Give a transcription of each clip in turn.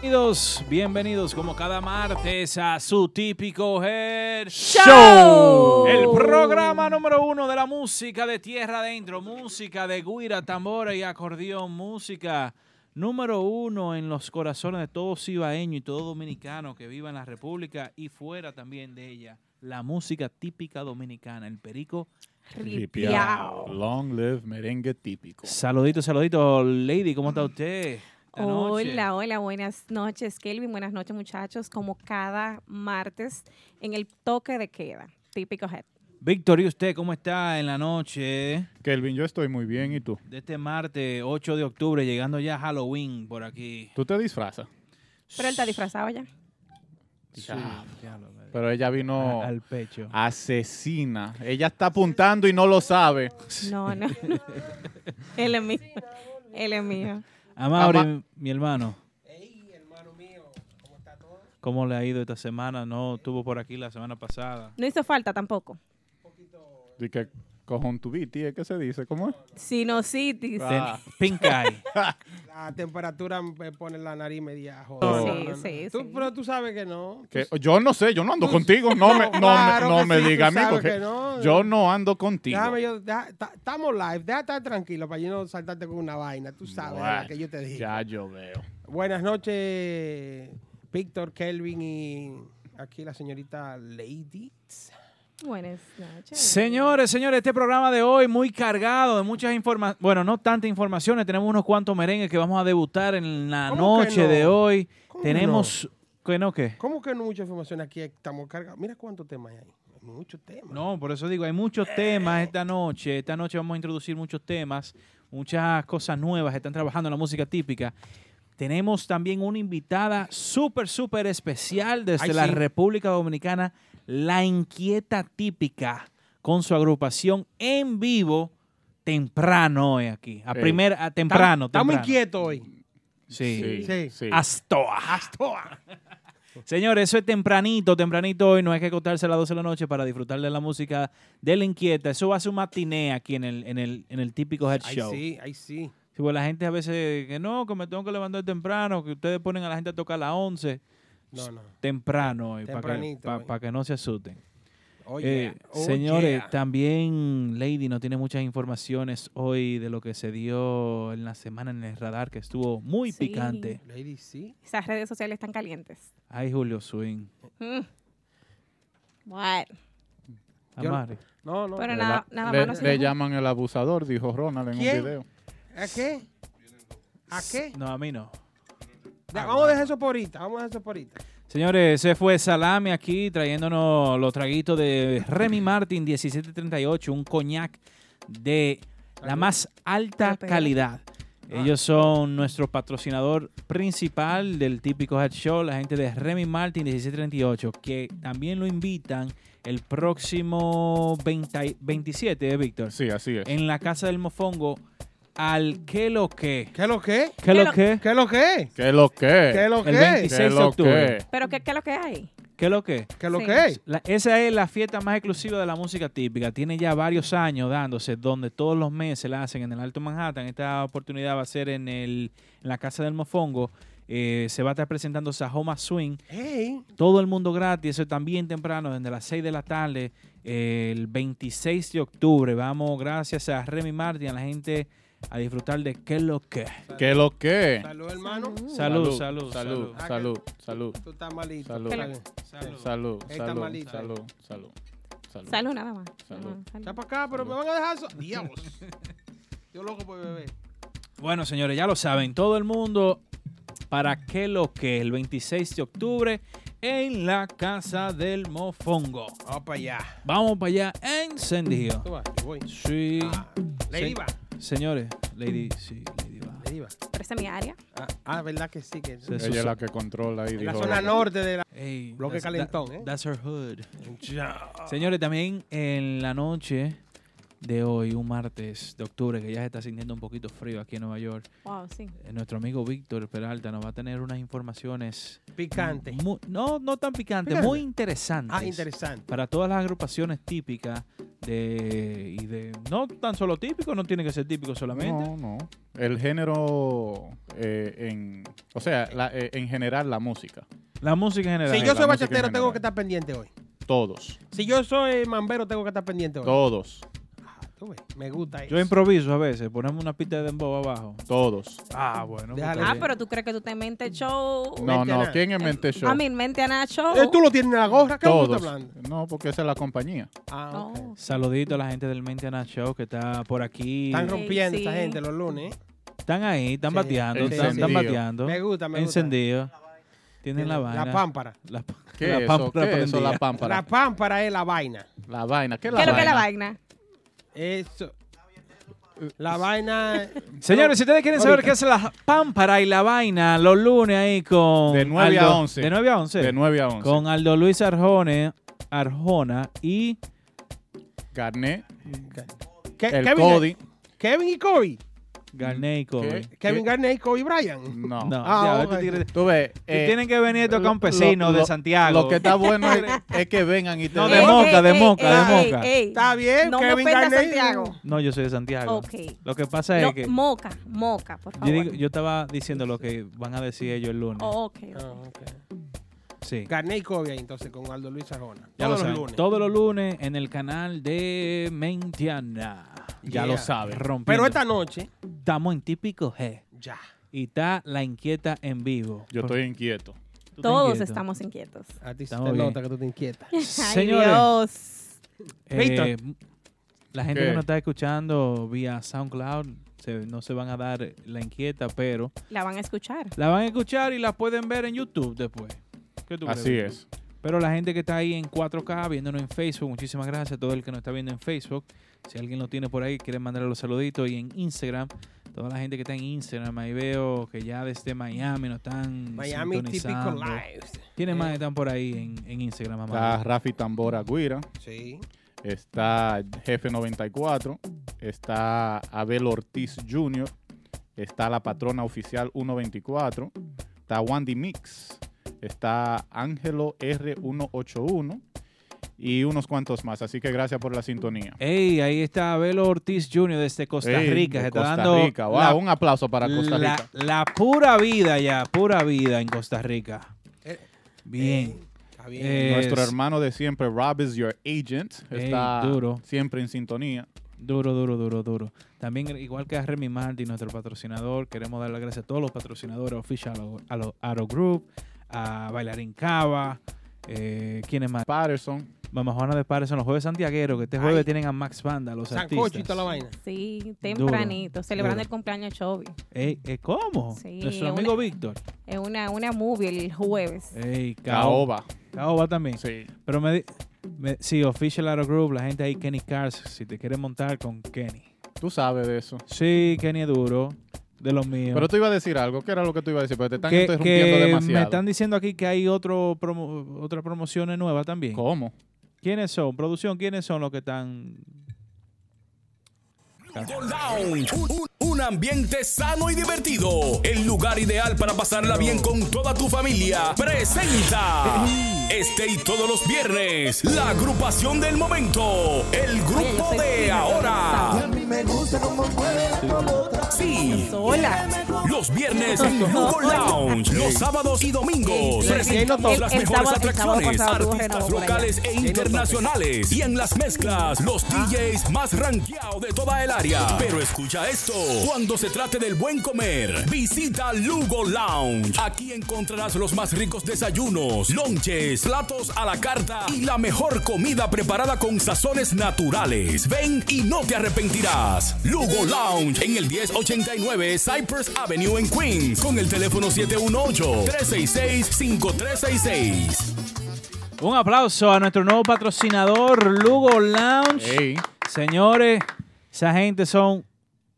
Bienvenidos, bienvenidos como cada martes a su típico Head Show. El programa número uno de la música de tierra adentro, música de guira, tambora y acordeón, música número uno en los corazones de todo cibaeño y todo dominicano que viva en la República y fuera también de ella. La música típica dominicana, el perico. Ripiao. Long live merengue típico. Saludito, saludito, Lady, ¿cómo está usted? Hola, hola, buenas noches, Kelvin. Buenas noches, muchachos. Como cada martes en el toque de queda, típico head. Víctor, ¿y usted cómo está en la noche? Kelvin, yo estoy muy bien. ¿Y tú? de este martes 8 de octubre, llegando ya a Halloween por aquí. ¿Tú te disfrazas? Pero él está disfrazado ya. Sí, Ya. ya lo- Pero ella vino al pecho. asesina. Ella está apuntando y no lo sabe. No, no. él es mío. Él es mío. Amaury, Ama- mi hermano. ¿Cómo le ha ido esta semana? No estuvo por aquí la semana pasada. No hizo falta tampoco. Y que conjuntivitis, ¿es que se dice? ¿Cómo es? Sinusitis. Ah. Pink Eye. La temperatura me pone la nariz media Sí, jodida. sí, Tú- sí. Pero tú sabes que no. Que yo no sé, yo no ando contigo. No me, no me- Claro me sí, tú diga a mí porque yo no ando contigo. Déjame yo, deja- ta- estamos live, deja estar tranquilo para yo no saltarte con una vaina, tú sabes Bueno, la que yo te digo. Ya yo veo. Buenas noches, Víctor, Kelvin y aquí la señorita Lady. Buenas noches. Señores, señores, este programa de hoy muy cargado de muchas informaciones. Bueno, no tantas informaciones. Tenemos unos cuantos merengues que vamos a debutar en la ¿Cómo que noche no? de hoy. ¿Cómo Tenemos. ¿Qué no qué? ¿Cómo que no mucha información aquí? Estamos cargados. Mira cuántos temas hay. Hay Muchos temas. No, por eso digo, hay muchos temas esta noche. Esta noche vamos a introducir muchos temas, muchas cosas nuevas. Están trabajando en la música típica. Tenemos también una invitada súper, súper especial desde Ay, la sí. República Dominicana, La Inquieta Típica, con su agrupación en vivo temprano hoy aquí. A a temprano, Estamos inquietos hoy. Sí. Sí. sí. Astoa. Astoa. Señores, eso es tempranito, tempranito hoy. No hay que acostarse a las 12 de la noche para disfrutar de la música de la inquieta. Eso va a ser un matiné aquí en el, en el, en el típico Head Ay, Show. sí, ay, sí. Sí, pues la gente a veces que no, que me tengo que levantar temprano, que ustedes ponen a la gente a tocar a las 11. No, no. Temprano hoy, para que, pa- pa' que no se asusten. Eh, señores, también Lady nos tiene muchas informaciones hoy de lo que se dio en la semana en el radar, que estuvo muy Sí. picante. Lady, sí. Esas redes sociales están calientes. Ay, Julio Swing. Mm. Yo- Amari. No, no. Pero nada- nada le- más no le llaman el abusador, dijo Ronald en ¿Quién? un video. ¿A qué? ¿A qué? No, a mí no. Ya, vamos a dejar eso por ahorita. Vamos a dejar eso por ahorita. Señores, ese fue Salame aquí trayéndonos los traguitos de Remy Martin 1738, un coñac de la más alta calidad. Ellos son nuestro patrocinador principal del típico Head Show, la gente de Remy Martin 1738, que también lo invitan el próximo 20 27, ¿eh, Víctor? Sí, así es. En la casa del mofongo, al que lo que. ¿Qué lo que? ¿Qué lo que? ¿Qué lo que? ¿Qué lo que? ¿Qué lo El que? 26 ¿Qué es de lo octubre. pero ¿qué, qué es lo que hay? ¿Qué lo que? ¿Qué lo que? La- esa es la fiesta más exclusiva de la música típica. Tiene ya varios años dándose, donde todos los meses la hacen en el Alto Manhattan. Esta oportunidad va a ser en, el, en la Casa del Mofongo. Eh, se va a estar presentando Sahoma Swing. Hey, Todo el mundo gratis. Eso también temprano, desde las 6 de la tarde, eh, el 26 de octubre. Vamos, gracias a Remy Martin, a la gente, a disfrutar de qué es lo que. ¿Qué es lo que? salud, hermano. Salud, salud, salud, salud. Ah, salud, salud, Tú estás malito. Salud. Salud. salud, salud, salud, salud, salud. Nada más. Salud. Está para acá, pero me van a dejar eso. Diablos. Yo loco por beber. Bueno, señores, ya lo saben, todo el mundo, ¿para qué lo que? El 26 de octubre en la Casa del Mofongo. Vamos para allá. Vamos para allá, encendido. Tú vas, yo voy. Sí. Ah, Lady Sí. Va. Señores, Lady, sí, Lady va. Diva. Pero esa es mi área. Ah, ah, verdad que sí. Que Sí, Ella es la que controla ahí. en la dijo zona norte de la... Ey, Bloque that's- calentón, that- ¿eh? That's her hood. Ya. Señores, también en la noche de hoy, un martes de octubre, que ya se está sintiendo un poquito frío aquí en Nueva York, Wow, sí. eh, nuestro amigo Víctor Peralta nos va a tener unas informaciones Picante. mu- no, no tan picantes, Picante. muy interesantes. Ah, interesante. Para todas las agrupaciones típicas de y de no tan solo típico, no tiene que ser típico solamente. No, no. El género, eh, en, o sea, la- eh, en general la música. La música en general. Si yo soy bachatero, tengo que estar pendiente hoy. Todos, Si yo soy mambero, tengo que estar pendiente hoy. todos, tú ves, me gusta eso. Yo improviso a veces, ponemos una pista de dembow abajo. todos. Ah, bueno. pues Déjale. Ah, pero tú crees que tú te mente show. No, Mente a no, nada. ¿quién es Mente Show? A mí, mente a nada show. Eh, tú lo tienes en la gorra, ¿qué tú Todos. estás hablando? No, porque esa es la compañía. Ah, ok. Oh. Saludito a la gente del Maintenance Show que está por aquí. Están rompiendo sí. esta gente los lunes. ¿eh? Están ahí, están Sí, bateando, sí, están, sí. están Encendido. bateando. Me gusta, me gusta. Encendido. Tienen la vaina. La pámpara. La, ¿Qué la es eso? pámpara ¿Qué es eso, prendida. la pámpara? La pámpara es la vaina. La vaina. ¿Qué es ¿Qué la es lo que es la vaina? vaina? Eso. La vaina. Señores, si ustedes quieren saber qué es la pámpara y la vaina, los lunes ahí con. De 9 a Aldo- 11. De 9 a 11. De 9 a 11. Con Aldo Luis Arjone, Arjona y. Garnet, Ke- el Kevin, Cody. Kevin y Kobe. Garnet y Kobe. ¿Qué? Kevin. Garnett y Kobe Bryant. No. No, Ah, tigres- Tú ves. que eh, tienen que venir estos campesinos lo- de Santiago. Lo que está bueno es, es que vengan y te No, de moca, de moca, de moca. Está bien, No Kevin Garnett. Santiago. No, yo soy de Santiago. Ok. Lo que pasa es No, que. moca, moca, por Yo, favor. digo- yo estaba diciendo lo que van a decir ellos el lunes. Oh, ok. Ah, ok. Sí. Y Kobe ahí entonces con Aldo Luis Arjona. Ya Todos lo los saben. lunes. Todos los lunes en el canal de Mentiana. Ya Yeah. lo sabes. Rompiendo. Pero esta noche, Estamos en típico G. ya. Y está la inquieta en vivo. Yo estoy inquieto. ¿Tú estás Todos estamos inquietos. A ti se Estamos te bien. nota que tú te inquietas. Ay, Señores, Dios. eh, Víctor. la gente ¿Qué? que nos está escuchando vía SoundCloud se- no se van a dar la inquieta, pero La van a escuchar. la van a escuchar y la pueden ver en YouTube después. ¿Qué tú crees, Así es. Pero la gente que está ahí en 4K viéndonos en Facebook, muchísimas gracias a todo el que nos está viendo en Facebook. Si alguien lo tiene por ahí, quiere mandarle los saluditos. Y en Instagram, toda la gente que está en Instagram, ahí veo que ya desde Miami nos están Miami típico sintonizando. live. ¿Quiénes Eh, más están por ahí en, en Instagram, Está mamá? Rafi Tambora Guira. Sí. Está Jefe 94. Está Abel Ortiz Jr. Está la patrona oficial 124. Está Wandy Mix. Está Ángelo R181. Y unos cuantos más. Así que gracias por la sintonía. Ey, ahí está Abel Ortiz Jr. desde Costa Ey, Rica. de se está Costa dando Rica. Wow, la, un aplauso para Costa Rica. la pura vida ya, pura vida en Costa Rica. Eh, Bien. Está bien. Eh, Nuestro es- hermano de siempre, Rob is your agent. Ey, Está duro. siempre en sintonía. Duro, duro, duro, duro. También, igual que a Remy Martin, nuestro patrocinador, queremos dar las gracias a todos los patrocinadores oficiales, a los Aro Group, a Bailarín Cava, eh, ¿quiénes más? Patterson. Mamá Juana de Pares son los jueves santiagueros, que este jueves Ay. tienen a Max Banda, los Sancocho y toda la vaina. Sí, tempranito, celebrando duro. el cumpleaños de Chovy. Ey, eh, ¿Cómo? Sí, Nuestro amigo Víctor. Es una, una movie el jueves. Ey, Caoba. Caoba. También. Sí. Pero me, di- me- sí, Official Aro Group, la gente ahí, Kenny Cars, si te quieres montar con Kenny. Tú sabes de eso. Sí, Kenny es duro, de los míos. Pero tú ibas a decir algo. ¿Qué era lo que tú ibas a decir? Pero te están que, interrumpiendo que demasiado. me están diciendo aquí que hay otro promo, otras promociones nuevas también. ¿Cómo? ¿Quiénes son? Producción, ¿quiénes son los que están? Un, un- un ambiente sano y divertido. El lugar ideal para pasarla bien con toda tu familia. Presenta este y todos los viernes la agrupación del momento. El grupo de ahora. Sí, Sola. los viernes en Lugo Lounge. Los sábados y domingos. Presentamos las mejores atracciones, artistas locales e internacionales. Y en las mezclas, los DJs más rankeados de toda el área. Pero escucha esto. Cuando se trate del buen comer, visita Lugo Lounge. Aquí encontrarás los más ricos desayunos, lonches, platos a la carta y la mejor comida preparada con sazones naturales. Ven y no te arrepentirás. Lugo Lounge en el 1089 Cypress Avenue en Queens con el teléfono 718-366-5366. Un aplauso a nuestro nuevo patrocinador, Lugo Lounge. Señores, esa gente son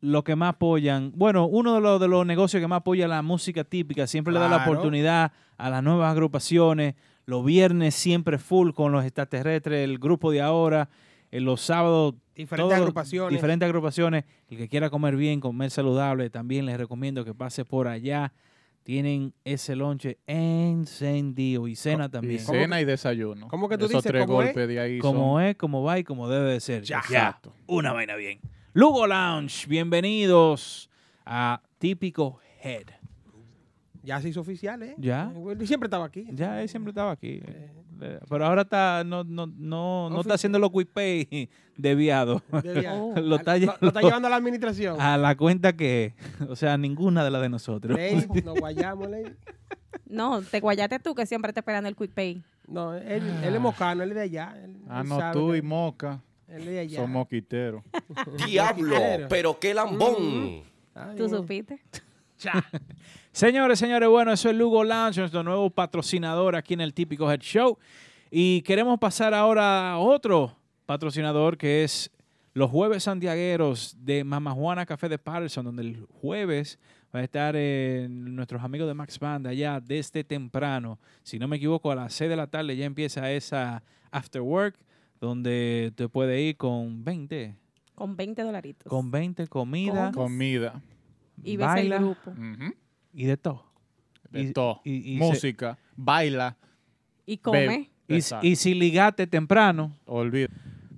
lo que más apoyan, bueno, uno de los, de los negocios que más apoya la música típica, siempre le da la oportunidad a las nuevas agrupaciones. Los viernes siempre full con los extraterrestres, el grupo de ahora. En los sábados, Diferentes todo- agrupaciones. Diferentes agrupaciones. El que quiera comer bien, comer saludable, también les recomiendo que pase por allá. Tienen ese lonche encendido y cena también. ¿Cómo cena y desayuno. cómo que tú Esos dices? tres ¿Cómo es? golpes de ahí Como son- es, como va y como debe de ser. Ya. Exacto. Una vaina bien. Lugo Lounge, bienvenidos a Típico Head. Ya se hizo oficial, ¿eh? Ya. Bueno, Siempre estaba aquí. Ya él siempre estaba aquí. eh, Pero ahora está, no, no, no, no está haciendo los quick pay desviado. De día. Oh. Lo está, lo, lo está lo- llevando a la administración. a la cuenta que, o sea, ninguna de las de nosotros. Lady, nos guayamos, Lady. No, te guayaste tú que siempre te esperando el quick pay. No, él, él es mocano, él es de allá. Él, Ah, él no, tú que- y Moca Él es de allá. son moquiteros. Diablo, pero qué lambón. Ay, ¿Tú eh. supiste? Señores, señores, bueno, eso es Lugo Lounge, nuestro nuevo patrocinador aquí en el Típico Head Show. Y queremos pasar ahora a otro patrocinador que es los jueves santiagueros de Mama Juana Café de Patterson, donde el jueves va a estar eh, nuestros amigos de Max Band allá desde temprano. Si no me equivoco, a las 6 de la tarde ya empieza esa after work, donde te puede ir con 20, Con 20 dolaritos. con 20 comida, Comida. y ves baila. el grupo. ujú, y de todo. De Y- todo. y- y se- Música. Baila. Y come. Bebe. Y, y si ligate temprano, Olvida.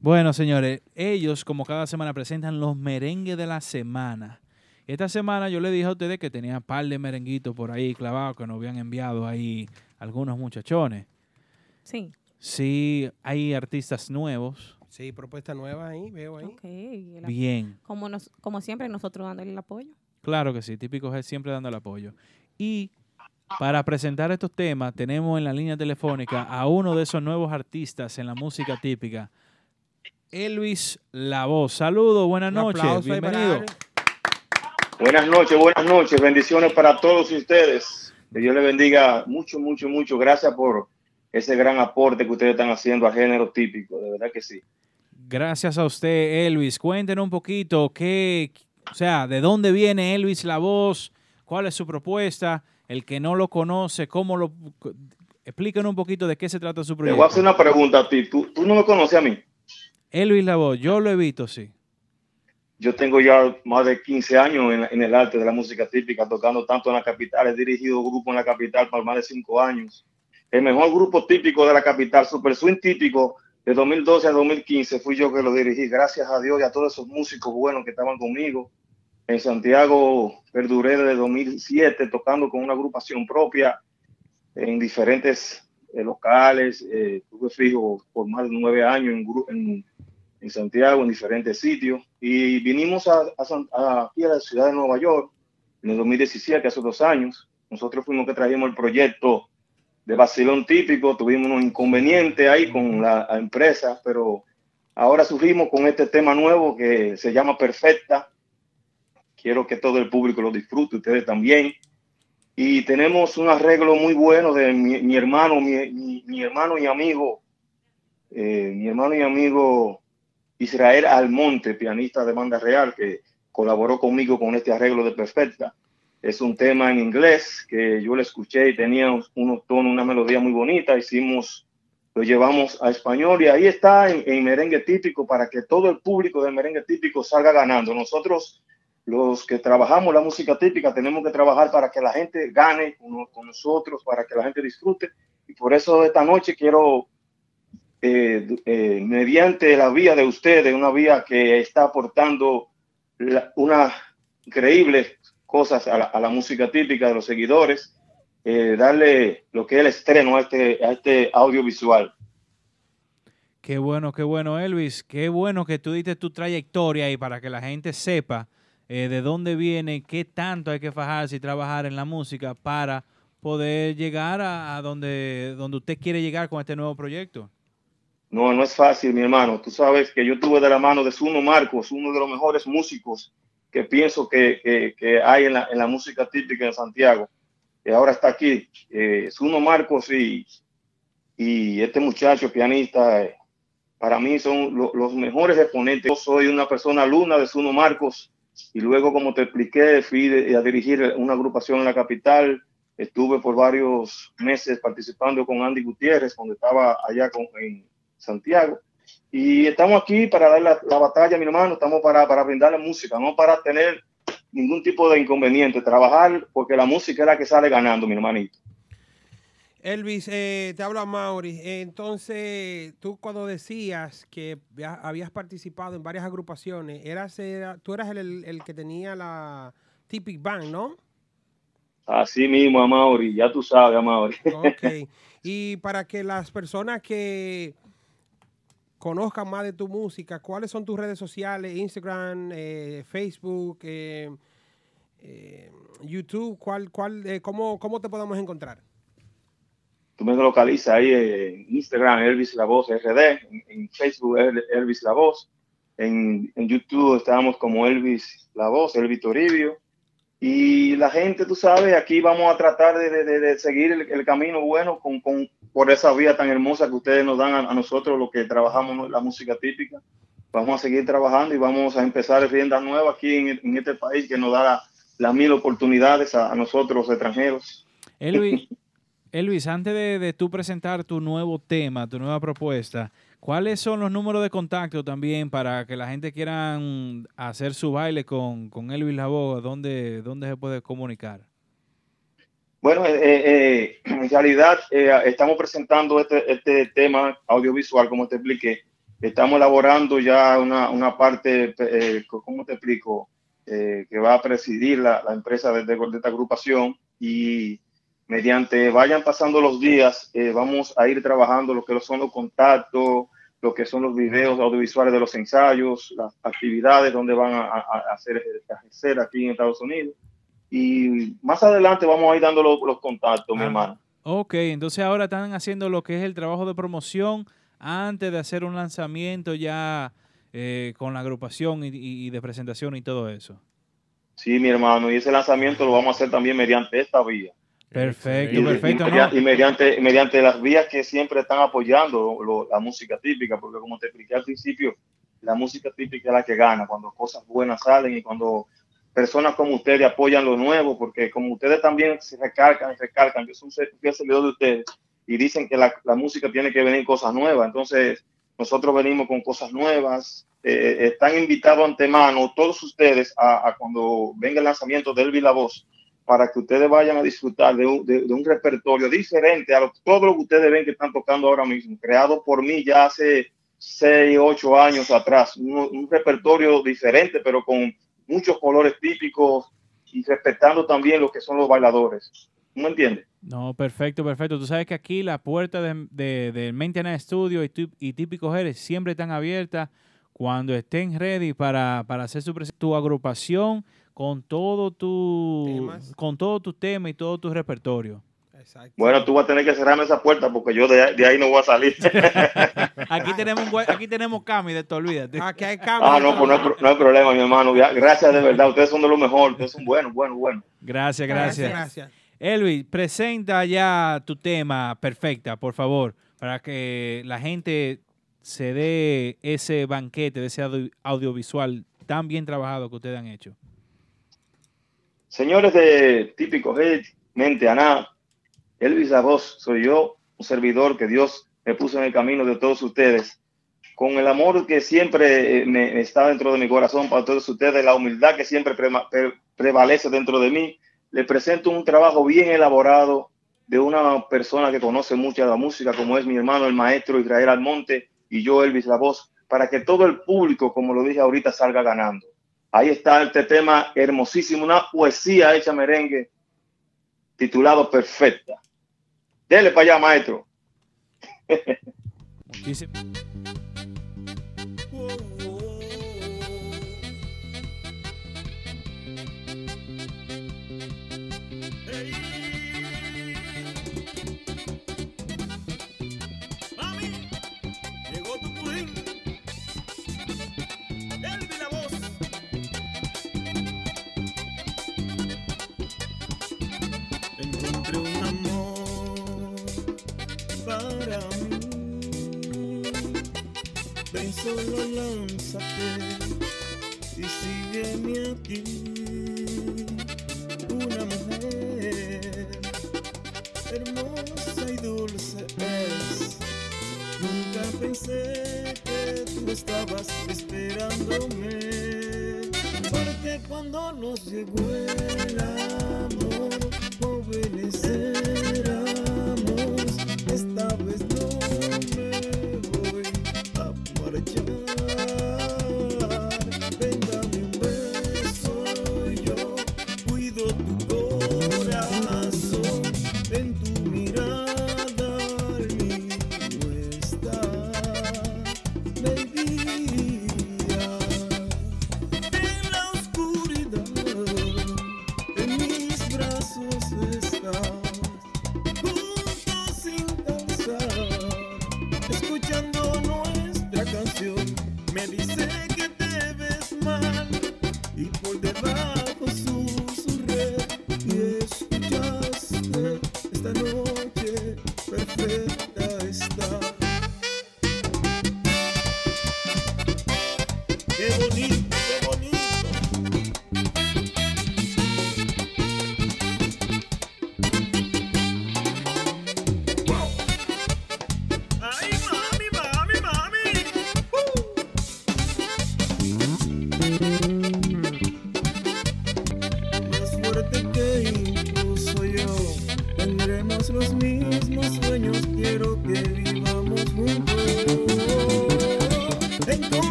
Bueno, señores, ellos como cada semana presentan los merengues de la semana. Esta semana yo le dije a ustedes que tenía un par de merenguitos por ahí clavados que nos habían enviado ahí algunos muchachones. Sí. Sí, hay artistas nuevos. Sí, propuesta nueva ahí, veo ahí. El- Bien, Como, nos, como siempre, nosotros dándole el apoyo. Claro que sí, típico es siempre dando el apoyo. Y para presentar estos temas tenemos en la línea telefónica a uno de esos nuevos artistas en la música típica, Elvis La Voz. Saludos, buenas noches, bienvenido. Buenas noches, buenas noches. Bendiciones para todos ustedes. Que Dios les bendiga mucho, mucho, mucho. Gracias por ese gran aporte que ustedes están haciendo al género típico. De verdad que sí. Gracias a usted, Elvis. Cuéntenos un poquito qué, o sea, de dónde viene Elvis La Voz, cuál es su propuesta, el que no lo conoce, cómo lo... Explíquenos un poquito de qué se trata su Te voy a proyecto. hacer una pregunta a ti. ¿Tú, tú no me conoces a mí? Elvis La Voz, yo lo he visto, sí. Yo tengo ya más de 15 años en, en el arte de la música típica, tocando tanto en la capital. He dirigido grupos en la capital por más de 5 años. El mejor grupo típico de la capital, Super Swing típico, de 2012 a 2015, fui yo que lo dirigí. Gracias a Dios y a todos esos músicos buenos que estaban conmigo. En Santiago perduré desde 2007 tocando con una agrupación propia en diferentes eh, locales. Eh, tuve fijo por más de nueve años en, en, en Santiago, en diferentes sitios. Y vinimos a, a a- aquí a la ciudad de Nueva York en el 2017, hace dos años. Nosotros fuimos que trajimos el proyecto de Basilón típico, tuvimos unos inconvenientes ahí con la, la empresa, pero ahora surgimos con este tema nuevo que se llama Perfecta. Quiero que todo el público lo disfrute, ustedes también. Y tenemos un arreglo muy bueno de mi, mi hermano, mi, mi- mi hermano y amigo, eh, mi hermano y amigo Israel Almonte, pianista de banda real, que colaboró conmigo con este arreglo de Perfecta. Es un tema en inglés que yo lo escuché y tenía unos tonos, una melodía muy bonita. Hicimos, lo llevamos a español y ahí está en, en merengue típico para que todo el público del merengue típico salga ganando. Nosotros, los que trabajamos la música típica, tenemos que trabajar para que la gente gane con, con nosotros, para que la gente disfrute. Y por eso esta noche quiero eh, eh, mediante la vía de ustedes, una vía que está aportando la- una increíble cosas a la, a la música típica de los seguidores, eh, darle lo que es el estreno a este, a este audiovisual. Qué bueno, qué bueno, Elvis. Qué bueno que tú diste tu trayectoria y para que la gente sepa eh, de dónde viene, qué tanto hay que fajarse y trabajar en la música para poder llegar a, a donde, donde usted quiere llegar con este nuevo proyecto. No, no es fácil, mi hermano. Tú sabes que yo tuve de la mano de Zuno Marcos, uno de los mejores músicos que pienso que, que- que hay en la, en la música típica de Santiago. Y ahora está aquí, eh, Zuno Marcos y, y este muchacho pianista, eh, para mí son lo- los mejores exponentes. Yo soy una persona luna de Zuno Marcos Y luego, como te expliqué, fui de- a dirigir una agrupación en la capital. Estuve por varios meses participando con Andy Gutiérrez cuando estaba allá con, en Santiago. Y estamos aquí para dar la, la batalla, mi hermano. Estamos para, para brindarle música, no para tener ningún tipo de inconveniente. Trabajar porque la música es la que sale ganando, mi hermanito. Elvis, eh, te habla Mauri. Entonces, tú cuando decías que habías participado en varias agrupaciones, eras, era- tú eras el, el- que tenía la Typic Band, ¿no? Así mismo, Amaury. Ya tú sabes, Amaury. Ok. y para que las personas que conozcan más de tu música, ¿cuáles son tus redes sociales? Instagram, eh, Facebook, eh, eh, YouTube, ¿cuál, cuál, eh, cómo, ¿cómo te podemos encontrar? Tú me localizas ahí en Instagram, Elvis La Voz RD, en, en Facebook, El- Elvis La Voz, en, YouTube estamos como Elvis La Voz, Elvis Toribio. Y la gente, tú sabes, aquí vamos a tratar de- de- de seguir el, el camino bueno con, con- por esa vía tan hermosa que ustedes nos dan a, a nosotros, los que trabajamos la música típica. Vamos a seguir trabajando y vamos a empezar riendas nuevas aquí en, en este país que nos da la- las mil oportunidades a, a nosotros, los extranjeros. Elvis, Elvis, antes de, de tú presentar tu nuevo tema, tu nueva propuesta, ¿cuáles son los números de contacto también para que la gente quiera hacer su baile con, con Elvis Lavoe? ¿Dónde, ¿Dónde se puede comunicar? Bueno, eh, eh, en realidad eh, estamos presentando este, este tema audiovisual, como te expliqué. Estamos elaborando ya una, una parte, eh, ¿cómo te explico? Que va a presidir la, empresa de, esta agrupación y mediante vayan pasando los días, vamos a ir trabajando lo que son los contactos, lo que son los videos audiovisuales de los ensayos, las actividades donde van a, a- hacer, a ejercer aquí en Estados Unidos y más adelante vamos a ir dando los, los contactos, mi Ah. hermano. Ok, entonces ahora están haciendo lo que es el trabajo de promoción antes de hacer un lanzamiento ya eh, con la agrupación y, y- de presentación y todo eso. Sí, mi hermano, y ese lanzamiento lo vamos a hacer también mediante esta vía. Perfecto, Y, perfecto. y ¿no? y mediante, mediante las vías que siempre están apoyando lo- la música típica, porque como te expliqué al principio, la música típica es la que gana cuando cosas buenas salen y cuando personas como ustedes apoyan lo nuevo, porque como ustedes también se recalcan, recalcan, yo soy un ser- fiel seguidor de ustedes y dicen que la, música tiene que venir cosas nuevas, entonces nosotros venimos con cosas nuevas, eh, están invitados antemano todos ustedes a, cuando venga el lanzamiento de Elvis La Voz, para que ustedes vayan a disfrutar de un, repertorio diferente a lo- todo lo que ustedes ven que están tocando ahora mismo, creado por mí ya hace 6, 8 años atrás, un repertorio diferente, pero con muchos colores típicos y respetando también lo que son los bailadores. ¿No entiendes? No, perfecto, perfecto. Tú sabes que aquí las puertas de, de, del Maintenance Studio y, tu- y Típico Jerez siempre están abiertas cuando estén ready para, para hacer su tu agrupación con todo tu Temas. con todo tu tema y todo tu repertorio. Exacto. Bueno, tú vas a tener que cerrarme esa puerta porque yo de, de ahí no voy a salir. Aquí tenemos un aquí tenemos Cami de esto, olvídate. Aquí hay cambio. ah, no, pues no hay, pro- no hay problema, mi hermano. Gracias de verdad. Ustedes son de lo mejor. Ustedes son buenos, buenos, buenos. Gracias, gracias. Gracias. Elvis, presenta ya tu tema perfecta, por favor, para que la gente se dé ese banquete de ese audio- audiovisual tan bien trabajado que ustedes han hecho. Señores de Típico Hit, Mente Aná, Elvis Voz, soy yo, un servidor que Dios me puso en el camino de todos ustedes. Con el amor que siempre eh, me, está dentro de mi corazón para todos ustedes, la humildad que siempre prevalece dentro de mí, les presento un trabajo bien elaborado de una persona que conoce mucho la música, como es mi hermano, el maestro Israel Almonte, y yo, Elvis La para que todo el público, como lo dije ahorita, salga ganando. Ahí está este tema hermosísimo, una poesía hecha merengue titulado Perfecta. Dele para allá, maestro. Ven solo lánzate si sígueme aquí. Una mujer hermosa y dulce es. Nunca pensé que tú estabas esperándome. Porque cuando nos llegó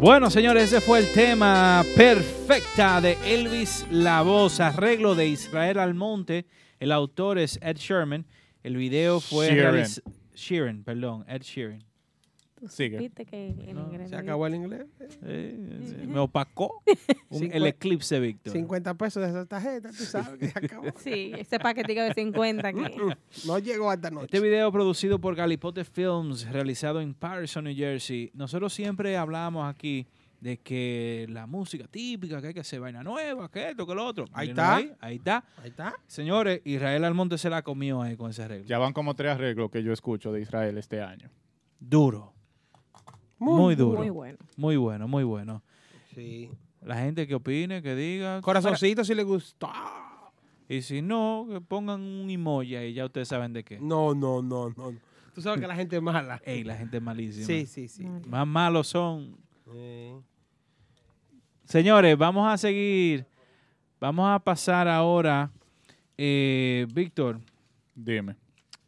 Bueno, señores, ese fue el tema perfecta de Elvis La Voz, arreglo de Israel Almonte. El autor es Ed Sherman. El video fue Sheeran. realiz- Sheeran, perdón, Ed Sheeran. Sigue. Viste que en No, inglés Se acabó el inglés. Eh, sí, me opacó un- el eclipse, Víctor. 50 pesos de esa tarjeta, tú sabes que se acabó. Sí, ese paquetico de 50 que No llegó hasta noche. Este video producido por Galipote Films, realizado en Patterson, New Jersey. Nosotros siempre hablamos aquí de que la música típica, que hay que hacer vaina nueva, que esto, que lo otro. Ahí está. Ahí, ahí está. Ahí está. Señores, Israel Almonte se la comió ahí con ese arreglo. Ya van como tres arreglos que yo escucho de Israel este año. Duro. Muy, duro. muy bueno. Muy bueno, muy bueno. Sí. La gente que opine, que diga. Corazoncito si le gustó. Y si no, que pongan un emoji ahí, ya ustedes saben de qué. No, no, no, no. Tú sabes que la gente es mala. Ey, la gente es malísima. Sí, sí, sí. Más malos son. Eh, Señores, vamos a seguir. Vamos a pasar ahora. eh, Víctor, Dime.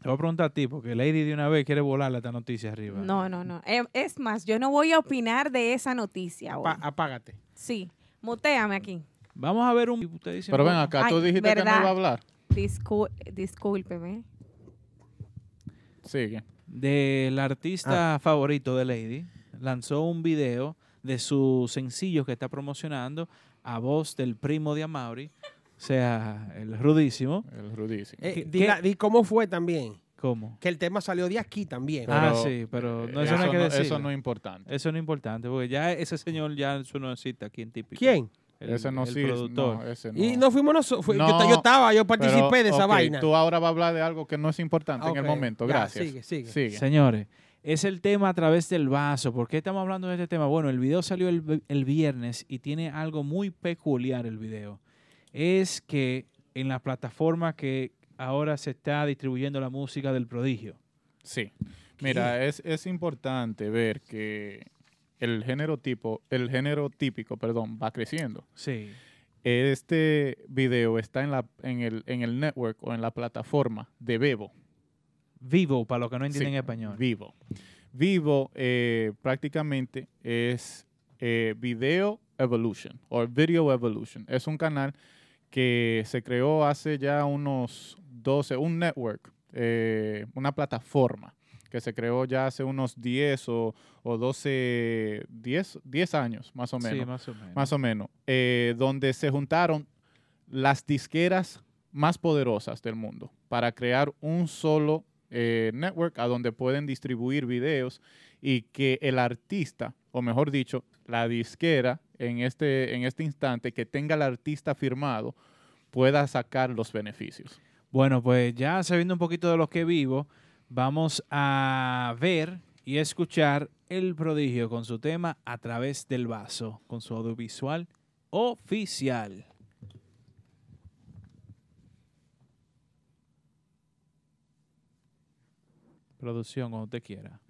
Te voy a preguntar a ti, porque Lady de una vez quiere volarle esta noticia arriba. No, no, no. Eh, Es más, yo no voy a opinar de esa noticia hoy. apágate. Sí, muteame aquí. Vamos a ver un. Usted dice, Pero ven acá, tú Ay, dijiste que no iba a hablar. Discú- discúlpeme. Sigue. del artista favorito de Lady, lanzó un video de sus sencillos que está promocionando a voz del primo de Amaury, sea, el rudísimo. El rudísimo. Eh, ¿Qué- di, qué? la- di cómo fue también. ¿Cómo? Que el tema salió de aquí también. ah, Pero, sí, pero no, Eh, eso no hay que decir. eso no es importante. Eso no es importante, porque ya ese señor ya eso no existe aquí en Típico. ¿Quién? El, ese no el sí, productor. no, ese Y no. fuimos nosotros. yo, No, yo estaba, yo participé Pero, de esa ok, vaina. Tú ahora vas a hablar de algo que no es importante en el momento. ya, Gracias. sigue, sigue. Sigue. Señores, es el tema a través del vaso. ¿Por qué estamos hablando de este tema? Bueno, el video salió el, el viernes y tiene algo muy peculiar el video. Es que en la plataforma que ahora se está distribuyendo la música del prodigio. Sí. Mira, es, es importante ver que el género tipo, el género típico, perdón, va creciendo. Sí. Este video está en la, en el, en el network o en la plataforma de Bebo. Vivo, para los que no entienden Sí, español. Vivo. Vivo eh, prácticamente es eh, Video Evolution o Video Evolution. Es un canal que se creó hace ya unos 12, un network, eh, una plataforma que se creó ya hace unos 10 o, o 12, 10, 10 años más o menos Sí, más o menos. más o menos, eh, donde se juntaron las disqueras más poderosas del mundo para crear un solo eh, network a donde pueden distribuir videos y que el artista, o mejor dicho, la disquera en este, en este instante que tenga el artista firmado pueda sacar los beneficios. Bueno, pues ya sabiendo un poquito de lo que vivo, vamos a ver y escuchar el prodigio con su tema a través del vaso, con su audiovisual oficial. Producción, cuando usted quiera.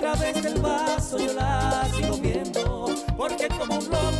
Través del vaso yo la sigo viendo. Porque como un loco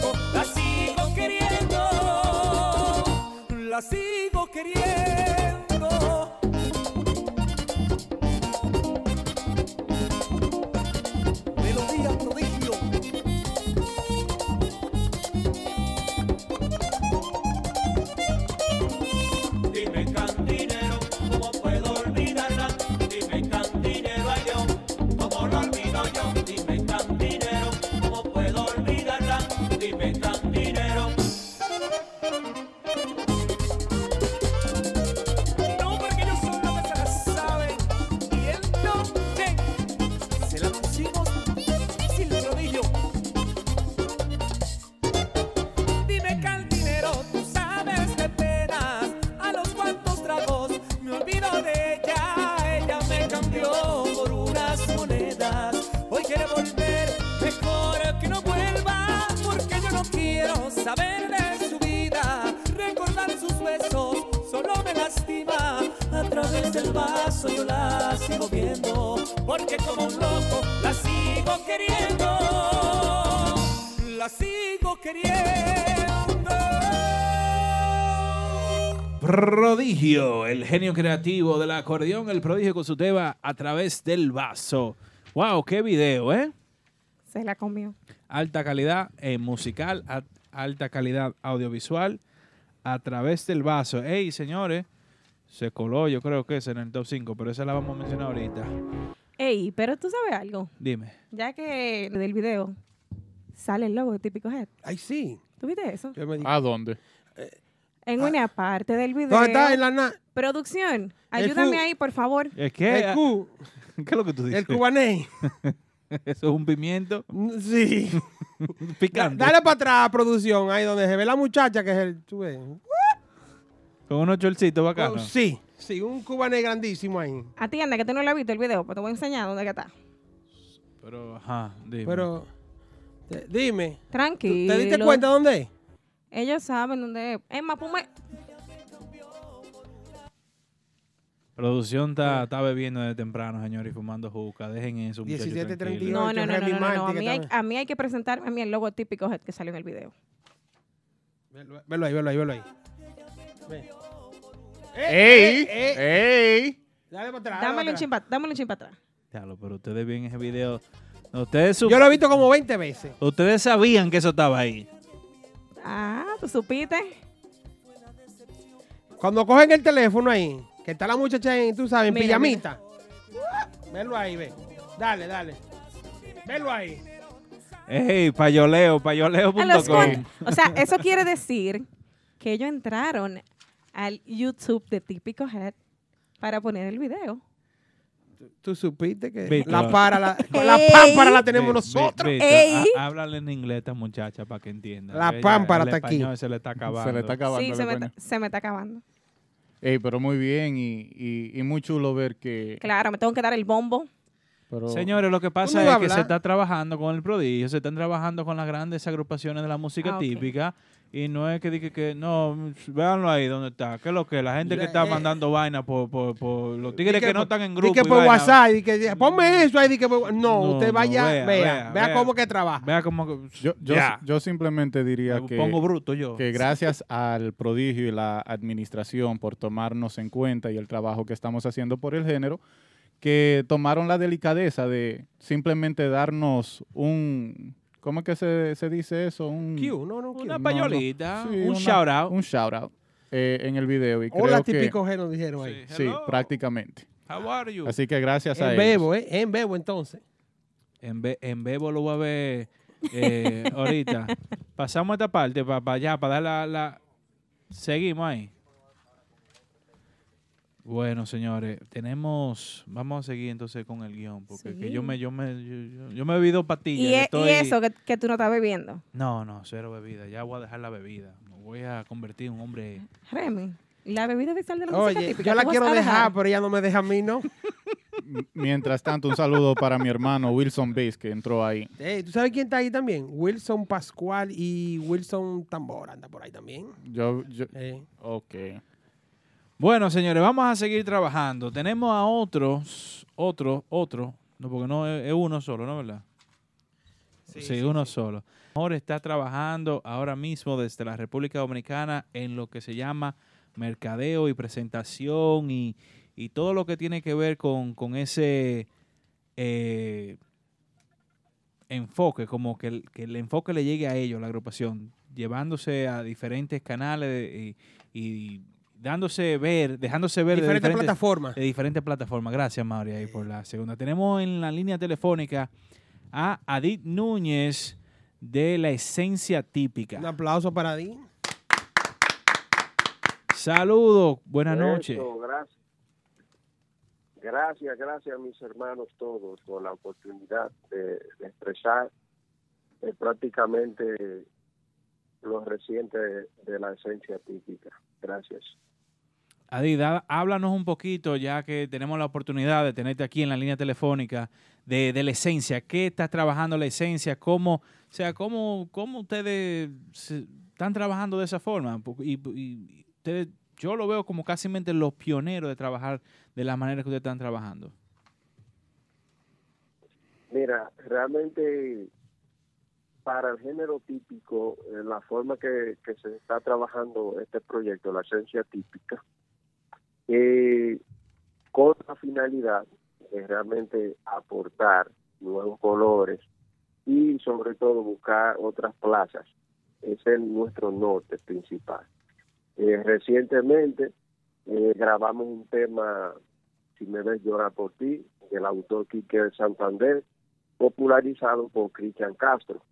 Prodigio, el genio creativo del acordeón, el prodigio con su tema a través del vaso. Wow, qué video, ¿eh? Se la comió. Alta calidad eh, musical, a- alta calidad audiovisual a través del vaso. Ey, señores, se coló, yo creo que es en el top 5, pero esa la vamos a mencionar ahorita. Ey, pero tú sabes algo. Dime. Ya que del video sale el logo de Típico Head. Ay, sí. ¿Tú viste eso? Yo me di- ¿A dónde? En una parte del video. ¿Dónde está? En la na- Producción, ayúdame ahí, por favor. ¿Es que? el cu, ¿Qué es lo que tú dices? el cubanés. Eso es un pimiento Sí. picante. Dale para atrás, producción, ahí donde se ve la muchacha que es el. tú ves. Con unos chorcitos Oh, bacanos. sí, sí, un cubanés grandísimo ahí. Atiende, que tú no lo has visto el video, pero te voy a enseñar dónde está. Pero, ajá, dime. Pero, te- dime, ¿tú- Tranquilo. ¿te diste cuenta dónde es? Ellos saben dónde es. Emma, ponme... Producción está, está bebiendo de temprano, señor, y fumando juca. Dejen eso, muchachos. 17:38. tranquilos. No, no, no, no, no, A, mí hay, a mí hay que presentarme a mí el logo típico que salió en el video. Velo, ahí, velo ahí, velo ahí. Ve. ¡Ey! eh, ¡Ey! Dale para atrás. dale Dámelo un para atrás. para dámelo un chin para atrás. Diablo, pero ustedes ven ese video. Ustedes, Yo lo he visto como 20 veces. ustedes sabían que eso estaba ahí. Ah, ¿tú supiste? Cuando cogen el teléfono ahí, que está la muchacha en, tú sabes, en Mira, pijamita. Velo ahí, ve. Dale, dale. Velo ahí. Ey, payoleo, payoleo.com. O sea, eso quiere decir que ellos entraron al YouTube de Típico Head para poner el video. Tú supiste que la para la, la pámpara la tenemos nosotros. há- Háblale en inglés a esta muchacha para que entienda. La pámpara está aquí. Se le está acabando. Se le está acabando. Sí, se me, español. ta- se me está acabando. Ey, pero muy bien y, y- y muy chulo ver que... Claro, me tengo que dar el bombo. pero- Señores, lo que pasa es que se está trabajando con el prodigio, se están trabajando con las grandes agrupaciones de la música Ah, típica. Y no es que diga que no, véanlo ahí donde está. ¿Qué es lo que? La gente que está eh. mandando vaina por, por, por los tigres que, no por- están en grupo. que y por vaina. WhatsApp, di que, ponme eso ahí, di que por- no, No, usted no, vaya, vea, vea, vea, vea, vea. cómo que trabaja. Vea que Yo, yo simplemente diría me que, pongo bruto yo. que gracias al prodigio y la administración por tomarnos en cuenta y el trabajo que estamos haciendo por el género, que tomaron la delicadeza de simplemente darnos un... ¿Cómo es que se, se dice eso? Un, Q, no, no, Q. Una no, payolita, Sí, un una- shout out. Un shout out eh, en el video. Y Hola, creo que, típico G nos dijeron ahí. Sí, prácticamente. How are you? Así que gracias a En ellos. bebo, ¿eh? En bebo, entonces. En, Be- en Bebo lo voy a ver eh, ahorita. Pasamos esta parte para allá, para dar la, la... Seguimos ahí. Bueno, señores, tenemos... Vamos a seguir entonces con el guion, porque que yo me yo me yo, yo- yo me he bebido pastillas. Y, eso que, que tú no estás bebiendo. No, no, cero bebida. Ya voy a dejar la bebida. Me voy a convertir en un hombre... Remy, la bebida oficial de la música Oye, típica. yo la ¿tú vas quiero dejar, pero ella no me deja a mí, ¿no? Mientras tanto, un saludo para mi hermano Wilson Bass, que entró ahí. Ey, ¿Tú sabes quién está ahí también? Wilson Pascual y Wilson Tambor anda por ahí también. Yo, yo, Eh, ok. Bueno, señores, vamos a seguir trabajando. Tenemos a otros, otro, otro, no, porque no es, uno solo, ¿no verdad? Sí, uno solo. Ahora está trabajando ahora mismo desde la República Dominicana en lo que se llama mercadeo y presentación y, y todo lo que tiene que ver con, con ese eh, enfoque, como que el, que el enfoque le llegue a ellos, la agrupación, llevándose a diferentes canales y, y dándose ver, dejándose ver de diferentes diferentes plataformas. de diferentes plataformas. Gracias, Mauri, ahí por la segunda. Tenemos en la línea telefónica a Adit Núñez de La Esencia Típica. Un aplauso para ti. Saludos, buenas noches. Gracias. Gracias, gracias a mis hermanos todos por la oportunidad de, de expresar eh, prácticamente lo reciente de, de la esencia típica. Gracias. Adit, da- háblanos un poquito, ya que tenemos la oportunidad de tenerte aquí en la línea telefónica, de, la esencia. ¿Qué está trabajando la esencia? ¿Cómo, o sea, cómo, cómo ustedes están trabajando de esa forma? Y, ustedes yo lo veo como casi los pioneros de trabajar de la manera que ustedes están trabajando. Mira, realmente para el género típico, eh, la forma que se está trabajando este proyecto, la esencia típica, eh, con la finalidad de realmente aportar nuevos colores y sobre todo buscar otras plazas. Ese es nuestro norte principal. Eh, recientemente eh, grabamos un tema, Si me ves llorar por ti, del autor Quique Santander, popularizado por Cristian Castro,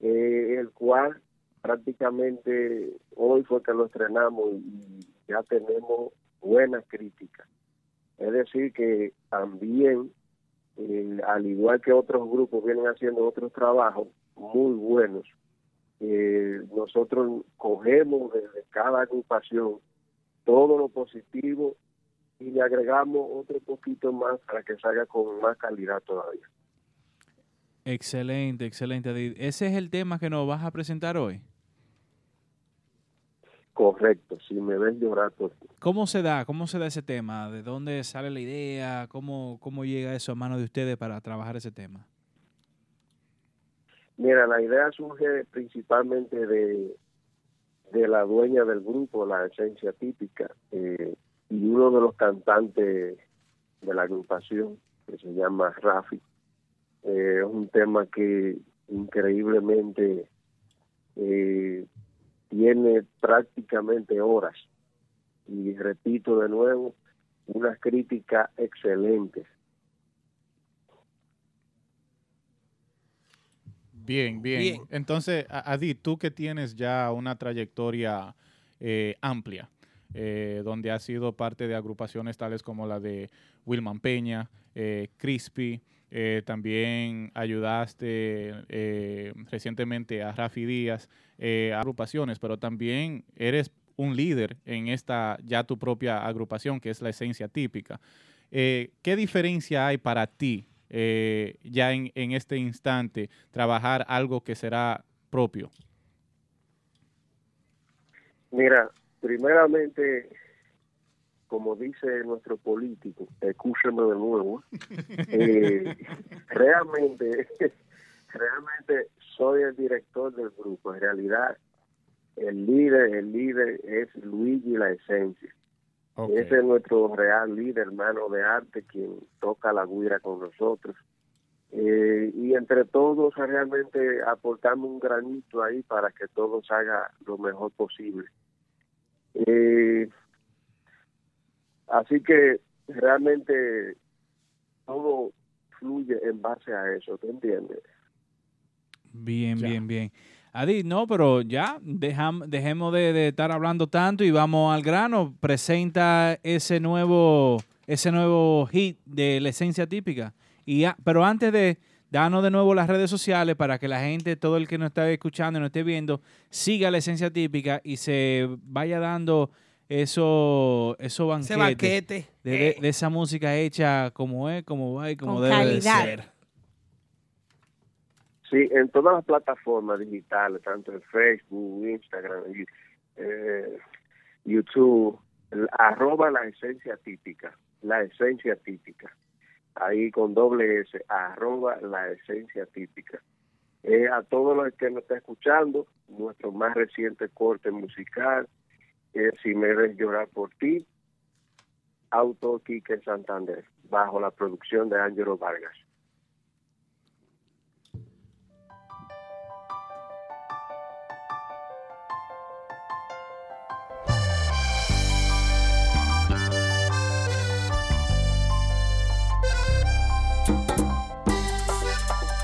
eh, el cual prácticamente hoy fue que lo estrenamos y ya tenemos buenas críticas. Es decir, que también, eh, al igual que otros grupos vienen haciendo otros trabajos muy buenos, eh, nosotros cogemos desde cada agrupación todo lo positivo y le agregamos otro poquito más para que salga con más calidad todavía. Excelente, excelente. Ese es el tema que nos vas a presentar hoy. Correcto, si me ves llorar por ti. ¿Cómo se da? ¿Cómo se da ese tema? ¿De dónde sale la idea? ¿Cómo, cómo llega eso a manos de ustedes para trabajar ese tema? Mira, la idea surge principalmente de, de la dueña del grupo, la esencia típica, eh, y uno de los cantantes de la agrupación, que se llama Rafi. Eh, es un tema que increíblemente eh, tiene prácticamente horas. Y repito de nuevo, unas críticas excelentes. Bien, bien, Bien. Entonces, Adi, tú que tienes ya una trayectoria eh, amplia, eh, donde has sido parte de agrupaciones tales como la de Wilman Peña, eh, Crispy, eh, también ayudaste eh, recientemente a Rafi Díaz, eh, a agrupaciones, pero también eres un líder en esta ya tu propia agrupación, que es la esencia típica. ¿Qué diferencia hay para ti ya en, en este instante trabajar algo que será propio? Mira, primeramente, como dice nuestro político, escúcheme de nuevo, eh, realmente, realmente soy el director del grupo. En realidad, el líder, el líder es Luigi La Esencia. Ese es nuestro real líder, hermano de arte, quien toca la guira con nosotros. Eh, y entre todos realmente aportamos un granito ahí para que todo se haga lo mejor posible. Eh, así que realmente todo fluye en base a eso, ¿te entiendes? Bien, Ya. bien, bien. Adi, no, pero ya dejam- dejemos de, de estar hablando tanto y vamos al grano. Presenta ese nuevo, ese nuevo hit de la esencia típica. Y ya- pero antes de darnos de nuevo las redes sociales para que la gente, todo el que nos está escuchando y nos esté viendo, siga la esencia típica y se vaya dando eso, eso Ese banquete banquete. de, de- de esa música hecha como es, como va y como Con debe de ser. Sí, en todas las plataformas digitales, tanto en Facebook, Instagram, y, eh, YouTube, el- arroba la esencia típica, la esencia típica. Ahí con doble S, arroba la esencia típica. Eh, a todos los que nos está escuchando, nuestro más reciente corte musical, Si me ves llorar por ti, autor Quique Santander, bajo la producción de Ángelo Vargas.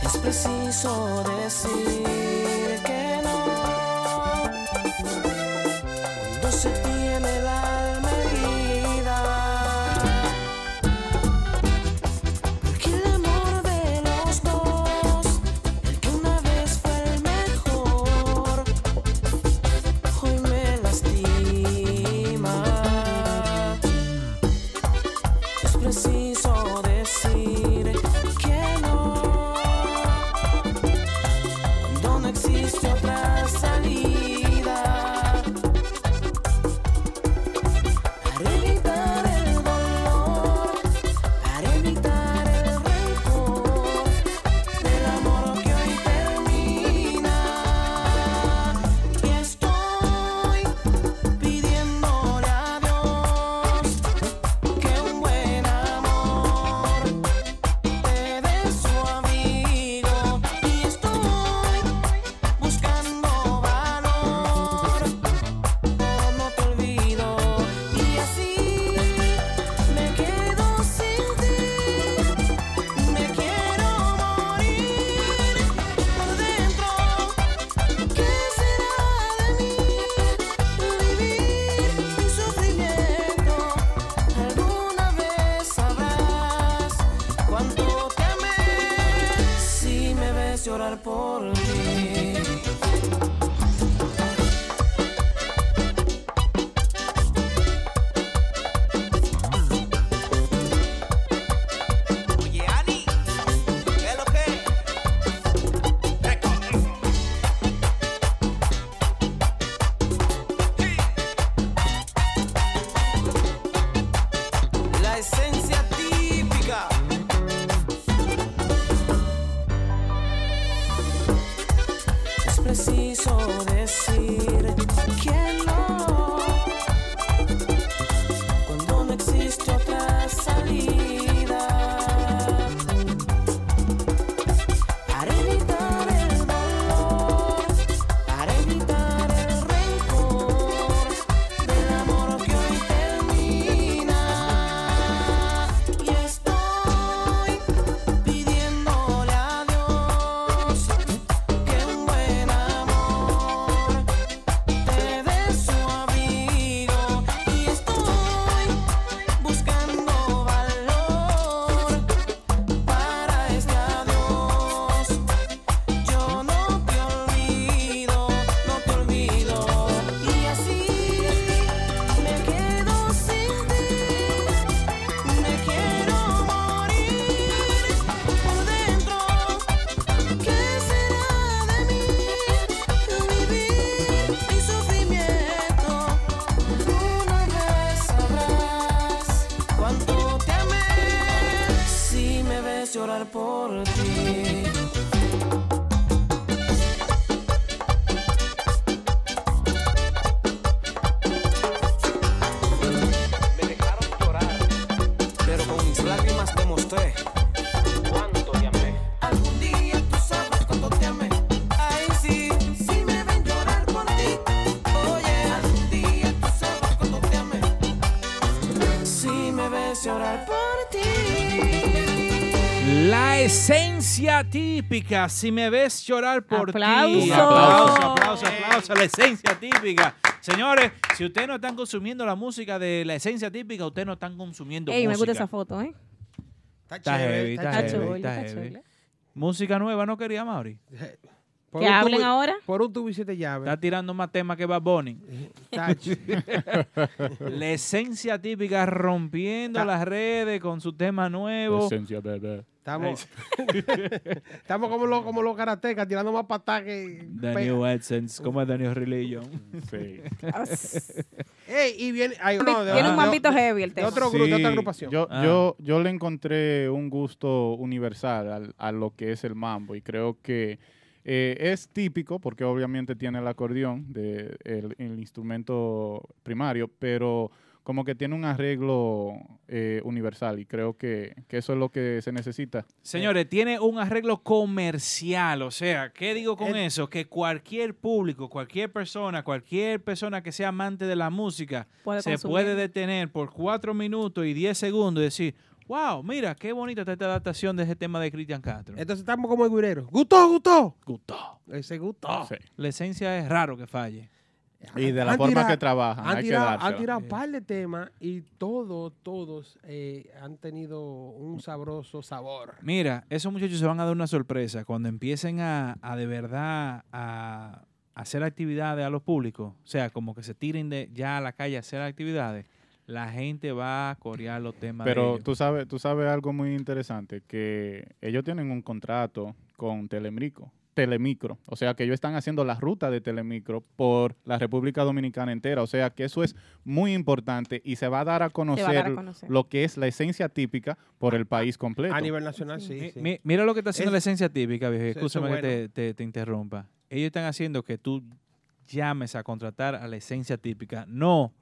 Es preciso decir típica, si me ves llorar por ti. Aplauso. Aplauso, aplauso. La esencia típica. Señores, si ustedes no están consumiendo la música de la esencia típica, ustedes no están consumiendo Ey, me música. gusta esa foto, ¿eh? Está Está chévere, está Está chulo, está está heavy. chulo. Música nueva no quería Mauri. Por Que hablen tubo- ahora. Por un tubo y siete llaves. Está tirando más temas que Bad Bunny. La esencia típica rompiendo las redes con su tema nuevo. Esencia, bebé. Estamos, estamos como los, como los karatecas, tirando más patadas que. Daniel Essence, como es Daniel Religion. Sí. Ey, y viene. ay, no, de- Tiene un de- mambito heavy el de tema. otro grupo, de otra agrupación. Yo, Ah. yo, yo le encontré un gusto universal al- a lo que es el mambo y creo que eh, es típico porque obviamente tiene el acordeón, de, el, el instrumento primario, pero como que tiene un arreglo eh, universal y creo que, que eso es lo que se necesita. Señores, tiene un arreglo comercial, o sea, ¿qué digo con El- eso? Que cualquier público, cualquier persona, cualquier persona que sea amante de la música Puede se consumir. puede detener por cuatro minutos y diez segundos y decir, wow, mira, qué bonita está esta adaptación de ese tema de Cristian Castro. Entonces estamos como el guirero. ¿Gustó, gustó? Gustó. Ese gustó. Sí. La esencia es raro que falle. Y de la Han forma tirado- que trabajan, Han hay que tirado, han dársela. tirado un par de temas y todos, todos eh, han tenido un sabroso sabor. Mira, esos muchachos se van a dar una sorpresa cuando empiecen a, a de verdad a, hacer actividades a los públicos. O sea, como que se tiren de ya a la calle a hacer actividades. La gente va a corear los temas de Pero ellos. tú sabes, tú sabes algo muy interesante, que ellos tienen un contrato con Telemicro, Telemicro. O sea que ellos están haciendo la ruta de Telemicro por la República Dominicana entera. O sea que eso es muy importante y se va a dar a conocer, dar a conocer. lo que es la esencia típica por el país completo. A nivel nacional, sí. Mi- sí. mi- mira lo que está haciendo Es- la esencia típica, viejo. Escúchame es que te, te- te interrumpa. Ellos están haciendo que tú llames a contratar a la esencia típica. No.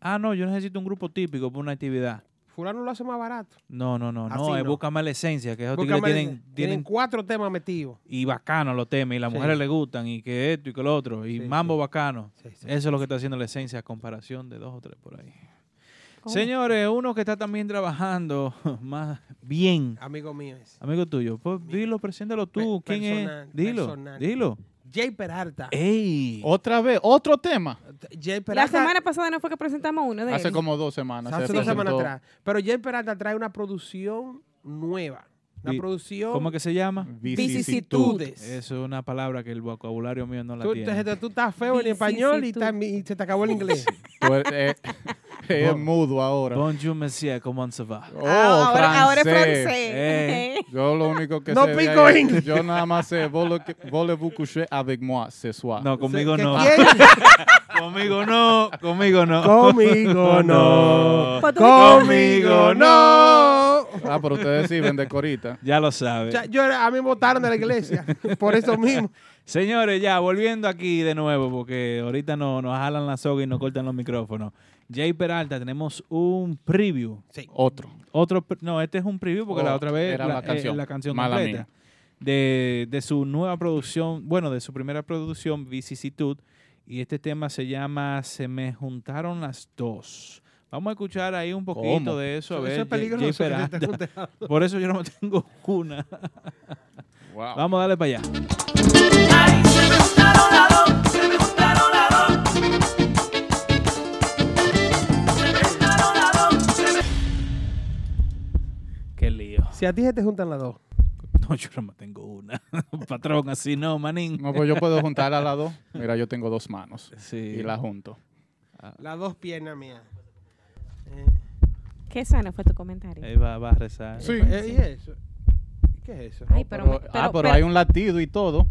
Ah, no, yo necesito un grupo típico para una actividad. Fulano lo hace más barato. No, no, no, Así no, es no. búscame la esencia, que esos tigres Búscame tienen, tienen tienen cuatro temas metidos. y bacano los temas, y las Sí. mujeres le gustan, y que esto y que lo otro, y Sí, mambo sí. bacano. Sí, sí. Eso es lo que está haciendo la esencia a comparación de dos o tres por ahí. ¿Cómo? Señores, uno que está también trabajando más bien, Amigo mío amigo tuyo, pues dilo, preséntalo tú. Pe- ¿Quién personal, es? Dilo, personal. dilo. Jay Peralta. ¡Ey! Otra vez, otro tema. Jay La Peralta. semana pasada no fue que presentamos uno de Hace él. como dos semanas. se hace dos semanas presentó atrás. Pero Jay Peralta trae una producción nueva. Una Vi- producción. ¿Cómo que se llama? Vicisitudes. Eso es una palabra que el vocabulario mío no la Tú, tiene. tú estás feo en español y, Vicisitud. también- y se te acabó el inglés. Tú eres- eh, es mudo ahora. Bonjour, monsieur, comment ça va? Oh, Ah, ahora, ahora es francés. Eh. Yo lo único que No sé de pico inglés. yo nada más sé voulez- voulez-vous coucher avec moi ce soir. No, conmigo ¿Qué no. Conmigo no, conmigo no. Conmigo no. Pues tú- Conmigo no. Ah, pero ustedes sí venden corita. Ya lo sabe. O sea, yo era- a mí me votaron de la iglesia por eso mismo. Señores, ya volviendo aquí de nuevo, porque ahorita no, nos jalan la soga y nos cortan los micrófonos. Jay Peralta, tenemos un preview. Otro. Otro, pre- no, este es un preview porque Oh, la otra vez era la eh, canción. la canción Mala completa. De, de su nueva producción, bueno, de su primera producción, Vicisitud. Y este tema se llama Se me juntaron las dos. Vamos a escuchar ahí un poquito ¿Cómo? de eso. A Eso ver, es Jay- peligroso Jay se Peralta. Por eso yo no tengo una. Wow. Vamos a darle para allá. Qué lío. Si a ti se te juntan las dos. No, yo no tengo una. Patrón, así no, manín. No, pues yo puedo juntar a las dos. Mira, yo tengo dos manos. Sí. Y la junto. Las dos piernas mías. Qué sano fue tu comentario. Ahí va, va a rezar. Sí. Eh, ¿Y eso? ¿Qué es eso? Ay, pero, Pero- me- ah, pero- pero pero- hay un latido y todo.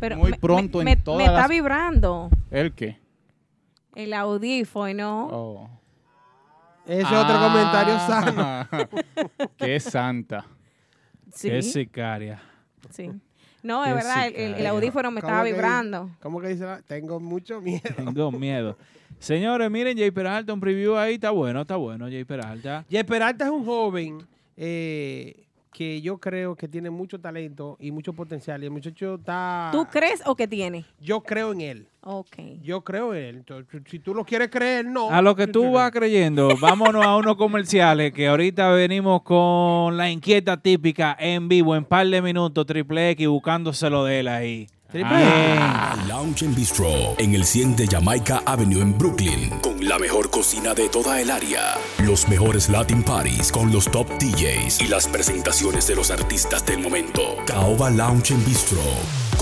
pero muy me- pronto me, en me- todas me está las- vibrando ¿El qué? el audífono. Oh. Ese es otro comentario sano. Ah, Qué santa. Sí, Es sicaria. sí. No, es Qué verdad, el, audífono me ¿Cómo estaba que- vibrando. ¿Cómo que dice? la- Tengo mucho miedo. Tengo miedo. Señores, miren, Jay Peralta, un preview ahí. Está bueno, está bueno, Jay Peralta. Jay Peralta es un joven eh, que yo creo que tiene mucho talento y mucho potencial. Y el muchacho está... ¿Tú crees o que tiene? Yo creo en él. Ok. Yo creo en él. Entonces, si tú lo quieres creer, no. A lo que tú vas creyendo, vámonos a unos comerciales que ahorita venimos con la inquieta típica en vivo en par de minutos, triple X, buscándoselo de él ahí. Ah, Lounge and Bistro en el 100 de Jamaica Avenue en Brooklyn, con la mejor cocina de toda el área, los mejores Latin Parties con los top DJs y las presentaciones de los artistas del momento. Caoba Lounge and Bistro,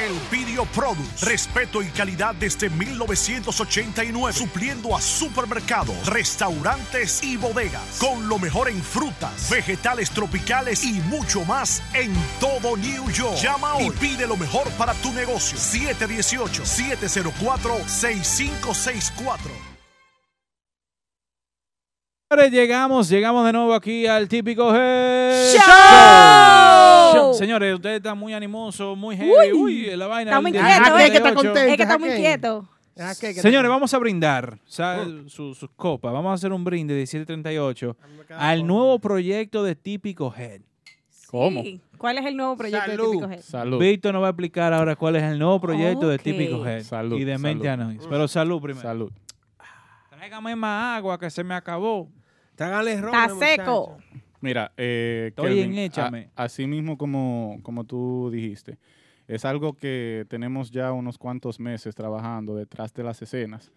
El Video Produce. Respeto y calidad desde 1989. Supliendo a supermercados, restaurantes y bodegas. Con lo mejor en frutas, vegetales tropicales y mucho más en todo New York. Llama hoy y pide lo mejor para tu negocio. 718-704-6564. Señores, llegamos, llegamos de nuevo aquí al típico Head ¡Show! Show. Señores, ustedes están muy animosos, muy heavy. Uy, la vaina. Está muy del quieto, 18. ¿eh? que está contento. Es que está muy Jaque. quieto. ¿qué? ¿Qué Señores, vamos a brindar o sea, su- sus copas. Vamos a hacer un brinde de 1738 al nuevo proyecto de Típico Head. ¿Cómo? Sí. ¿Cuál es el nuevo proyecto Salud. de Típico Head? Salud. Víctor nos va a explicar ahora cuál es el nuevo proyecto de. Típico Head. Salud, y de Mente. Anónima. Pero salud primero. Salud. Tráigame más agua que se me acabó. Trágale ron, Está seco. muchacho. Mira, eh, Estoy Kelvin, en échame. a- así mismo como, como tú dijiste, es algo que tenemos ya unos cuantos meses trabajando detrás de las escenas,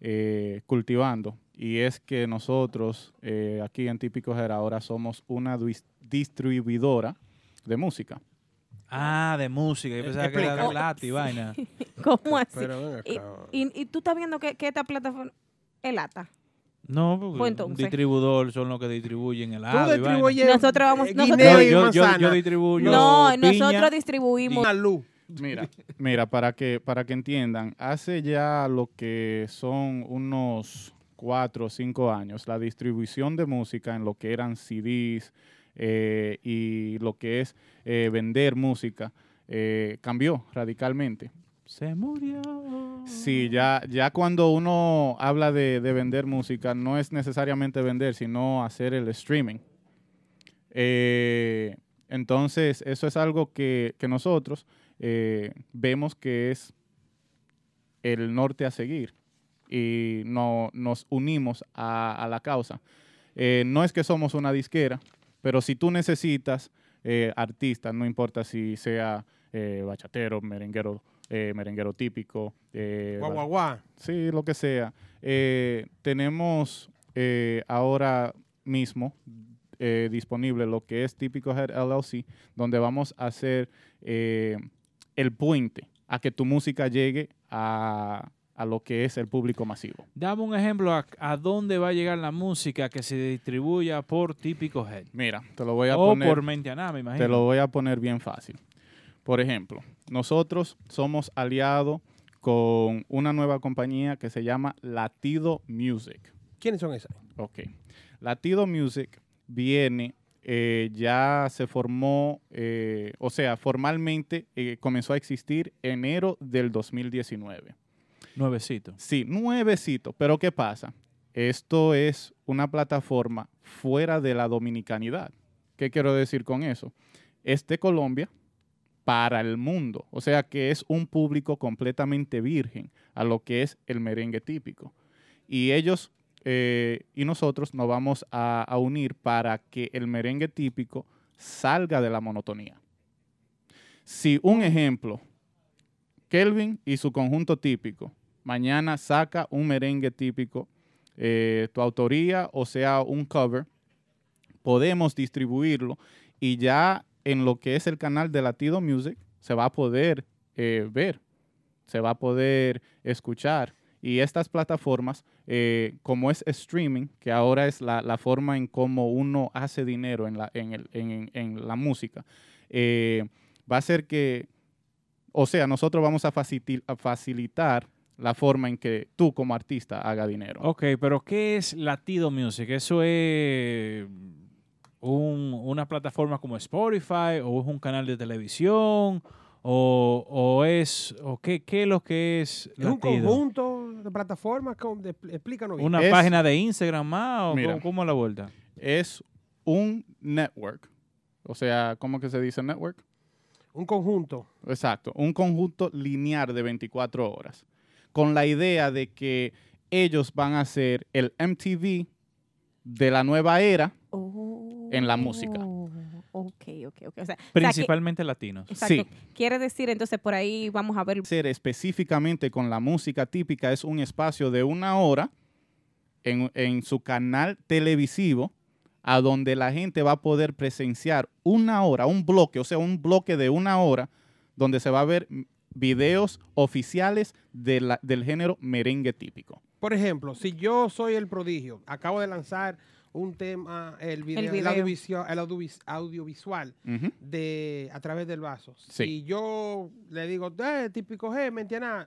eh, cultivando, y es que nosotros eh, aquí en Típico Her ahora somos una dis- distribuidora de música. Ah, de música. Yo pensaba que era vaina. ¿Cómo así? Pero Y, y- y tú estás viendo que, que esta plataforma es lata. No, porque Pues un entonces. distribuidor son los que distribuyen el Tú agua. Nosotros vamos- eh, nosotros- Yo, yo, yo, distribuyo no, piña. nosotros distribuimos. Una luz. Mira, mira, para que, para que entiendan, hace ya lo que son unos cuatro o cinco años, la distribución de música en lo que eran CDs eh, y lo que es eh, vender música eh, cambió radicalmente. Se murió. Sí, ya, ya cuando uno habla de, de vender música, no es necesariamente vender, sino hacer el streaming. Eh, entonces, eso es algo que, que nosotros eh, vemos que es el norte a seguir y no, nos unimos a, la causa. Eh, no es que somos una disquera, pero si tú necesitas artistas, no importa si sea bachatero, merenguero, eh, merenguero típico, eh, Guau, ba- guau, guau. Sí, lo que sea. Eh, tenemos eh, ahora mismo eh, disponible lo que es Típico Head LLC, donde vamos a hacer eh, el puente a que tu música llegue a, a lo que es el público masivo. Dame un ejemplo a, a dónde va a llegar la música que se distribuya por Típico Head. Mira, te lo voy a o poner. por Mentianá, me imagino. Te lo voy a poner bien fácil. Por ejemplo, nosotros somos aliados con una nueva compañía que se llama Latido Music. ¿Quiénes son esas? Ok. Latido Music viene, eh, ya se formó, eh, o sea, formalmente eh, comenzó a existir enero del 2019. Nuevecito. Sí, nuevecito. Pero ¿qué pasa? Esto es una plataforma fuera de la dominicanidad. ¿Qué quiero decir con eso? Es de Colombia para el mundo. O sea que es un público completamente virgen a lo que es el merengue típico. Y ellos eh, y nosotros nos vamos a, unir para que el merengue típico salga de la monotonía. Si un ejemplo, Kelvin y su conjunto típico, mañana saca un merengue típico, eh, tu autoría o sea un cover, podemos distribuirlo y ya en lo que es el canal de Latido Music se va a poder eh, ver, se va a poder escuchar. Y estas plataformas, eh, como es streaming, que ahora es la, la forma en cómo uno hace dinero en la, en el- en- en la música, eh, va a ser que, o sea, nosotros vamos a, facili- a facilitar la forma en que tú como artista haga dinero. Ok, pero ¿qué es Latido Music? ¿Eso es un- una plataforma como Spotify o es un canal de televisión o, o es o qué, qué es lo que es ¿Es un Latido? conjunto de plataformas? ¿Cómo? De- explícanos bien. ¿Una Es- página de Instagram más o Mira. cómo, cómo la vuelta? Es un network, o sea, ¿cómo que se dice network? Un conjunto. Exacto, un conjunto lineal de 24 horas, con la idea de que ellos van a ser el MTV de la nueva era en la música. Oh, Ok, ok, ok. O sea, o sea que- Principalmente latinos. exacto. Sí. Quiere decir, entonces, por ahí vamos a ver Ser específicamente con la música típica es un espacio de una hora en, en su canal televisivo a donde la gente va a poder presenciar una hora, un bloque, o sea, un bloque de una hora donde se va a ver videos oficiales de la- del género merengue típico. Por ejemplo, si yo soy el prodigio, acabo de lanzar un tema, el video, el, video. audiovisual, el audiovis- audiovisual Ujú. de a través del vaso. Sí. Si yo le digo, eh, típico G, ¿me entiendes?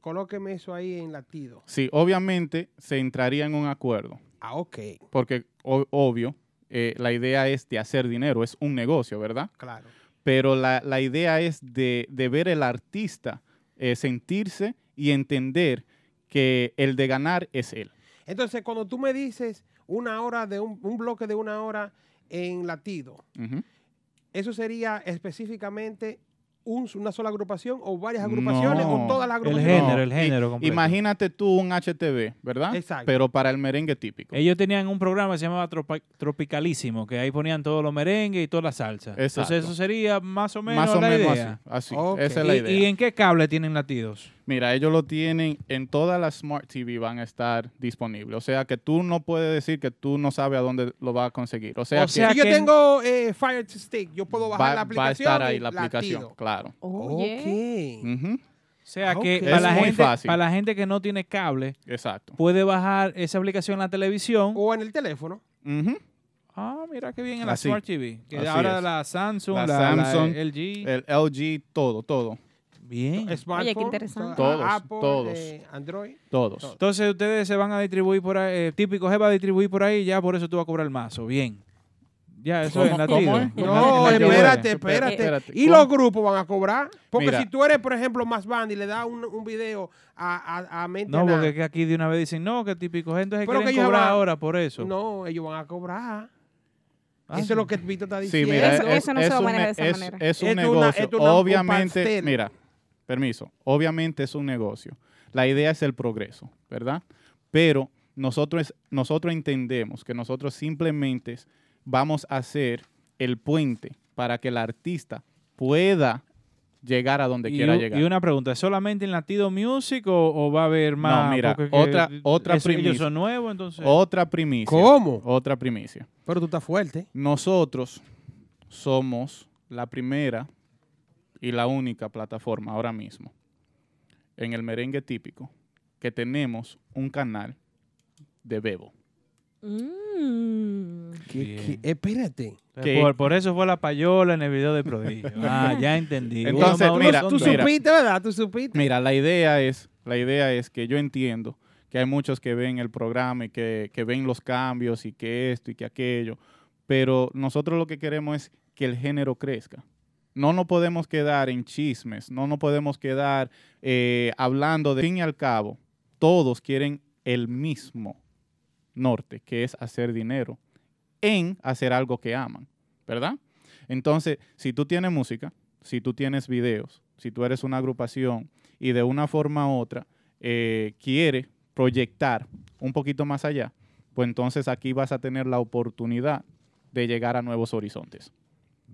Colóqueme eso ahí en latido. Sí, obviamente se entraría en un acuerdo, Ah, ok, porque o- obvio, eh, la idea es de hacer dinero, es un negocio, ¿verdad? claro. Pero la, la idea es de, de ver el artista eh, sentirse y entender que el de ganar es él. Entonces, cuando tú me dices una hora de un, un bloque de una hora en latido. ¿eso sería específicamente un- una sola agrupación o varias agrupaciones o todas las El agrupaciones? género, el género completo. Imagínate tú un HTV, ¿verdad? Exacto. Pero para el merengue típico. Ellos tenían un programa que se llamaba Tropa- Tropicalísimo, que ahí ponían todos los merengues y toda la salsa. Exacto. Entonces eso sería más o menos Más o la menos idea. así. Esa es la ¿Y, idea. y en qué cable tienen latidos? Mira, ellos lo tienen en todas las Smart TV van a estar disponibles. O sea que tú no puedes decir que tú no sabes a dónde lo vas a conseguir. O sea, O sea si yo que- tengo eh, Fire Stick, yo puedo que bajar va, la va a aplicación. estar ahí la aplicación, latido. claro. Oye. Ok. Ujú, O sea Ah, que para, Es la muy gente, fácil. para la gente que no tiene cable, Exacto. puede bajar esa aplicación en la televisión. O en el teléfono. Ujú. Ah, mira qué bien en la Así. Smart TV. Que Así ahora es. la Samsung, La la, la Samsung, LG. El LG, todo, todo, bien. Smartphone. interesante. Todos, Apple, todos. eh, Android. todos. Entonces ustedes se van a distribuir por ahí, eh, típico G va a distribuir por ahí, ya por eso tú vas a cobrar el mazo. Bien. Ya, eso ¿Cómo- es la- No, espérate, espérate. Espérate, Y ¿cómo? los grupos van a cobrar. Porque Mira. si tú eres, por ejemplo, más band y le das un, un video a, a, a Mente No, porque es que aquí de una vez dicen, no, que típico gente se Pero que quieren ellos cobrar van- ahora por eso. No, ellos van a cobrar. Ah, Eso sí. es lo que Vito está Sí, diciendo. mira, Eso- es, eso no se es va a un, manejar de esa es- manera. es un una- negocio. una- un Obviamente, mira, permiso, obviamente es un negocio. La idea es el progreso, ¿verdad? Pero nosotros, nosotros entendemos que nosotros simplemente vamos a hacer el puente para que el artista pueda llegar a donde y, quiera u- llegar. y una pregunta, ¿es solamente en Latido Music o, o va a haber más? mira, Porque que- otra- otra primicia. son nuevos, entonces. Otra primicia. ¿Cómo? Otra primicia. Pero tú estás fuerte. Nosotros somos la primera y la única plataforma ahora mismo en el merengue típico que tenemos un canal de Bebo. Mm. Bien. Espérate. Por, por eso fue la payola en el video de Prodigio. Ah, ya entendí. Entonces, mira, Tú mira. supiste, ¿verdad? Tú supiste. Mira, la idea es, la idea es que yo entiendo que hay muchos que ven el programa y que, que ven los cambios y que esto y que aquello, pero nosotros lo que queremos es que el género crezca. No nos podemos quedar en chismes, no nos podemos quedar eh, hablando de fin y al cabo. Todos quieren el mismo norte, que es hacer dinero en hacer algo que aman, ¿verdad? Entonces, si tú tienes música, si tú tienes videos, si tú eres una agrupación y de una forma u otra eh, quiere proyectar un poquito más allá, pues entonces aquí vas a tener la oportunidad de llegar a nuevos horizontes.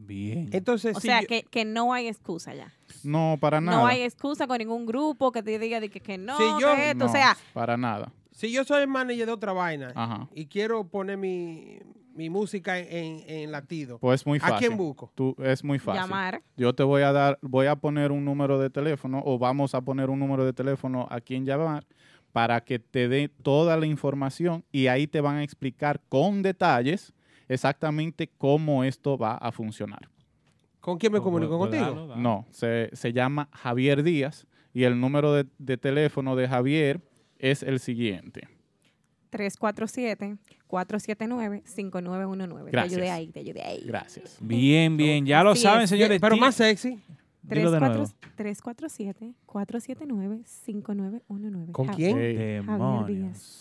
Bien. Entonces, O si sea, yo- que, que no hay excusa ya. No, para nada. No hay excusa con ningún grupo que te diga de que, que no, Si yo- que esto. O sea, para nada. si yo soy el manager de otra vaina Ajá. y quiero poner mi, mi música en, en- en latido, Pues es muy ¿a fácil. quién busco? Tú, es muy fácil. llamar. Yo te voy a dar, voy a poner un número de teléfono o vamos a poner un número de teléfono a quien llamar para que te dé toda la información y ahí te van a explicar con detalles exactamente cómo esto va a funcionar. ¿Con quién me comunico contigo? No, se, se llama Javier Díaz y el número de, de teléfono de Javier es el siguiente. 347-479-5919. Te Gracias. ayudé ahí, te ayudé ahí. Gracias. Bien, bien. Ya lo saben, es. señores. Pero más sexy. Dilo de nuevo. 347-479-5919. ¿Con quién? Javier Demonios.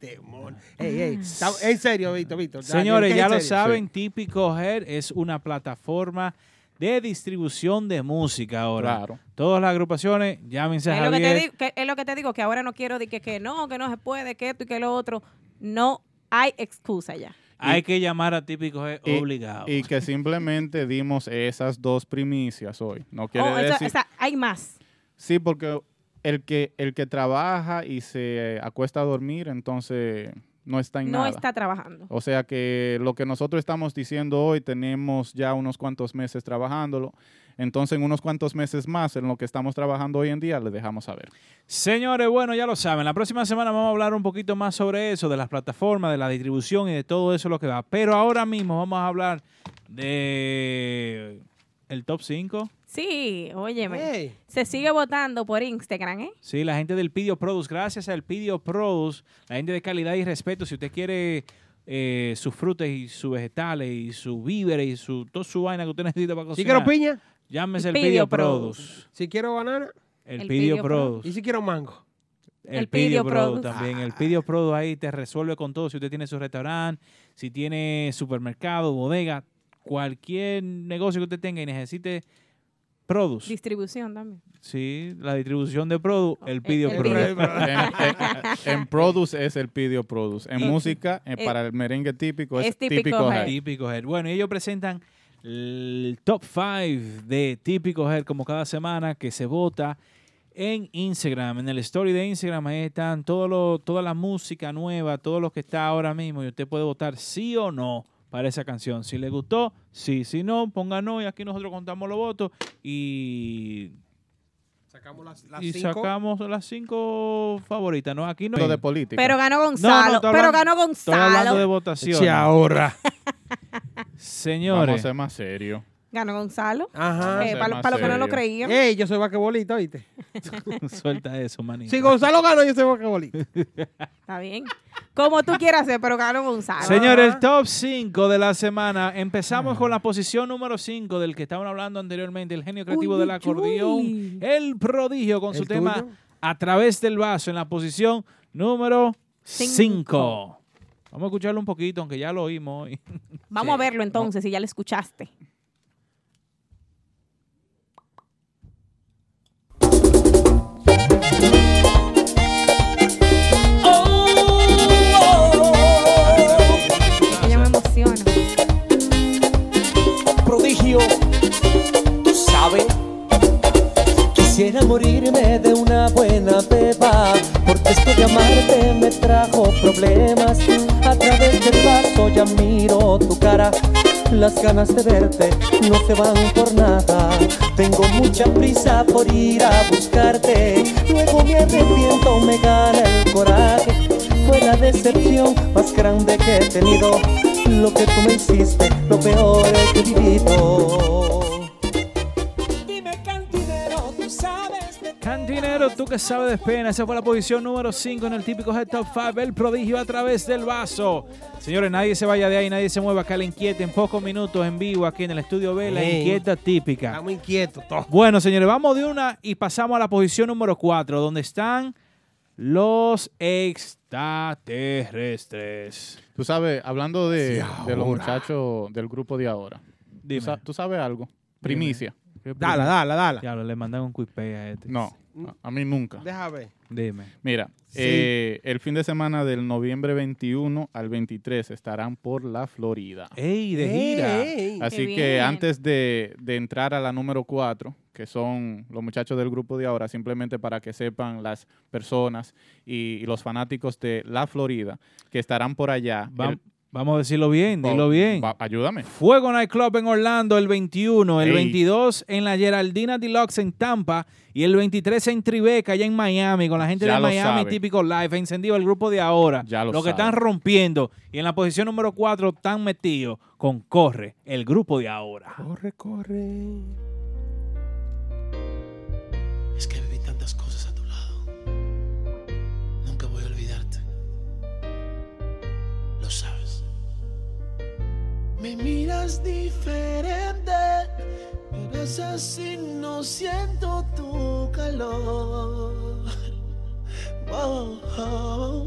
Demonio. Ey, ey. está- En serio, Víctor, Víctor. Señores, ¿en ya lo saben, Típico Head es una plataforma de distribución de música ahora. Claro. Todas las agrupaciones, llámense a Es lo, que Javier. te digo, que, es lo que te digo, que ahora no quiero de que, que no, que no se puede, que esto y que lo otro. No hay excusa ya. Hay que llamar a Típico Head Y- obligado. Y que simplemente dimos esas dos primicias hoy. No quiere Oh, eso- decir... o sea, hay más. Sí, porque el que, el que trabaja y se acuesta a dormir, entonces no está en No nada. está trabajando. O sea que lo que nosotros estamos diciendo hoy, tenemos ya unos cuantos meses trabajándolo. Entonces, en unos cuantos meses más, en lo que estamos trabajando hoy en día, les dejamos saber. Señores, bueno, ya lo saben. La próxima semana vamos a hablar un poquito más sobre eso, de las plataformas, de la distribución y de todo eso lo que va. Pero ahora mismo vamos a hablar de el top 5. Sí, óyeme. Se sigue votando por Instagram, ¿eh? Sí, la gente del Pidio Produce, gracias al Pidio Produce, la gente de calidad y respeto, si usted quiere eh, sus frutas y sus vegetales y sus víveres y su, toda su vaina que usted necesita para Si cocinar, quiero piña, llámese el Pidio Pidio Produce. Produce. si quiero banana El, El Pidio, Pidio Produce. y si quiero mango. El, El Pidio Pidio Produce Produce. también. El Pidio Produce ahí te resuelve con todo. Si usted tiene su restaurante, si tiene supermercado, bodega, cualquier negocio que usted tenga y necesite Produce. Distribución también. Sí, la distribución de Produce, el Pidio Produce. En, en- en Produce es el Pidio Produce. En música, eh, eh, para el merengue típico, es, es típico típico head. Típico Head. Bueno, y ellos presentan el top 5 de Típico Head como cada semana que se vota en Instagram. En el story de Instagram ahí están todo lo, toda la música nueva, todo lo que está ahora mismo y usted puede votar sí o no para esa canción. Si le gustó, sí. Si no, ponga no y aquí nosotros contamos los votos y, Sacamos las, las y cinco. sacamos las cinco favoritas. ¿no? Aquí no de política. Pero ganó No, no, Gonzalo. estoy pero hablando- ganó Estoy hablando de Gonzalo. votación. Se ahorra. Vamos a Señores, ser más serios. Ganó Gonzalo. Ajá. Eh, para más los que no lo creían. Ey, yo soy vaquebolita, ¿viste? suelta eso, manito. Si Gonzalo ganó, yo soy vaquebolita. Está bien. Como tú quieras hacer, pero ganó Gonzalo. Señor, el top 5 de la semana. Empezamos con la posición número 5 del que estaban hablando anteriormente, el genio creativo Uy, del acordeón, uy. el prodigio con su ¿El tema? A través del vaso en la posición número 5. Cinco. Vamos a escucharlo un poquito, aunque ya lo oímos hoy. Vamos a verlo entonces, si ya lo escuchaste. Tú sabes. Quisiera morirme de una buena beba, porque esto de amarte me trajo problemas. A través del vaso ya miro tu cara, Las ganas de verte no se van por nada. Tengo mucha prisa por ir a buscarte. Luego me arrepiento, me gana el coraje. Fue la decepción más grande que he tenido. Lo que tú me hiciste, lo peor que he vivido. Dime cantinero, tú sabes de Cantinero, tú que sabes de pena. Esa fue la posición número 5 en el típico Head Top 5. El prodigio a través del vaso. Señores, nadie se vaya de ahí, nadie se mueva. Acá la inquieta en pocos minutos en vivo aquí en el estudio B, la Ey. inquieta típica. Estamos inquietos todos. Bueno, señores, vamos de una y pasamos a la posición número 4, donde están los extraterrestres. Tú sabes, hablando de, Sí, de los muchachos del grupo de ahora. Dime. ¿Tú, sa- tú sabes algo? Primicia. ¿Qué Dale, dale, dale. Diablo, le mandan un quipé a este. No, a, a mí nunca. Deja ver. Dime. Mira, Sí. eh, el fin de semana del noviembre 21 al 23 estarán por la Florida. ¡Ey, de gira! Ey. Así Qué que bien. antes de, de entrar a la número 4, que son los muchachos del grupo de ahora, simplemente para que sepan las personas y, y los fanáticos de la Florida que estarán por allá. El- vamos a decirlo bien, oh, dilo bien. va- ayúdame. Fuego Nightclub en Orlando el 21, el Ey. 22 en la Geraldina Deluxe en Tampa y el 23 en Tribeca, allá en Miami, con la gente Ya de lo Miami sabe. Típico Live, encendido el grupo de ahora. Ya lo que sabe. están rompiendo. Y en la posición número 4 están metidos con Corre, el grupo de ahora. Corre, corre. Es que Me miras diferente, pero es así, no siento tu calor. Oh, oh.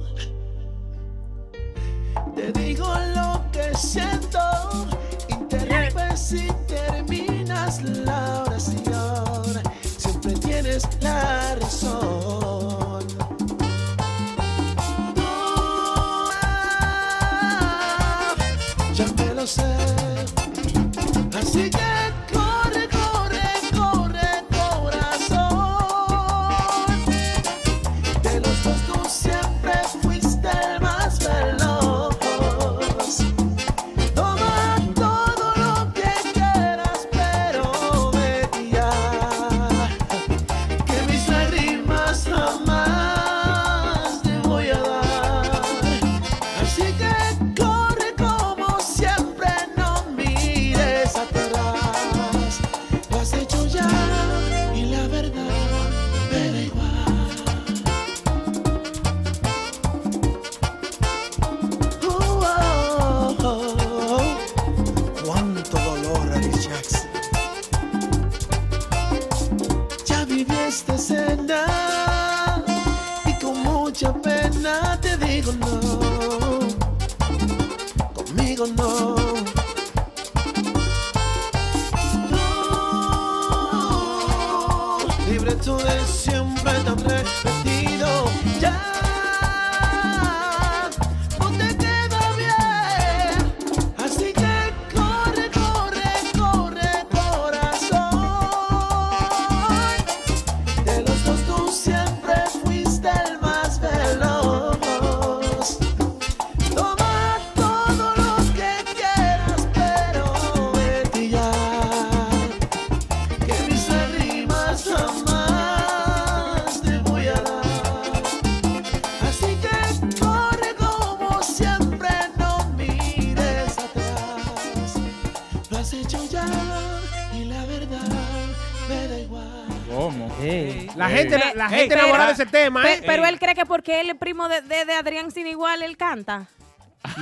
Te digo lo que siento, interrumpes y terminas la oración. Siempre tienes la razón. Ya me la ey, gente pero- enamorada de ese tema, Pe- ¿eh? pero él cree que porque él es primo de, de, de Adrián sin igual, él canta.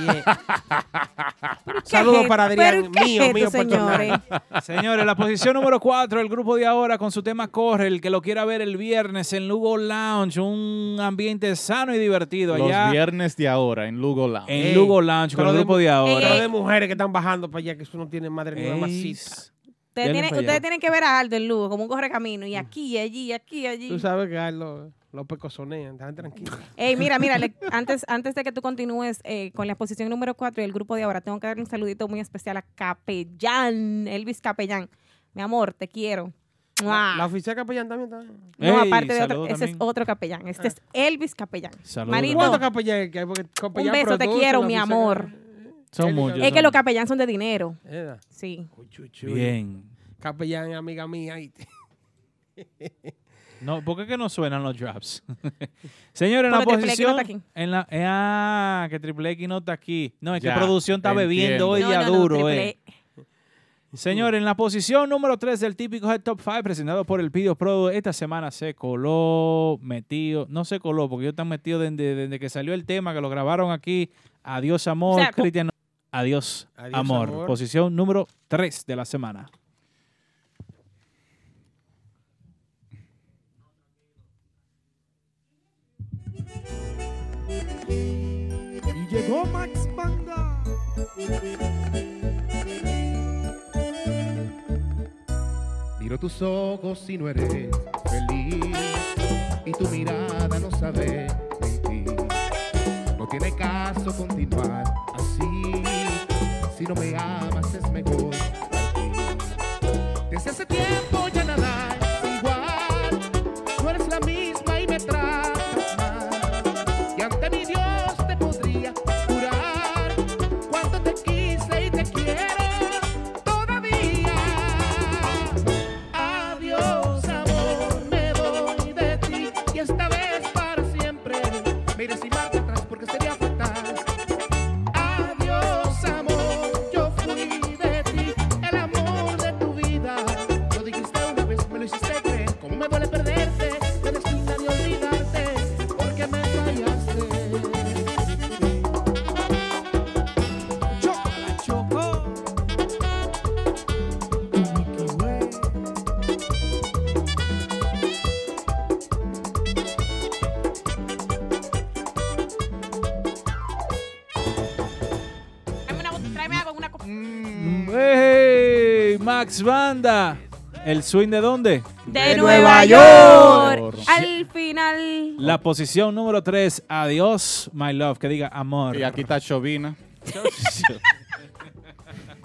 ¿Pero qué Saludos es para esto? Adrián, ¿Pero qué mío, es esto, mío, señores? Señores, la posición número 4, el grupo de ahora con su tema Corre, el que lo quiera ver el viernes en Lugo Lounge, un ambiente sano y divertido Los allá viernes de ahora en Lugo Lounge. en Ey, Lugo Lounge con pero el de grupo de ahora. Pero de mujeres que están bajando para allá, que eso no tiene madre ni Ey, mamacita. Ustedes, tienen, ustedes que ver a Aldo en Lugo como un correcamino y aquí, allí, aquí, allí. Tú sabes que a él lo, lo pecosonean, están tranquilos. Ey, mira, mira, le- antes, antes de que tú continúes eh, con la posición número 4 y el grupo de ahora, tengo que darle un saludito muy especial a Capellán, Elvis Capellán. Mi amor, te quiero. ¡Mua! La oficial capellán también está. No, Ey, aparte de otro, saludo ese es también. otro capellán. Este es Elvis Capellán. Saludos. ¿Cuántos capellanes que hay? Porque un capellán beso, te quiero, la mi amor. Son muchos. Es que los capellán son de dinero. Sí. Bien. Capellán, amiga mía. No, ¿Por qué que no suenan los drops? Señores, en la Porque Triple X no posición. está aquí. en la, eh, ah, que Triple X no está aquí. No, es Ya, que producción está bebiendo hoy No, día duro, Triple eh. Señores, en la posición número 3 del típico Head Top 5 presentado por el Video Pro, esta semana se coló, metido, no se coló, porque yo están metido desde, desde que salió el tema, que lo grabaron aquí. Adiós, amor, O sea, co- Cristian. Adiós, Adiós, amor. amor. Posición número 3 de la semana. Y llegó Max Banda. Miro tus ojos y no eres feliz y tu mirada no sabe mentir. No tiene caso continuar así. Si no me amas es mejor. Desde hace tiempo ya Max Banda. ¿El swing de dónde? De, De Nueva Nueva York. York. Al final. La posición número 3. Adiós, my love. Que diga amor. Y aquí está Chovina.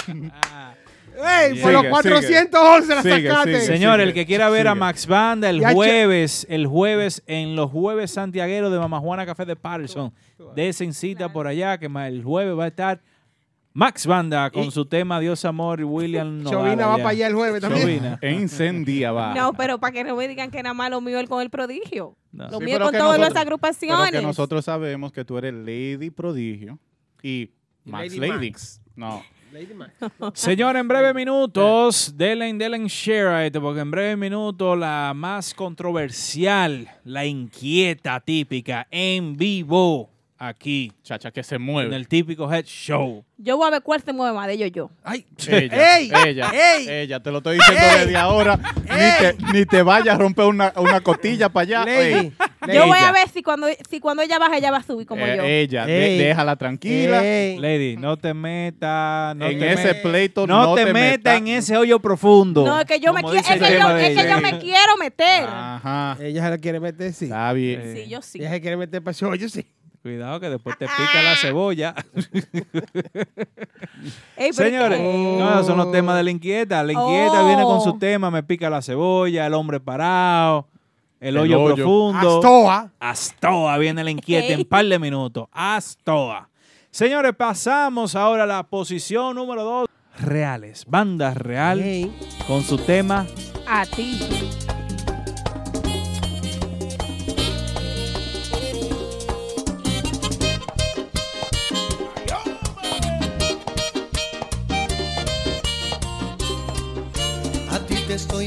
¡Ey! Por los Sigue, 411 la sacaste. sigue. Señor, el que quiera ver a. Max Banda el jueves, el jueves, en los jueves santiagueros de Mama Juana Café de Patterson, desen cita por allá, que el jueves va a estar Max Banda con Y- su tema Dios Amor y William Nodal Chovina va para allá el jueves también. Chovina. E incendia va. No, pero para que no me digan que nada más lo mío es con el prodigio. No. Lo Sí, mío con todas las agrupaciones. Pero que nosotros sabemos que tú eres Lady Prodigio y Max Lady Lady. Max. No. Lady Max. Señor, en breves minutos, denle, denle share a esto, porque en breves minutos la más controversial, la inquieta típica, en vivo, aquí, Chacha, que se en mueve. el típico Head Show. Yo voy a ver cuál se mueve más de ellos yo. Ay, Ella, ¡Ey! ella, ¡Ey! ella, te lo estoy diciendo desde ahora. Ni te, ni te vayas a romper una, una cotilla para allá. Ey, Yo voy a ver si cuando, si cuando ella baja, ella va a subir como eh, yo. Ella, de- Ey. déjala tranquila. Ey. Lady, no te metas, no en te ese pleito no, no, te, metas en ese hoyo profundo. No, es que yo me es que yo, es que yo me quiero meter. Ajá. Ella se la quiere meter, sí. Está bien. Sí, yo sí. Ella se quiere meter para show, yo sí. Cuidado que después te pica la cebolla. Ey, pero Señores, que- no, esos son los temas de la inquieta. La inquieta viene con su Oh. tema, me pica la cebolla, el hombre parado, el, El hoyo, hoyo. profundo. Astoa. Astoa viene la inquieta en par de minutos. Astoa. Señores, pasamos ahora a la posición número dos. Reales, bandas real Ey. con su tema A ti.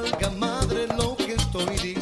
valga madre lo que estoy diciendo.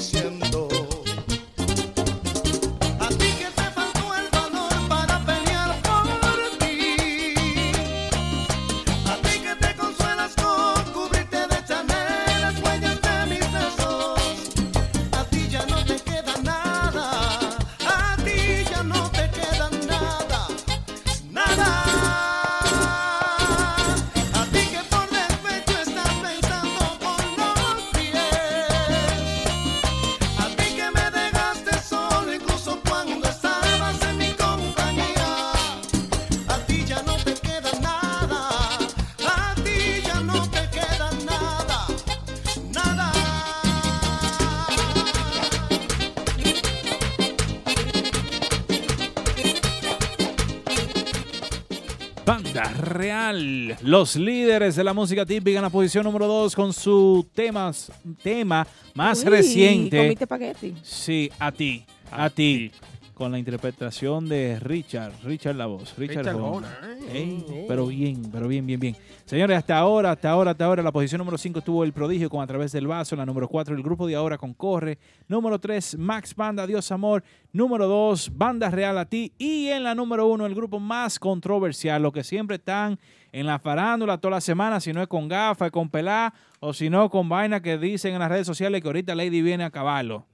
Los líderes de la música típica en la posición número 2 con su temas, tema más Uy, reciente. comiste espagueti. Sí, a ti, a, ti. Con la interpretación de Richard, Richard la voz, Richard, Richard Ey, pero bien, pero bien, bien, bien. Señores, hasta ahora, hasta ahora, hasta ahora, la posición número 5 tuvo el prodigio con A través del vaso, la número 4 el grupo de ahora con Corre, número 3 Max Banda Dios Amor, número 2 Banda Real a ti y en la número 1 el grupo más controversial, los que siempre están en la farándula toda la semana, si no es con gafas, con pelá o si no con vaina que dicen en las redes sociales que ahorita Lady viene a caballo.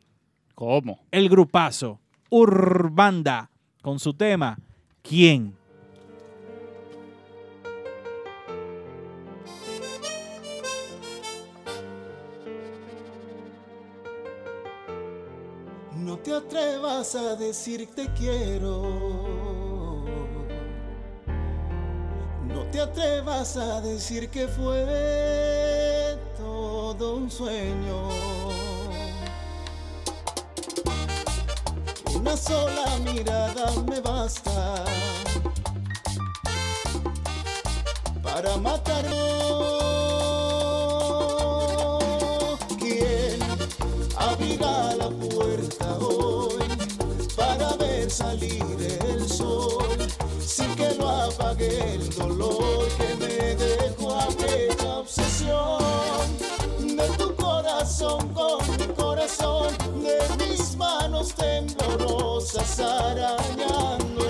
¿Cómo? El grupazo Urbanda con su tema ¿Quién? No te atrevas a decir te quiero. No te atrevas a decir que fue todo un sueño. Una sola mirada me basta para matarlo. ¿Quién abrirá la puerta hoy para ver salir el sol sin que lo apague el dolor que me dejó aquella obsesión de tu corazón con corazón de mis manos temblorosas arañando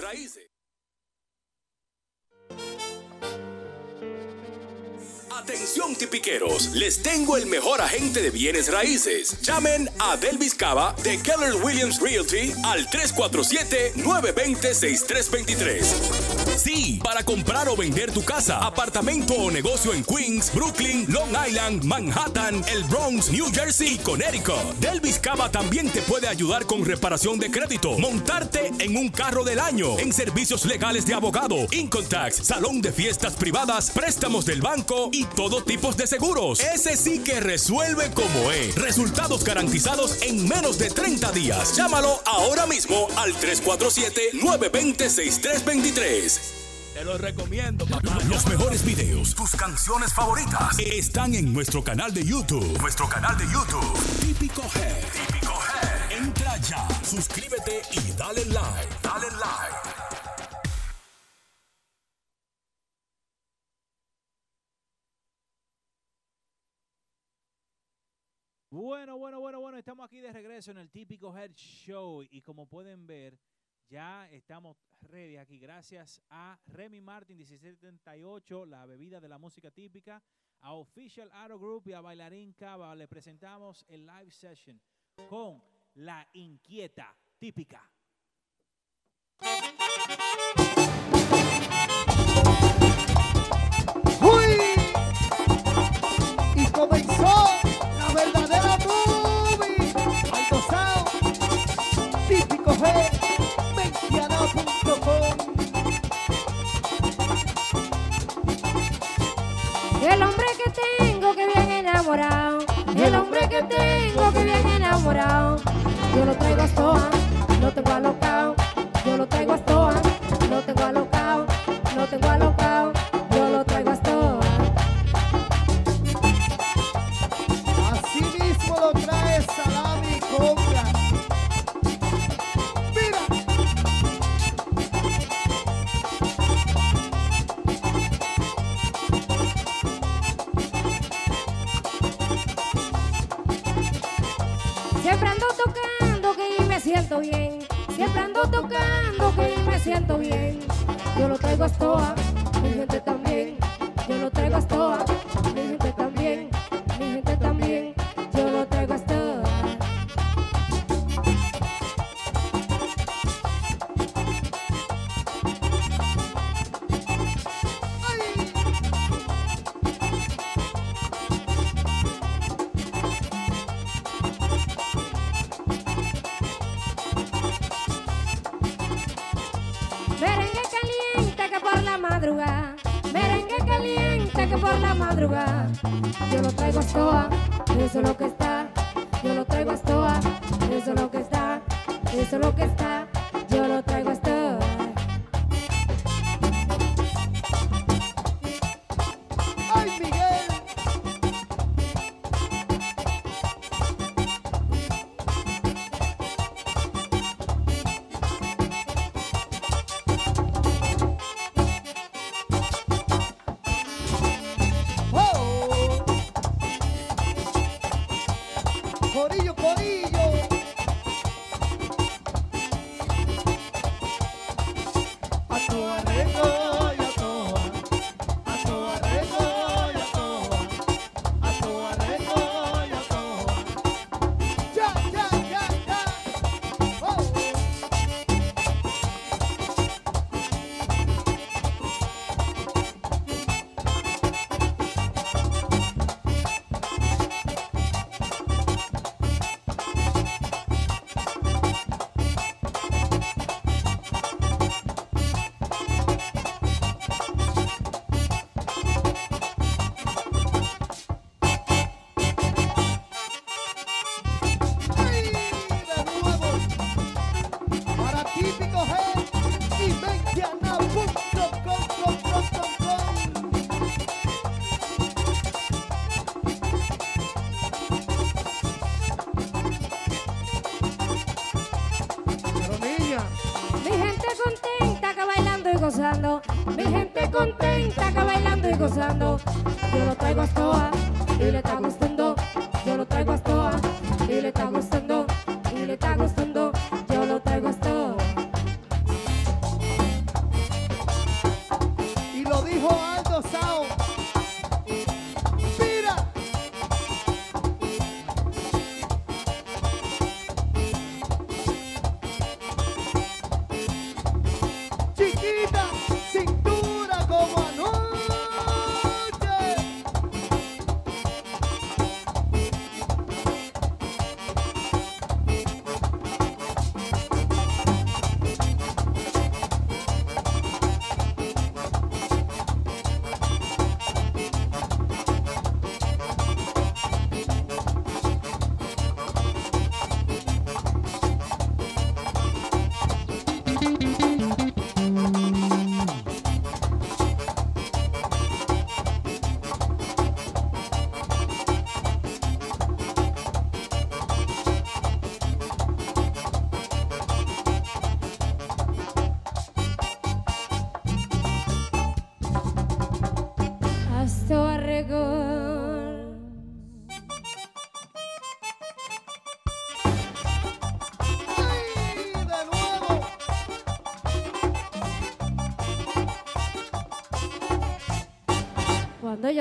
raíces. Atención tipiqueros, les tengo el mejor agente de bienes raíces. Llamen a Delvis Cava de Keller Williams Realty al 347-920-6323. Sí, para comprar o vender tu casa, apartamento o negocio en Queens, Brooklyn, Long Island, Manhattan, el Bronx, New Jersey y Connecticut. Delvis Cava también te puede ayudar con reparación de crédito, montarte en un carro del año, en servicios legales de abogado, income tax, salón de fiestas privadas, préstamos del banco y todo tipo de seguros. Ese sí que resuelve como es. Resultados garantizados en menos de 30 días. Llámalo ahora mismo al 347-920-6323. Te lo recomiendo, papá. Los mejores videos, tus canciones favoritas, están en nuestro canal de YouTube. Nuestro canal de YouTube. Típico Head. Típico Head. Entra ya, suscríbete y dale like. Dale like. Bueno, bueno, bueno, bueno, estamos aquí de regreso en el típico Head Show y como pueden ver, ya estamos ready aquí gracias a Remy Martin 1778, la bebida de la música típica, a Official Auto Group y a Bailarín Cava. Le presentamos el live session con la inquieta típica. Que tengo que bien enamorado, yo lo traigo a lo tengo alocao, yo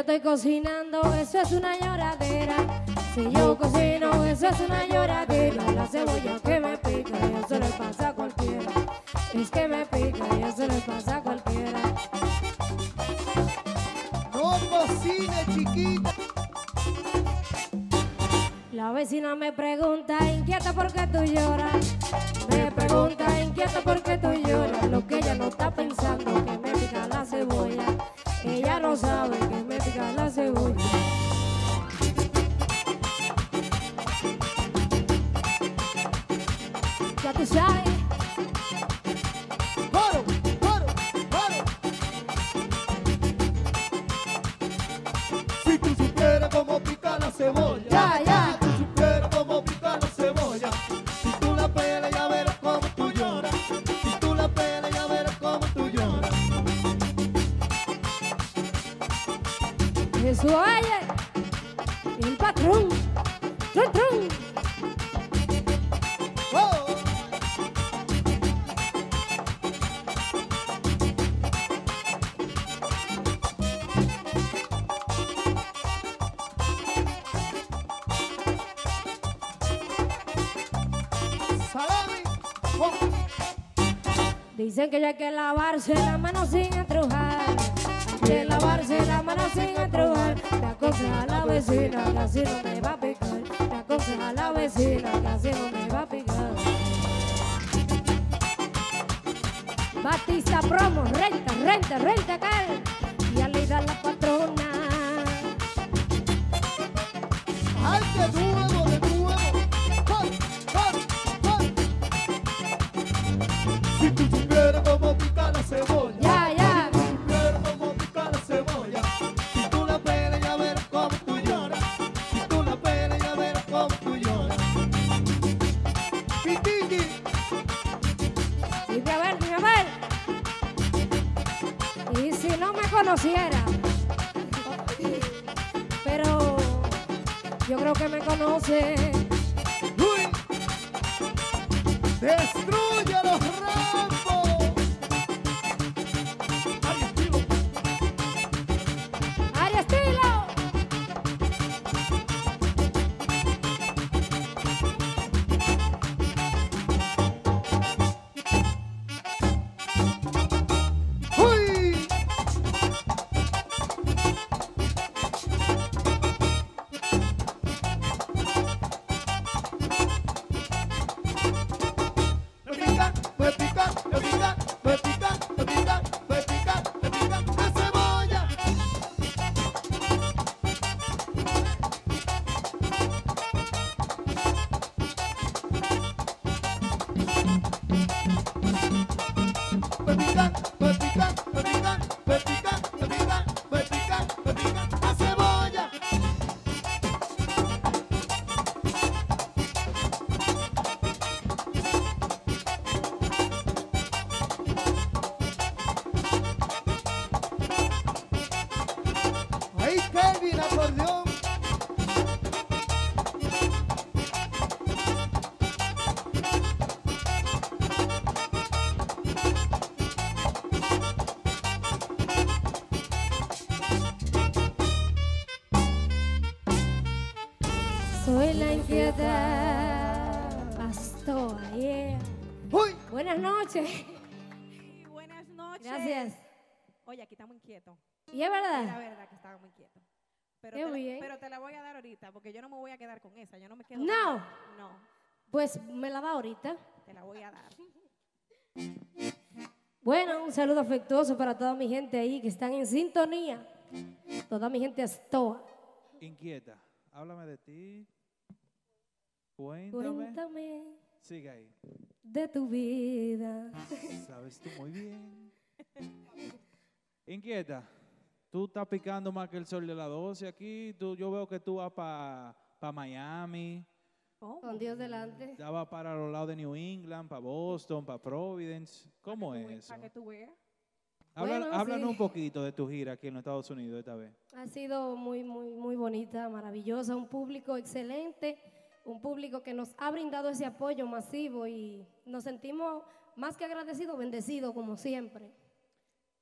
estoy cocinando, eso es una lloradera. Si yo cocino, eso es una lloradera. La cebolla que me pica, y eso le pasa a cualquiera. Es que me pica, y eso le pasa a cualquiera. No cocine, chiquita. La vecina me pregunta, inquieta por qué tú lloras. Me pregunta, inquieta por qué tú Dicen que ya que Buenas noches. Buenas noches. Gracias. Oye, aquí estamos inquietos. ¿Y es verdad? Es la verdad que estábamos inquietos. Pero Qué te, la, bien. pero te la voy a dar ahorita, porque yo no me voy a quedar con esa. Yo no me quedo. No. con esa. No, Pues me la da ahorita. te la voy a dar. Bueno, un saludo afectuoso para toda mi gente ahí que están en sintonía. Toda mi gente Astoa. Inquieta. Háblame de ti. Cuéntame. Cuéntame Sigue ahí. de tu vida. Sabes tú muy bien. Inquieta. Tú estás picando más que el sol de las 12 aquí. Tú, yo veo que tú vas para Miami. Con Dios delante. Ya vas para los lados de New England, para Boston, para Providence. ¿Cómo es eso? Para que tú veas. Habla- Bueno, háblanos sí. un poquito de tu gira aquí en los Estados Unidos esta vez. Ha sido muy, muy, muy bonita, maravillosa, un público excelente, un público que nos ha brindado ese apoyo masivo y nos sentimos más que agradecidos, bendecidos como siempre.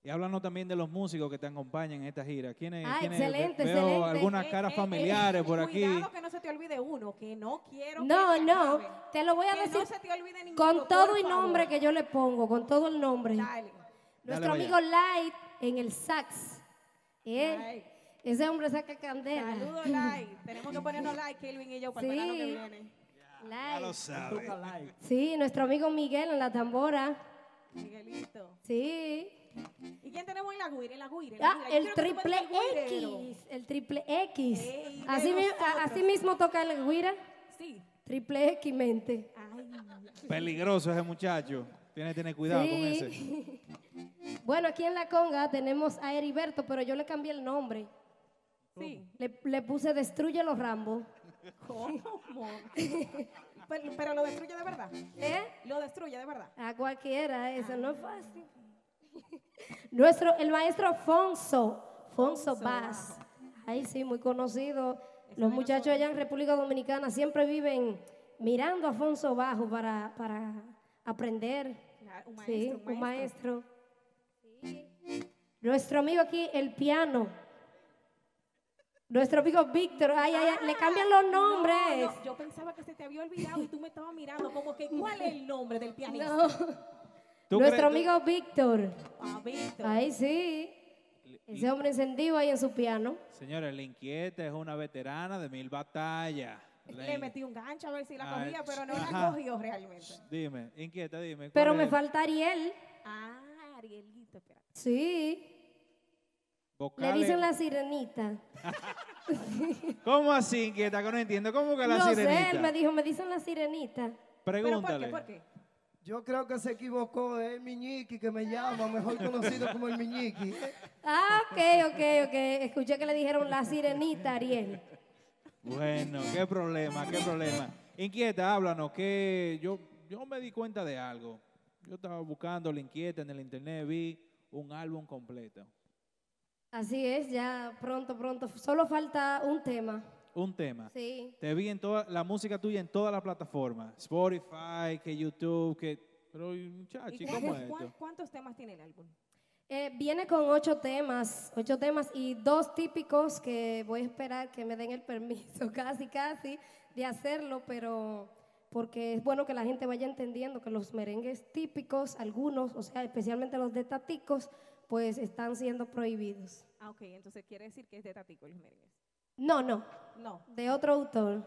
Y háblanos también de los músicos que te acompañan en esta gira. ¿Quiénes, Ah, quiénes- excelente, Veo excelente. algunas Eh, caras eh, familiares eh, por aquí. Cuidado que no se te olvide uno, que no quiero que No, te no, acabe. te lo voy a Que decir no se te olvide ninguno, con todo el nombre favor. que yo le pongo, con todo el nombre. Dale. Nuestro Dale, amigo Light en el sax. ¿eh? Light. Ese hombre saca candela. Saludos, Light. Tenemos que ponernos like, Kelvin y yo, para el verano que Sí. viene. Light. Sí, nuestro amigo Miguel en la tambora. Miguelito. Sí. ¿Y quién tenemos en la guira? En la guira. en la Ah, guira. El triple. X. El triple X. Ey, así, mi- así mismo toca el guira. Sí. Triple X mente. Peligroso ese muchacho. Tienes que tener cuidado con ese. Sí. bueno, aquí en la conga tenemos a Heriberto, pero yo le cambié el nombre. Sí. Le, le puse Destruye los Rambo. ¿Cómo? pero, pero lo destruye de verdad. ¿Eh? Lo destruye de verdad. A cualquiera, eso no es fácil. Nuestro, el maestro Fonso, Fonso Vaz. Ahí sí, muy conocido. Los muchachos allá en República Dominicana siempre viven mirando a Fonso Bajo para, para aprender. Un Sí, maestro, un maestro. Sí. Nuestro amigo aquí, el piano. Nuestro amigo Víctor, ay, ay, ay, le cambian los nombres. No, no, yo pensaba que se te había olvidado y tú me estabas mirando como que ¿cuál es el nombre del pianista? No. ¿Tú Nuestro amigo Víctor. Ah, Víctor. Ahí sí. Ese hombre encendido ahí en su piano. Señores, la inquieta es una veterana de mil batallas. La Le metí un gancho a ver si la Ay, cogía, pero no ajá. la cogió realmente. Dime, inquieta, dime. Pero ¿cuál me es? falta Ariel. Ah, Arielito, espera. Sí. Le dicen la sirenita. ¿Cómo así, inquieta? Que no entiendo. ¿Cómo que la no sirenita? sé, él me dijo, me dicen la sirenita. Pregúntale. Yo creo que se equivocó, es el Miñiqui que me llama, mejor conocido como el Miñiqui. Ah, ok, ok, ok. Escuché que le dijeron la sirenita, Ariel. Bueno, qué problema, qué problema. Inquieta, háblanos, que yo, yo me di cuenta de algo. Yo estaba buscando la inquieta en el internet, vi un álbum completo. Así es, ya pronto, pronto. Solo falta un tema. Un tema. Sí. Te vi en toda la música tuya en todas las plataformas. Spotify, que YouTube, que. Pero, muchachi, ¿Y ¿cómo es esto? cuán- cuántos temas tiene el álbum? Eh, viene con ocho temas, ocho temas y dos típicos que voy a esperar que me den el permiso, casi, casi, de hacerlo, pero porque es bueno que la gente vaya entendiendo que los merengues típicos, algunos, o sea, especialmente los de taticos, pues están siendo prohibidos. Ah, ok, entonces quiere decir que es de Tatico los merengues. No, no, No. de otro autor.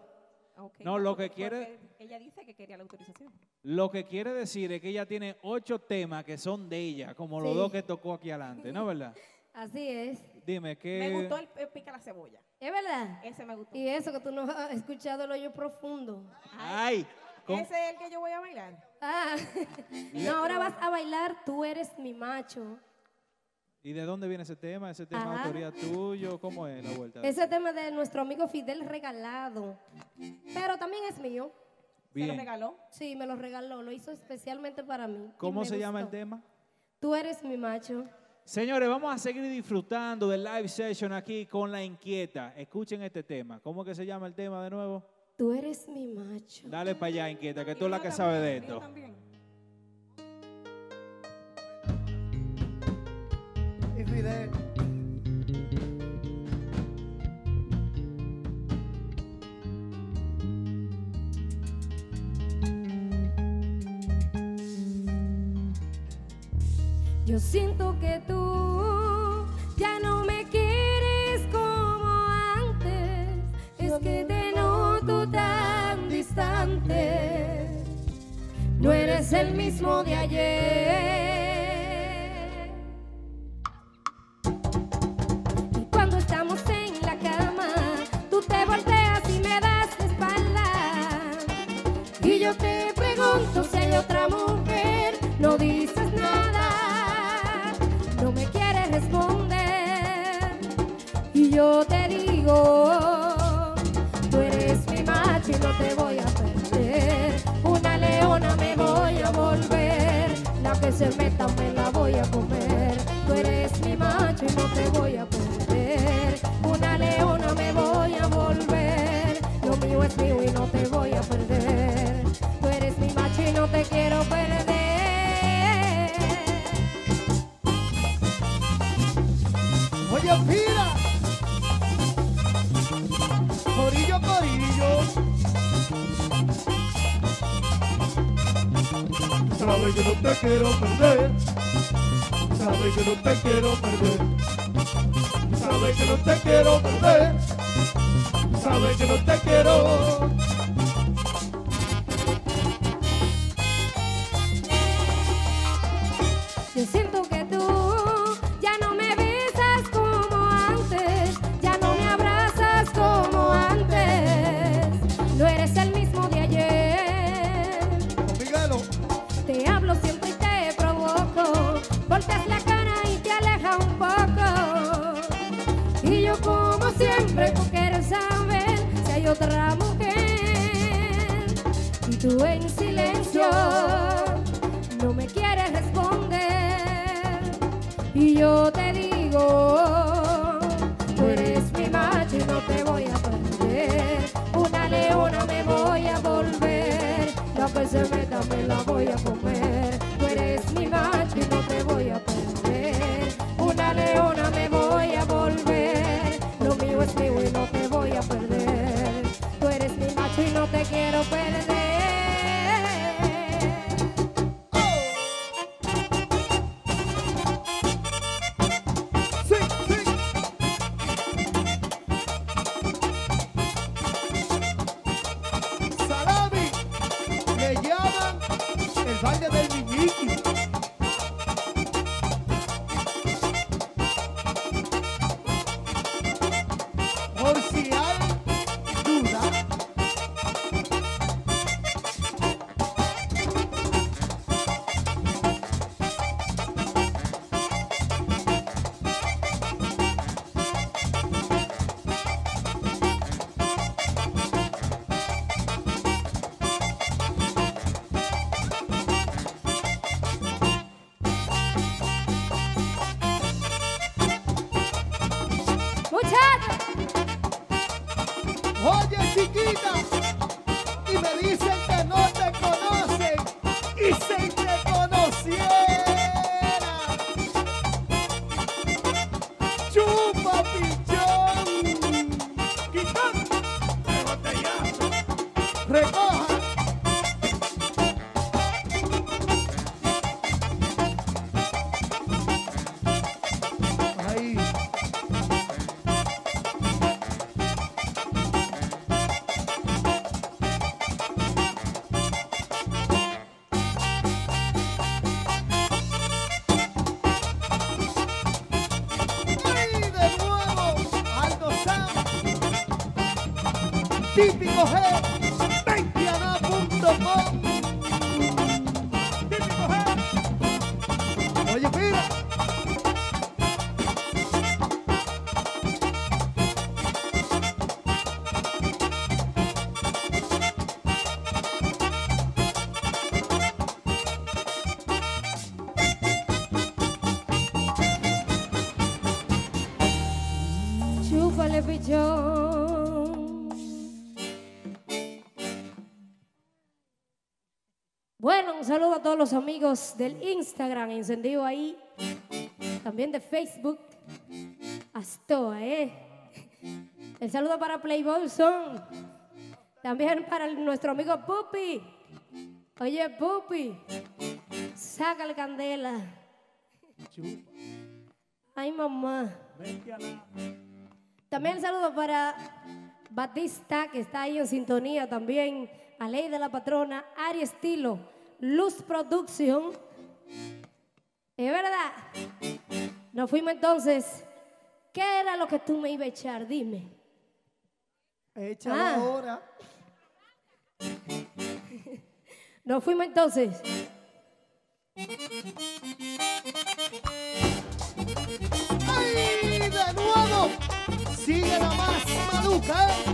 Ok, No, lo que quiere- porque Ella dice que quería la autorización. Lo que quiere decir es que ella tiene ocho temas que son de ella, como los dos que tocó aquí adelante, ¿no verdad? Así es. Dime, ¿qué? Me gustó el, el pica la cebolla. ¿Es verdad? Ese me gustó. Y eso que tú no has escuchado el hoyo profundo. Ay, ¿cómo? Ese es el que yo voy a bailar. Ah, no, ahora vas a bailar Tú eres mi macho. ¿Y de dónde viene ese tema? ¿Ese tema de Ajá. autoría tuyo? ¿Cómo es la vuelta? Ese tema de nuestro amigo Fidel regalado. Pero también es mío. ¿Se lo regaló? Sí, me lo regaló. Lo hizo especialmente para mí. ¿Cómo me se llama el tema? Tú eres mi macho. Señores, vamos a seguir disfrutando del live session aquí con La Inquieta. Escuchen este tema. ¿Cómo que se llama el tema de nuevo? Tú eres mi macho. Dale para allá, Inquieta, que tú es la que sabe de esto. Y Yo siento que tú ya no me quieres como antes. Es que te noto tan distante. No eres el mismo de ayer. Sabes que no te quiero perder. Sabes que no te quiero perder. Sabes que no te quiero perder. Sabes que no te quiero. Todos los amigos del Instagram, encendido ahí. También de Facebook. Astoa, ¿eh? El saludo para Playboy Son. También para nuestro amigo Pupi. Oye, Pupi. Sácale candela. Ay, mamá. También el saludo para Batista, que está ahí en sintonía también. A Ley de la Patrona, Ari Estilo, Luz Production. Es verdad. Nos fuimos entonces. ¿Qué era lo que tú me ibas a echar? Dime. Échalo Ah. ahora. Nos fuimos entonces. ¡Ay, de nuevo! Sigue la más maluca, ¿eh?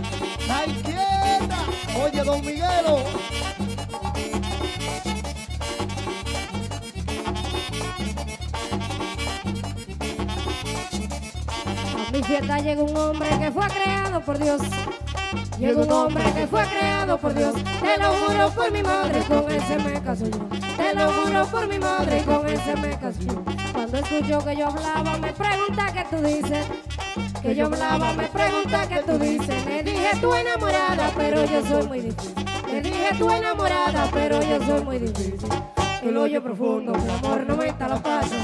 ¡La izquierda! Oye, don Miguelo. Mi fiesta llega un hombre que fue creado por Dios. Llega un hombre que fue creado por Dios. Te lo juro por mi madre, con ese me caso yo. Te lo juro por mi madre, con ese me caso yo. Cuando escuchó que yo hablaba, me pregunta qué tú dices. Que yo hablaba, me pregunta qué tú dices. Le dije tú enamorada, pero yo soy muy difícil. Le dije tú enamorada, pero yo soy muy difícil. El hoyo profundo, mi amor, no meta la pata.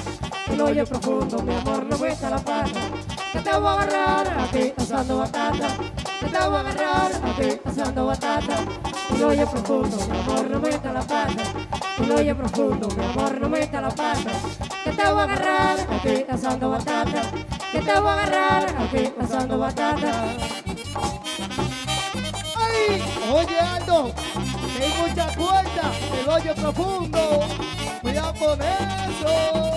El hoyo profundo, mi amor, no meta la pata. Que te voy a agarrar aquí asando batata. Que te voy a agarrar aquí asando batata. El hoyo profundo, mi amor, no meta la pata. El hoyo profundo, mi amor, no meta la pata. Que te voy a agarrar aquí asando batata. Que te voy a agarrar aquí asando batata. ¡Ay! Oye, Aldo, hay mucha cuerda, el hoyo profundo. Cuidado con eso.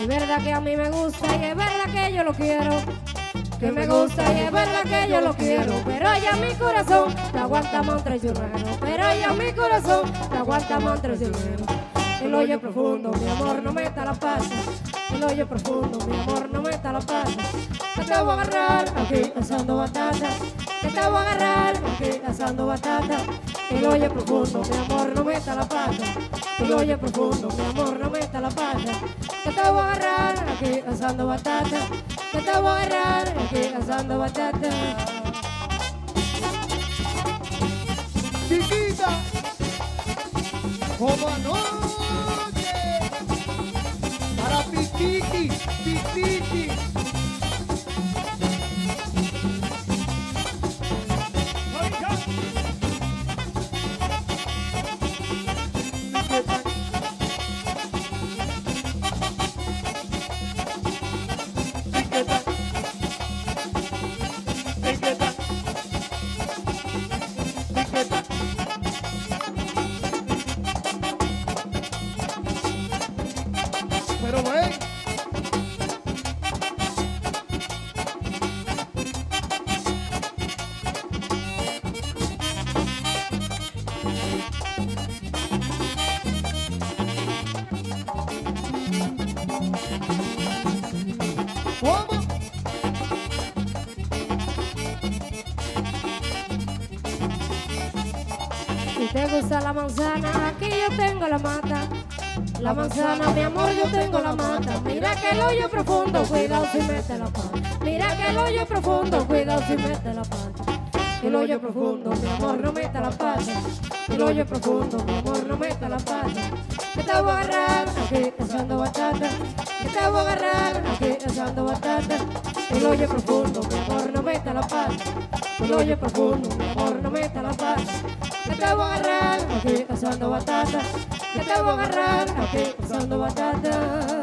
Es verdad que a mí me gusta y es verdad que yo lo quiero. Que me gusta y es verdad que yo lo quiero. Pero ya mi corazón te aguanta más traicionero. Pero ya mi corazón te aguanta más traicionero. El hoyo profundo, mi amor, no meta la pata. El hoyo profundo, mi amor, no meta la pata. Que te voy a agarrar aquí asando batata. Que te voy a agarrar aquí asando batata. El hoyo profundo, mi amor, no meta la pata. El hoyo profundo, mi amor, no meta la pata. Que te voy a agarrar aquí asando batata. Que te voy a agarrar aquí asando batata. Chiquita, como anoche, para Pititi, La manzana, mi amor, yo tengo la mata. Mira que el hoyo profundo, cuidado si mete la pata. Mira que el hoyo profundo, cuidado si mete la pata. El hoyo profundo, mi amor, no meta la pata. El hoyo profundo, mi amor, no meta la pata. Que te voy a agarrar aquí asando batata. Que te voy a agarrar aquí asando batata. El hoyo profundo, mi amor, no meta la pata. El hoyo profundo, mi amor, no meta la pata. Que te voy a agarrar aquí asando batata. Que te voy a agarrar aquí asando batata.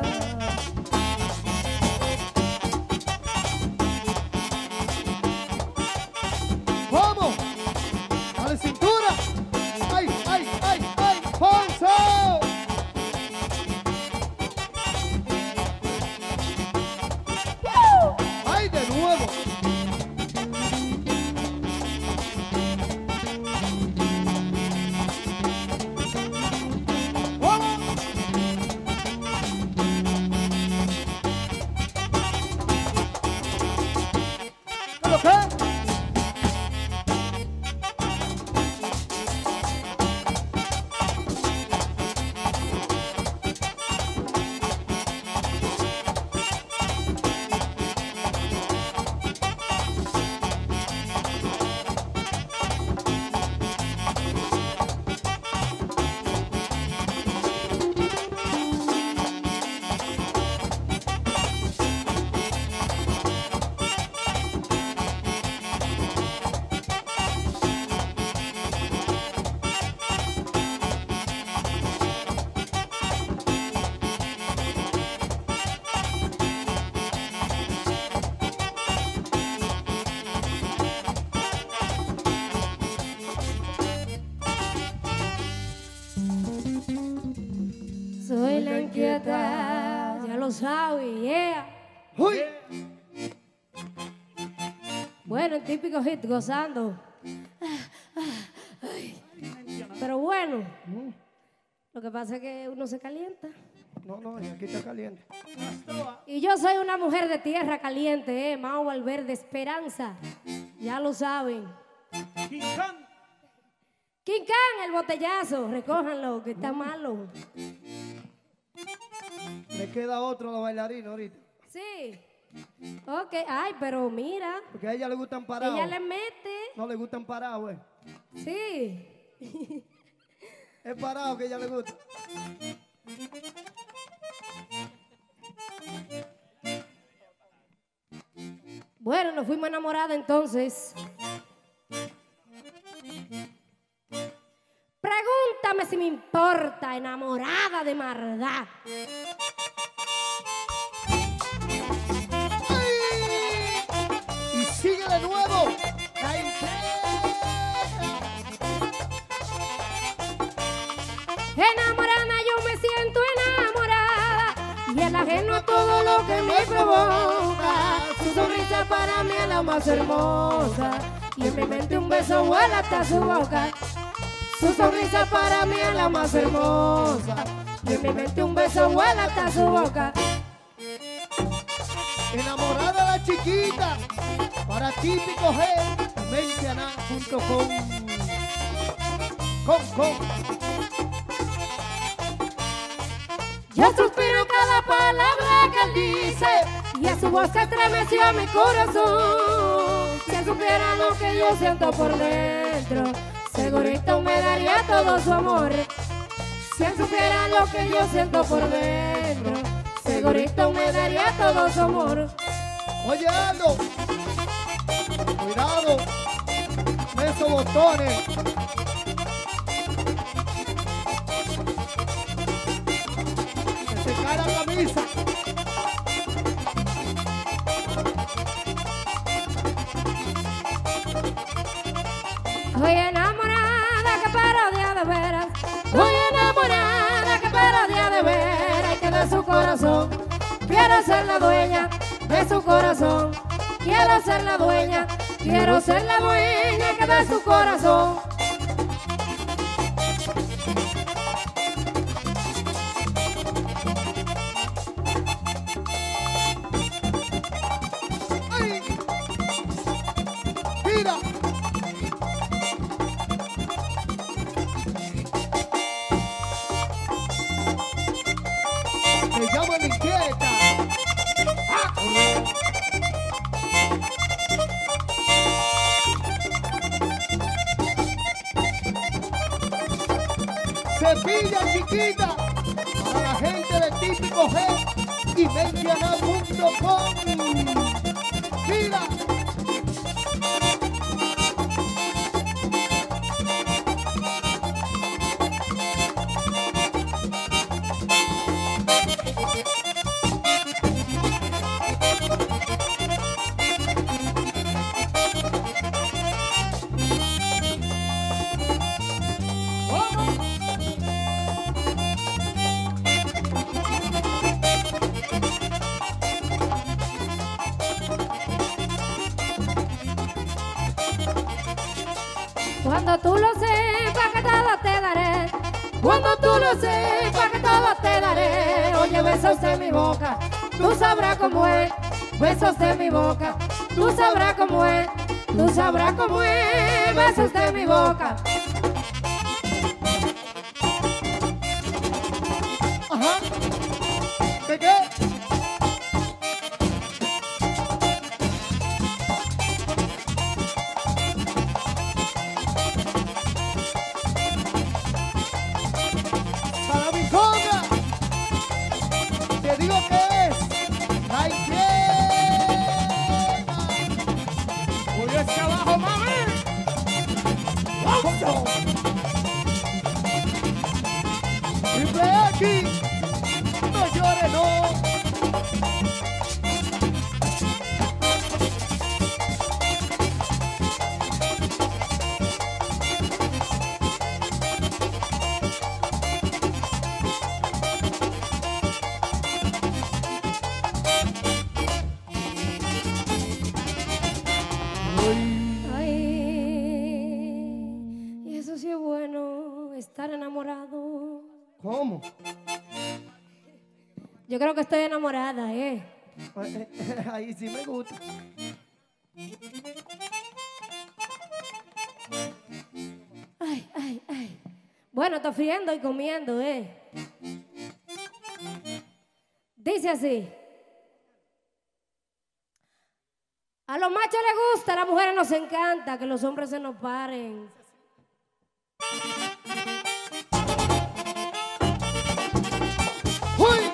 Hit gozando. Ay. Pero bueno, lo que pasa es que uno se calienta. No, no, y aquí está caliente. Y yo soy una mujer de tierra caliente, eh, Mau Valverde Esperanza. Ya lo saben. King Khan, el botellazo, recójanlo, que está malo. Me queda otro los bailarines ahorita. Sí. Ok, ay, pero mira. Porque a ella le gustan parados. Ella le mete. No le gustan parados, eh. Sí. Es parado que ella le gusta. Bueno, nos fuimos enamoradas entonces. Pregúntame si me importa, enamorada de maldad. De nuevo. Enamorada, yo me siento enamorada. Y el ajeno a todo lo que me provoca. Su sonrisa para mí es la más hermosa. Y en mi mente un beso vuela hasta su boca. Su sonrisa para mí es la más hermosa. Y en mi mente un beso vuela hasta su boca. Enamorada la chiquita. Para típico G. Menciana.com. Con, con. Yo suspiro cada palabra que él dice y a su voz se estremeció mi corazón. Si él supiera lo que yo siento por dentro, segurito me daría todo su amor. Si él supiera lo que yo siento por dentro, segurito me daría todo su amor. Oye, Aldo. Cuidado. Esos botones. Que se cae la camisa. Voy enamorada que parodia de veras. Voy enamorada que parodia de veras. Que de su corazón quiero ser la dueña de su corazón. Quiero ser la dueña, quiero ser la dueña que de su corazón. Tú sabrás cómo es. Tú sabrás cómo es. Besos de mi boca. ¿Qué qué? Bueno, está friendo y comiendo, ¿eh? Dice así. gusta, a las mujeres nos encanta que los hombres se nos paren. ¡Uy!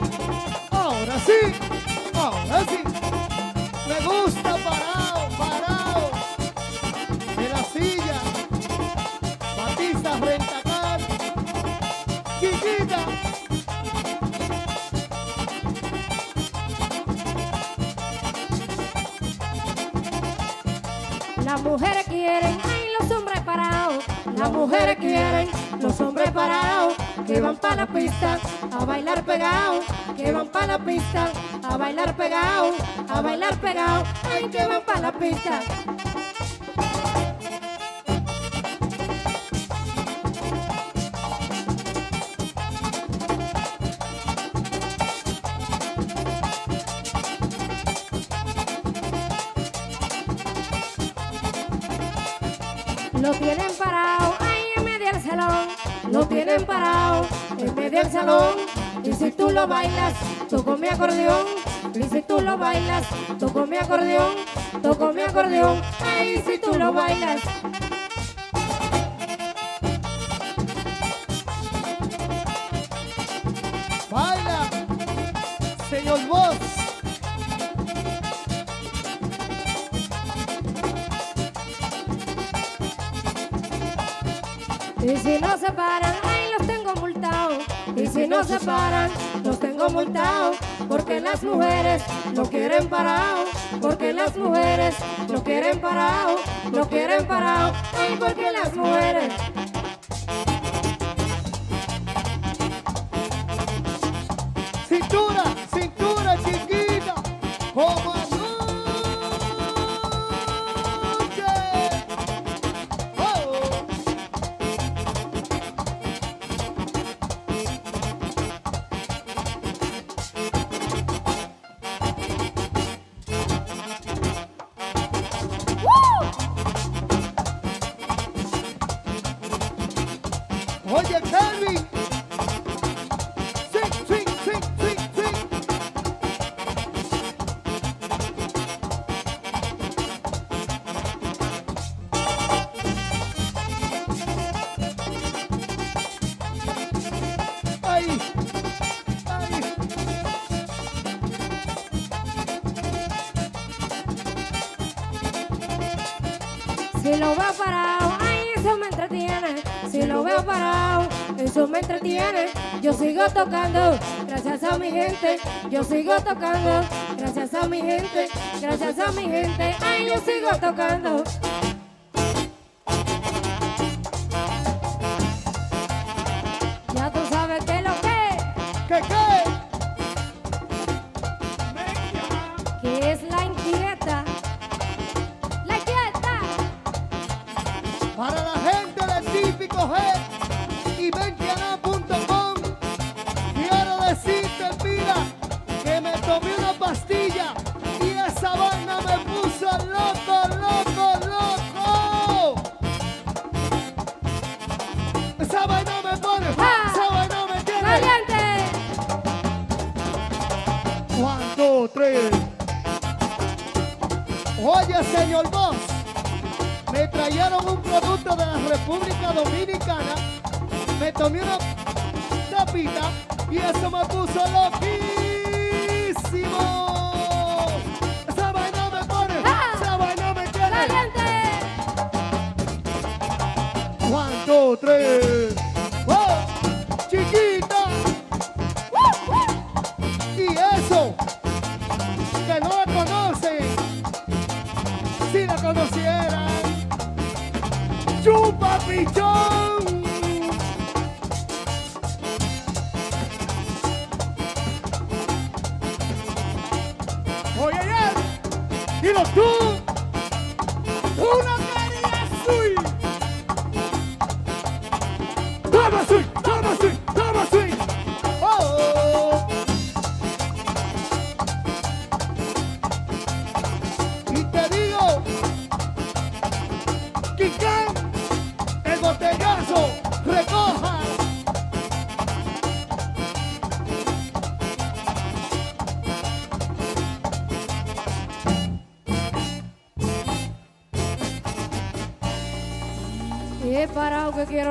Ahora sí, ahora sí. Me gusta parado, parado. Las mujeres quieren, los hombres parados. Que van para la pista a bailar pegados. Que van para la pista a bailar pegados. A bailar pegados, ay, que van para la pista. Tienen parado en medio del salón. Y si tú lo bailas, toco mi acordeón. Y si tú lo bailas, toco mi acordeón. Toco mi acordeón. Ay, si tú lo bailas. Baila. Señor Voz. Y si no se paran, Y no se paran, los tengo multados. Porque las mujeres lo quieren parado. Porque las mujeres lo quieren parado. Lo quieren parado. Ay, porque las mujeres. Tocando, gracias a mi gente. Yo sigo tocando, gracias a mi gente. Gracias a mi gente, ay, yo sigo tocando. República Dominicana, me tomé una tapita y eso me puso loquísimo. Esa vaina me pone, esa vaina me tiene. One, two, three.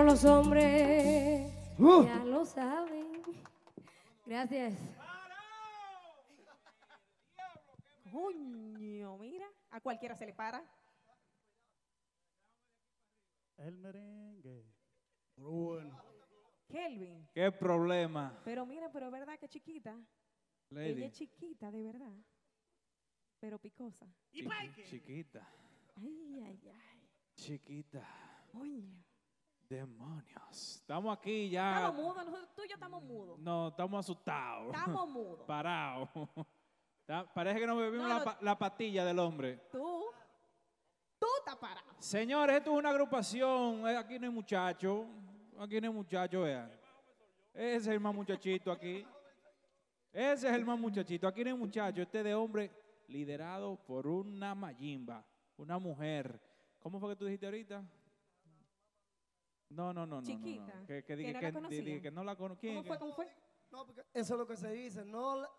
Los hombres. Uh. Ya lo saben. Gracias. Coño, mira, a cualquiera se le para. El merengue. Bueno. Kelvin. ¿Qué problema? Pero mira, pero es verdad que chiquita. Lady. Ella es chiquita, de verdad. Pero picosa. Chiqui- chiquita, Ay, ay, ay. chiquita. Coño. Demonios. Estamos aquí ya. Estamos mudos, nosotros, tú y yo estamos mudos. No, estamos asustados. Estamos mudos. Parados. Parece que nos bebimos No, no. la patilla del hombre. Tú, tú estás parado. Señores, esto es una agrupación. eh, Aquí no hay muchacho. Aquí no hay muchacho, vean. Ese es el más muchachito aquí. Ese es el más muchachito. Aquí no hay muchacho. Este de hombre liderado por una mayimba, una mujer. ¿Cómo fue que tú dijiste ahorita? No, no, no, no. no, no. Chiquita, Que, que, que no que, la que no la. ¿Quién? ¿Cómo fue? ¿Cómo fue? No, porque eso es lo que se dice. No la,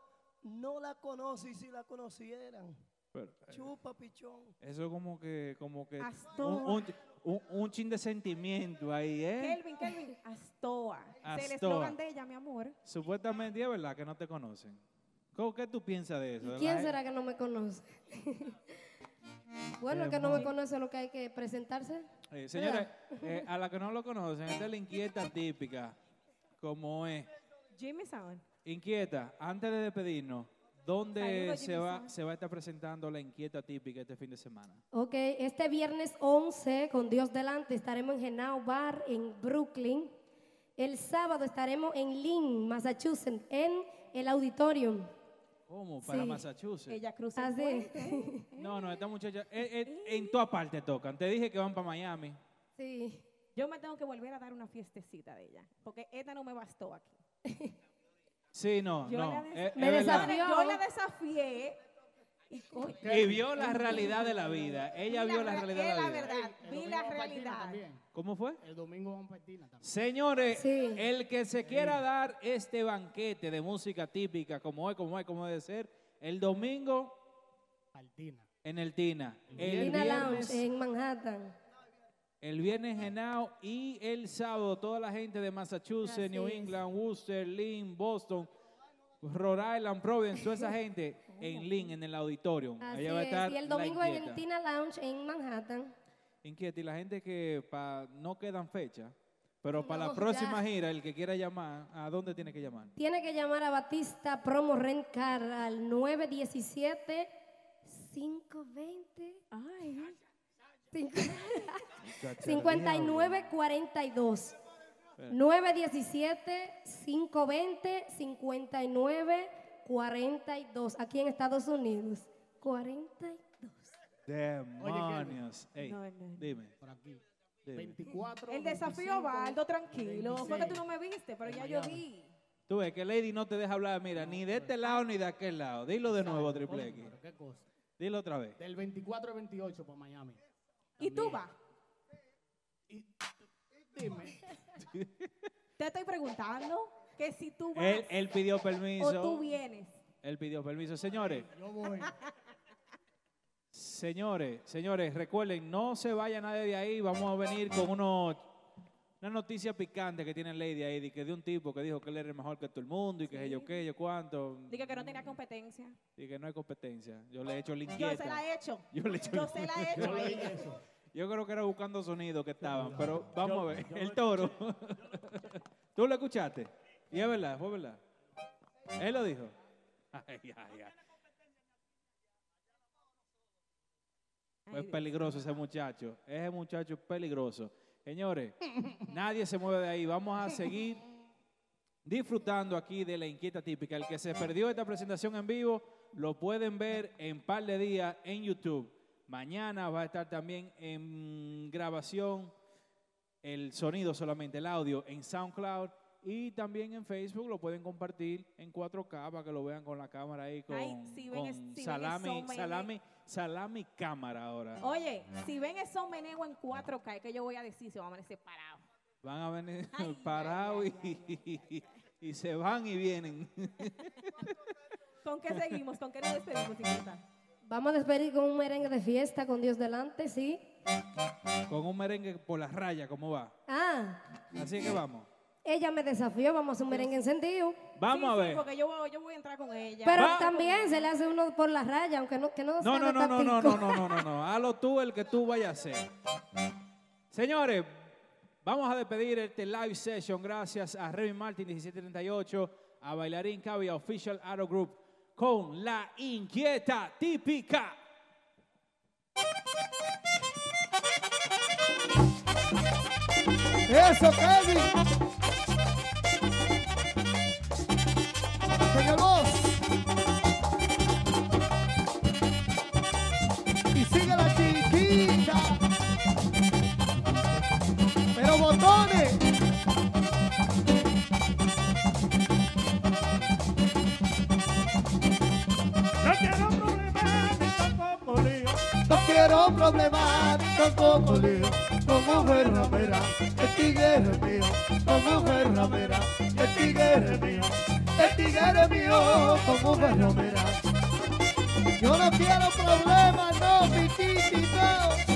no la conoce y si la conocieran. Pero, eh, Chupa, pichón. Eso como que, como que Astor. un, un, un, un chin de sentimiento ahí, ¿eh? Kelvin, Kelvin, Astoa. Es el Astoa. eslogan de ella, mi amor. Supuestamente es verdad que no te conocen. ¿Cómo, ¿Qué tú piensas de eso? de ¿Quién será que no me conoce? bueno, el que no me conoce lo que hay que presentarse. Eh, señores, eh, a la que no lo conocen, esta es la inquieta típica, como es. Jimmy Sound. Inquieta, antes de despedirnos, ¿dónde se va, se va a estar presentando la inquieta típica este fin de semana? Ok, este viernes 11, con Dios delante, estaremos en Genau Bar en Brooklyn. El sábado estaremos en Lynn, Massachusetts, en el auditorium. ¿Cómo? Para Sí. Massachusetts. Ella cruza Así. el puente. No, no, esta muchacha, eh, eh, en toda parte tocan. Te dije que van para Miami. Sí. Yo me tengo que volver a dar una fiestecita de ella, porque esta no me bastó aquí. Sí, no, Yo no. la des- eh, es me verdad. desafió. Yo la desafié. Y, vio la realidad de la vida. Ella vi vio la re- realidad de la vida. verdad, vi la realidad. ¿Cómo fue? El domingo vamos Haití también. Señores, Sí. el que se quiera dar este banquete de música típica, como es, como es, como debe ser, el domingo Altina. en el Tina, el Tina Lounge viernes, en Manhattan. el viernes en Now y el sábado toda la gente de Massachusetts, Así New es. England, Worcester, Lynn, Boston, Rhode Island, Providence, toda esa gente en Lynn, en el auditorium. Así Allá va a es. estar Y el la domingo en el inquieta. Tina Lounge en Manhattan. Inquieta, y la gente que pa- no quedan fecha, pero para la No, próxima ya. gira, el que quiera llamar, ¿a dónde tiene que llamar? Tiene que llamar a Batista Promo Rent Car al 917 520 Ay, cinco- 5942. Espera. 917 520 5942 aquí en Estados Unidos. 42. Demonios. Ey, No, no. dime. Por aquí. dime. 24. el desafío 25, va, Aldo, tranquilo. Fue que tú 26. no me viste, pero ya yo vi. Tú ves que Lady no te deja hablar, mira, ni de este lado ni de aquel lado. Dilo de nuevo, Triple X. pero qué cosa. Dilo otra vez. Del 24 al 28 para Miami. ¿Y tú vas? Dime. Te estoy preguntando que si tú vas Él, él pidió o tú permiso. vienes. Él pidió permiso. Señores, Yo voy. señores, señores, recuerden, no se vaya nadie de ahí. Vamos a venir con unos, una noticia picante que tiene Lady ahí, de que de un tipo que dijo que él era el mejor que todo el mundo y que yo qué, yo cuánto. Dije que no tenía competencia. Y que no hay competencia. Yo le he hecho la Yo se la he hecho. Yo le he hecho Yo se la he hecho. Yo a leí ella. eso. Yo creo que era buscando sonido que estaban, pero vamos yo- a ver. el toro. ¿Tú lo escuchaste? Y es verdad, fue verdad. Él lo dijo. Ay, ay, ay. Es peligroso ese muchacho. Ese muchacho es peligroso. Señores, nadie se mueve de ahí. Vamos a seguir disfrutando aquí de la inquieta típica. El que se perdió esta presentación en vivo, lo pueden ver en par de días en YouTube. Mañana va a estar también en grabación el sonido solamente, el audio en SoundCloud y también en Facebook lo pueden compartir en 4K para que lo vean con la cámara ahí con, Ay, si ven con es- si ven salami, salami, salami cámara ahora. Oye, si ven esos meneo en 4K, ¿qué yo voy a decir? Se van a amanecer parados. Van a venir parados y, y se van y vienen. ¿Con qué seguimos? ¿Con qué nos despedimos? Vamos a despedir con un merengue de fiesta con Dios delante, sí. Con un merengue por las rayas, ¿cómo va? Ah, Así que vamos. Ella me desafió, vamos a hacer un merengue encendido. Vamos a ver. Porque yo, voy- yo voy a entrar con ella. Pero Va- también se le hace uno por la raya, aunque no, que no sea No, no, no, no, no, no, no, no, no, no. Hazlo tú el que tú vayas a hacer. Señores, vamos a despedir este live session gracias a Remy Martin 1738, a Bailarín Cavi, a Official Arrow Group, con la inquieta típica. Eso, Kevin. Quiero problemas, tampoco lío. Con mujer ramera, el tigre es mío. Con mujer ramera, el tigre es mío. El tigre es mío, con mujer ramera. Yo no quiero problemas, no, piquiti, no.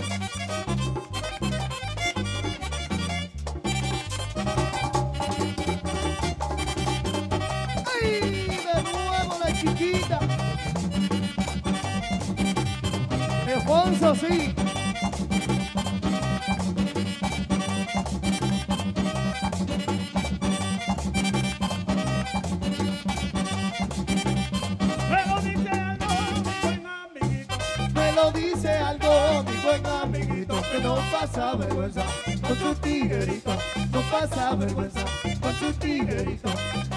Amiguito que no pasa vergüenza con su tiguerito, no pasa vergüenza con su tiguerito,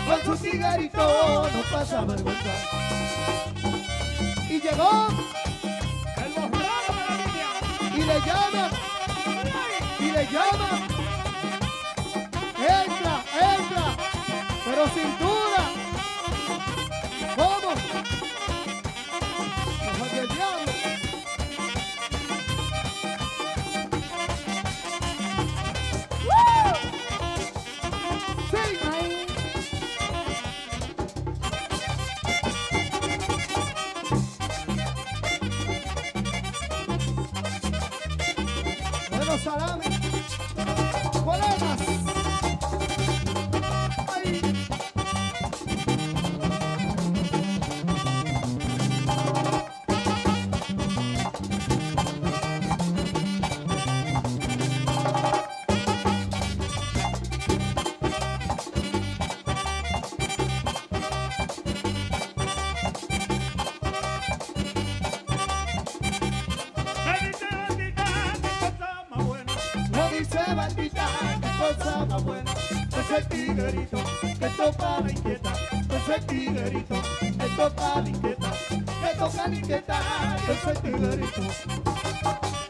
con su tiguerito no pasa vergüenza. Y llegó llama y le llama entra, entra, pero sin duda. Ese tiguerito que toca la inquieta. Ese tiguerito que toca la inquieta. Que toca la inquieta. Ese tiguerito.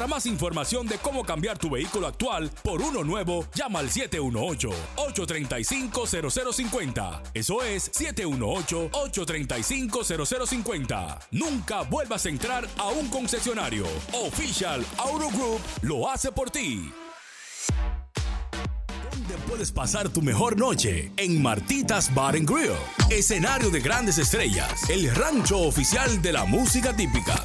Para más información de cómo cambiar tu vehículo actual por uno nuevo, llama al 718-835-0050. Eso es 718-835-0050. Nunca vuelvas a entrar a un concesionario. Official Auto Group lo hace por ti. ¿Dónde puedes pasar tu mejor noche? En Martitas Bar and Grill, escenario de grandes estrellas, el rancho oficial de la música típica.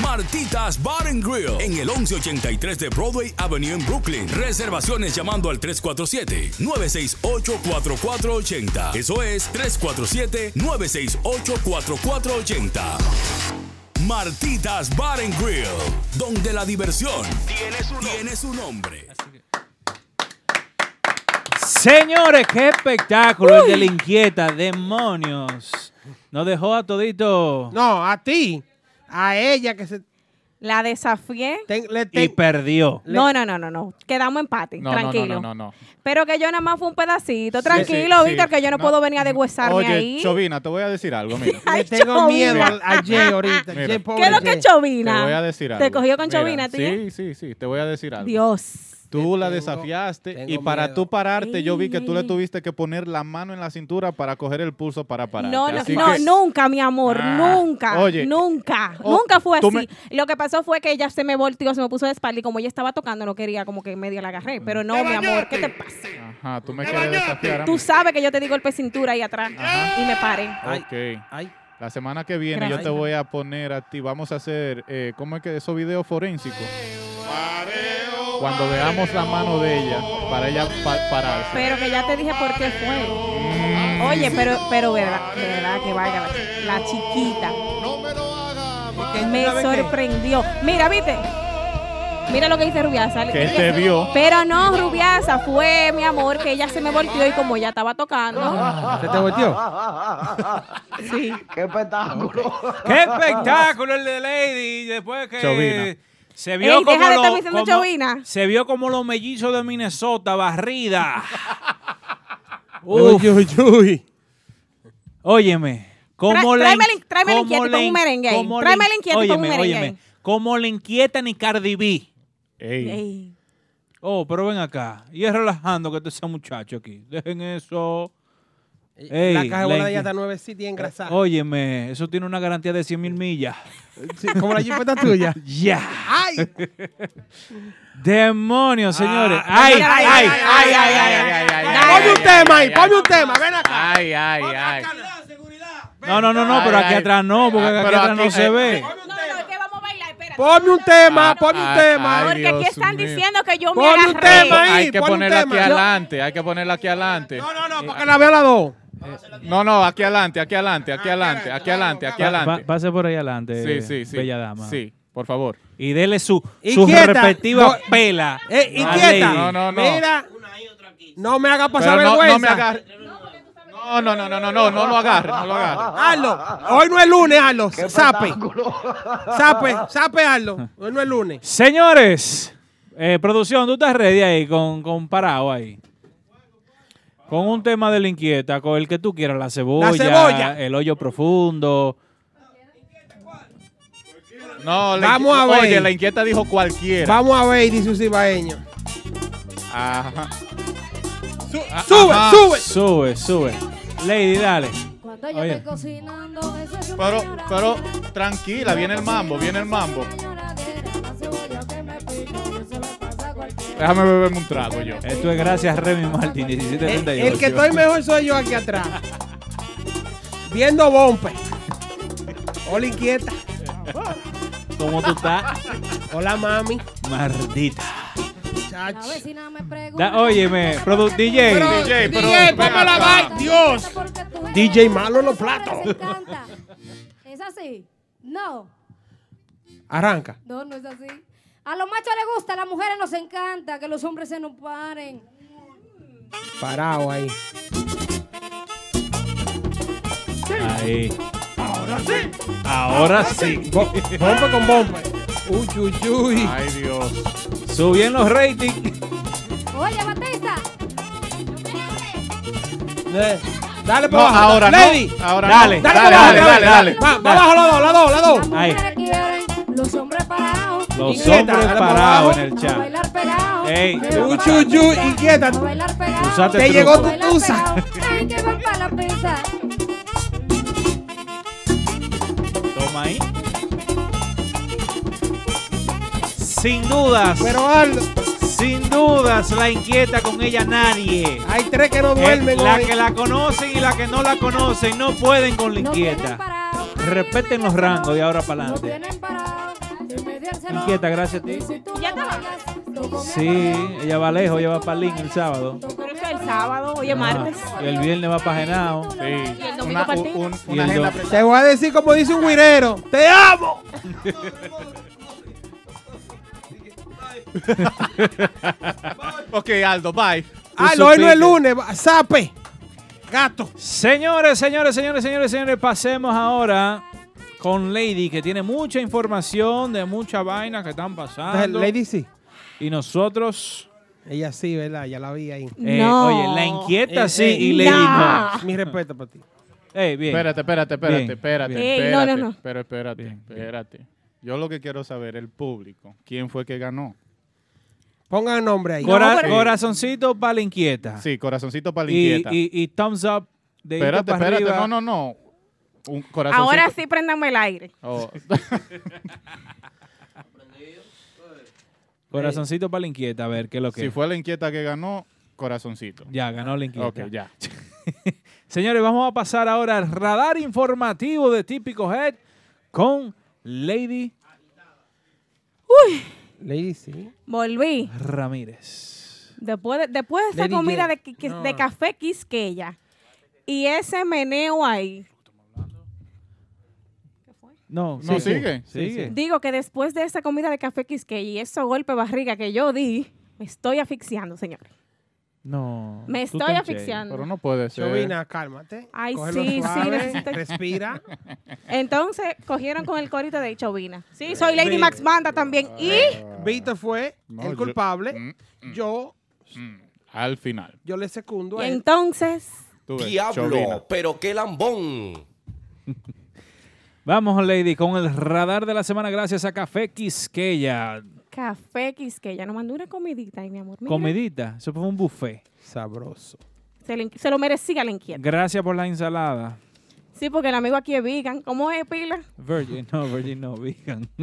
Martitas Bar and Grill en el 1183 de Broadway Avenue en Brooklyn. Reservaciones llamando al 347-968-4480. Eso es 347-968-4480. Martitas Bar and Grill, donde la diversión tiene su, nombre. Señores, qué espectáculo el de la inquieta, demonios. Nos dejó a todito. No, a ti. A ella que se. La desafié. Y perdió. No, no, no, no, no. Quedamos empate. No, no, tranquilo. no, no, no, no. Pero que yo nada más fue un pedacito. Tranquilo, sí, Víctor, sí. que yo no, puedo venir a deshuesarme Oye, ahí. Chovina, te voy a decir algo, mira. Ay, Le tengo Chovina. miedo a Jay ahorita. Mira. Jay, pobre ¿Qué es lo que es Chovina? Te voy a decir algo. ¿Te cogió con Mira, Chovina, tío? Sí, sí, sí, te voy a decir algo. Dios. Tú la desafiaste y para tú pararte, yo vi que tú le tuviste que poner la mano en la cintura para coger el pulso para pararte. No, no, Así no, que- nunca, mi amor, Ah, nunca, oye. nunca, Oh, nunca fue así. Lo que pasó fue que ella se me volteó, se me puso de espalda y como ella estaba tocando no quería como que medio la agarré. Pero no, mi amor, ¿qué te pasa? Ajá, tú me quieres desafiar a mí. Tú sabes que yo te di golpe de cintura ahí atrás y me paré. Ok. La semana que viene yo te voy a poner a ti, vamos a hacer, eh, ¿cómo es que esos videos forensicos? Cuando veamos la mano de ella, para ella pa- pararse. Pero que ya te dije por qué fue. Oye, pero, pero verdad, verdad que vaya la, la chiquita. Me ¿sabe qué? sorprendió. Mira, ¿viste? Mira lo que dice Rubiasa. Que Ella- te vio. Pero no, Rubiasa, fue mi amor que ella se me volteó y como ya estaba tocando. ¿Se te volteó? Sí. ¡Qué espectáculo! ¡Qué espectáculo el de Lady! Después que Chovina. Se vio Ey, como lo- como-. Se vio como los mellizos de Minnesota, barrida. Uy, uy, uy. Óyeme, como Tra- la tráeme el- tráeme el como inquieto pon un merengue ahí. como la Tráeme el inquieto y pon un merengue óyeme, ahí. Como la inquieta ni Cardi B. Ey. Ey. Oh, pero ven acá. Y es relajando que te ese muchacho aquí. Dejen eso. Eh, Ey, la caja de bola de ella está nuevecita y eh, engrasada. Óyeme, eso tiene una garantía de 100 mil millas. Sí, como la jipeta tuya. ¡Ya! ¡Ay! ¡Demonios, ah, señores! ¡Ay, ay, ay, ay, ay, ay, ay! ¡Ponme un tema ahí! ¡Ponme un tema! ¡Ven acá! ¡Ay, ay, ay! No, no, no, no, pero aquí atrás no, porque aquí atrás no se eh, ve. Ponme un tema, ponme un tema. Ah, ah, porque aquí están diciendo que yo me Ponme un tema ahí. Hay que ponerla aquí adelante, hay que ponerla aquí adelante. No, no, no, porque la veo la dos. No, no, aquí adelante, aquí adelante, aquí adelante, aquí adelante, aquí adelante. Pase por ahí adelante, Sí, sí, sí. bella dama. Sí, por favor. Y dele su, su respectiva No. pela. Eh, inquieta. Lady. No, no, no. Mira. No me haga pasar vergüenza. no me agarre. No, no, no, no, no, no, no lo agarre, no lo agarre. Hazlo. Hoy no es lunes, hazlo. Sape. Sape, sape, hazlo. Hoy no es lunes. Señores, eh, producción, tú estás ready ahí con, con parado ahí. Con un tema de la inquieta, con el que tú quieras, la cebolla, cebolla. el hoyo profundo. No, la Vamos a ver. Oye, la inquieta dijo cualquiera. Vamos a ver, dice un cibaeño. Ajá. Sube, Ajá. sube. Sube, sube. Lady, dale. Cuando yo Oye. estoy cocinando, eso es Pero, pero, tranquila, viene el mambo, viene el mambo. Déjame beberme un trago yo. Esto es gracias a Remy Martin, El, 1738. el que estoy mejor soy yo aquí atrás. Viendo bompe. Hola, inquieta. ¿Cómo tú estás? Hola, mami. Maldita. La vecina me pregunta. Da- óyeme, produ- DJ. Pero, DJ, DJ, ponme la vaina. Dios. DJ malo en los platos. ¿Es así? No. Arranca. No, no es así. A los machos les gusta, a las mujeres nos encanta que los hombres se nos paren. Parado ahí. Ahí. Ahora sí. Ahora sí. Bombe con bombe. Uy, uy, uy. Ay, Dios. Subien los ratings. Oye, Batista. Eh, Dale No, para abajo. ahora no. Lady. Ahora Dale, no. Dale, dale, para dale, abajo, dale, dale. Va, va abajo la dos, la dos, la dos. Los hombres parados. Los Inquieta, hombres parados en el A chat. bailar pegados. Ey. Uy, uy, uy, inquieta. A bailar. Usaste Te truco. llegó tu tusa. Ay, que van para la pizza. Toma ahí. Sin dudas. Pero Aldo, Sin dudas, la inquieta con ella nadie. hay tres que no duermen la hoy. que la conocen y la que no la conocen no pueden con la No inquieta. parados. Respeten los rangos de ahora para No adelante. vienen Inquieta, gracias a ti. Ya te Sí, ella va lejos, ella va para Lin el sábado. Pero eso es el sábado, hoy es Ah, martes. y el viernes va para Genao. Sí. Y el domingo Una, partido. un- una agenda Te voy a decir como dice un guirero. ¡Te amo! ok, Aldo, bye. Ah, Tú hoy no es lunes. Sape. Gato. Señores, señores, señores, señores, señores, pasemos ahora con Lady, que tiene mucha información de muchas vainas que están pasando. Lady sí. Y nosotros, Ella sí, ¿verdad? Ya la vi ahí. eh, No. oye, la inquieta Eh, sí eh, y Lady no. no. Mi respeto para ti. Ey, bien. Espérate, espérate, espérate, Bien, espérate, bien. Ey, no, espérate. no, no. Pero espérate, Bien, bien. espérate. Yo lo que quiero saber, el público, ¿quién fue que ganó? Pongan nombre ahí. Cora- No, pero- Corazoncito para la inquieta. Sí, corazoncito para la inquieta. y, y thumbs up de espérate, espérate, arriba. no, no, no. Un. Ahora sí préndame el aire. Oh. Corazoncito para la inquieta, a ver qué es lo que si fue la inquieta que ganó, corazoncito. Ya, ganó la inquieta. Ok, ya. Señores, vamos a pasar ahora al radar informativo de Típico Head con Lady Lady sí. Volví. Ramírez. Después de, después de esa Lady comida No. de café quisqueya y ese meneo ahí, No, No, sí, sigue. sí, sigue. digo que después de esa comida de café quisqueya y esos golpes de barriga que yo di, me estoy asfixiando, señor. No. Me estoy asfixiando. Pero no puede ser. Chovina, cálmate. Ay, sí, sí, necesito- Respira. Entonces cogieron con el corito de Chovina. Sí, soy Lady Max Manda también. Y Víctor fue No, el culpable. Mm, mm, Yo, mm. Al final. yo le secundo y a él. entonces, Diablo, Chovina. pero qué lambón. Vamos, Lady, con el radar de la semana gracias a Café Quisqueya. café quisqueya. Nos mandó una comidita ahí, mi amor. Mira, Comidita. Eso fue un buffet. Sabroso. Se, le- se lo merecía la inquieta. Gracias por la ensalada. Sí, porque el amigo aquí es vegan. ¿Cómo es, Pila? Virgin, no, Virgin no, vegan.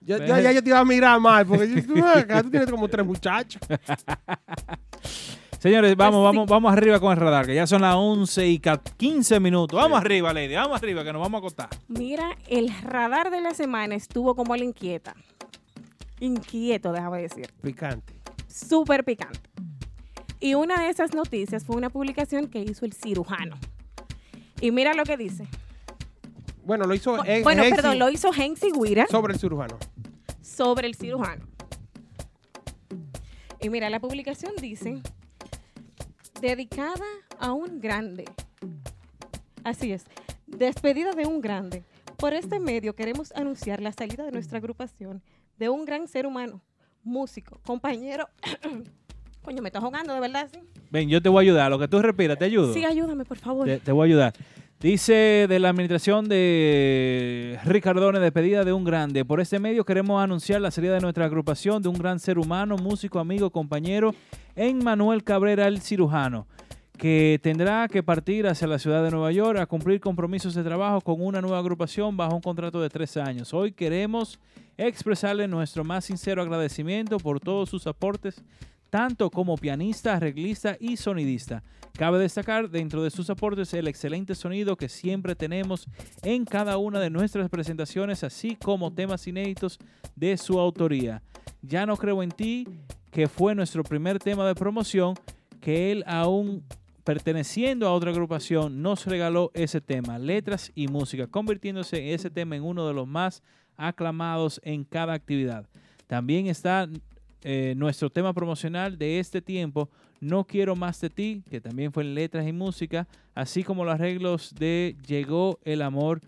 Yo, yo- ya yo te iba a mirar mal, porque tú tienes como tres muchachos. Señores, vamos, vamos, vamos arriba con el radar, que ya son las 11 y ca- 15 minutos. Vamos arriba, Lady, vamos arriba, que nos vamos a acostar. Mira, el radar de la semana estuvo como la inquieta. Inquieto, déjame decir. Picante. Súper picante. Y una de esas noticias fue una publicación que hizo el cirujano. Y mira lo que dice. Bueno, lo hizo. bueno, perdón, lo hizo Hensi Guira Sobre el cirujano. sobre el cirujano. Y mira, la publicación dice, dedicada a un grande. Así es, despedida de un grande. Por este medio queremos anunciar la salida de nuestra agrupación de un gran ser humano, músico, compañero. Coño, me estás jugando, de verdad, sí. Ven, yo te voy a ayudar. Lo que tú respiras, te ayudo. Sí, ayúdame, por favor. Te, te voy a ayudar. Dice de la administración de Ricardone, despedida de un grande. Por este medio queremos anunciar la salida de nuestra agrupación de un gran ser humano, músico, amigo, compañero, en Manuel Cabrera, el cirujano, que tendrá que partir hacia la ciudad de Nueva York a cumplir compromisos de trabajo con una nueva agrupación bajo un contrato de tres años. Hoy queremos expresarle nuestro más sincero agradecimiento por todos sus aportes tanto como pianista, arreglista y sonidista. Cabe destacar dentro de sus aportes el excelente sonido que siempre tenemos en cada una de nuestras presentaciones, así como temas inéditos de su autoría. Ya no creo en ti, que fue nuestro primer tema de promoción, que él aún perteneciendo a otra agrupación nos regaló ese tema, letras y música, convirtiéndose ese tema en uno de los más aclamados en cada actividad. También está eh, nuestro tema promocional de este tiempo, No quiero más de ti, que también fue en letras y música, así como los arreglos de Llegó el amor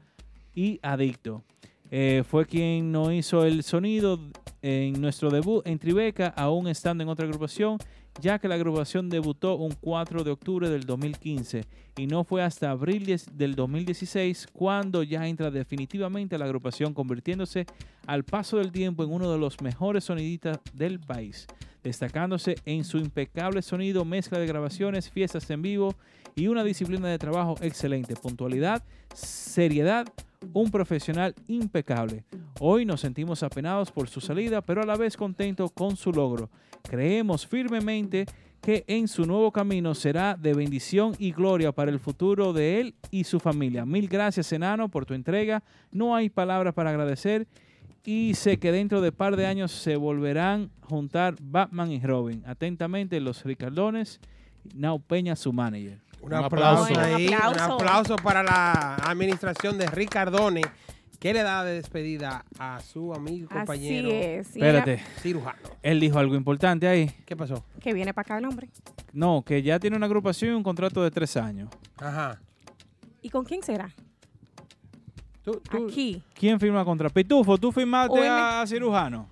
y Adicto. Eh, fue quien nos hizo el sonido en nuestro debut en Tribeca, aún estando en otra agrupación, ya que la agrupación debutó un 4 de octubre del 2015 y no fue hasta abril 10 del 2016 cuando ya entra definitivamente la agrupación, convirtiéndose al paso del tiempo en uno de los mejores sonidistas del país, destacándose en su impecable sonido, mezcla de grabaciones, fiestas en vivo y una disciplina de trabajo excelente, puntualidad, seriedad, un profesional impecable. Hoy nos sentimos apenados por su salida, pero a la vez contentos con su logro. Creemos firmemente que en su nuevo camino será de bendición y gloria para el futuro de él y su familia. Mil gracias, Enano, por tu entrega. No hay palabras para agradecer y sé que dentro de par de años se volverán a juntar Batman y Robin. Atentamente, los Ricardones, Nau Peña, su manager. Un, aplauso, ahí, un aplauso para la administración de Ricardone, que le da de despedida a su amigo y compañero es. Y Espérate. cirujano. Él dijo algo importante ahí. ¿Qué pasó? Que viene para acá el hombre. No, que ya tiene una agrupación y un contrato de tres años. Ajá. ¿Y con quién será? Aquí. ¿Quién firma contrato? Pitufo, tú firmaste Oye, a cirujano.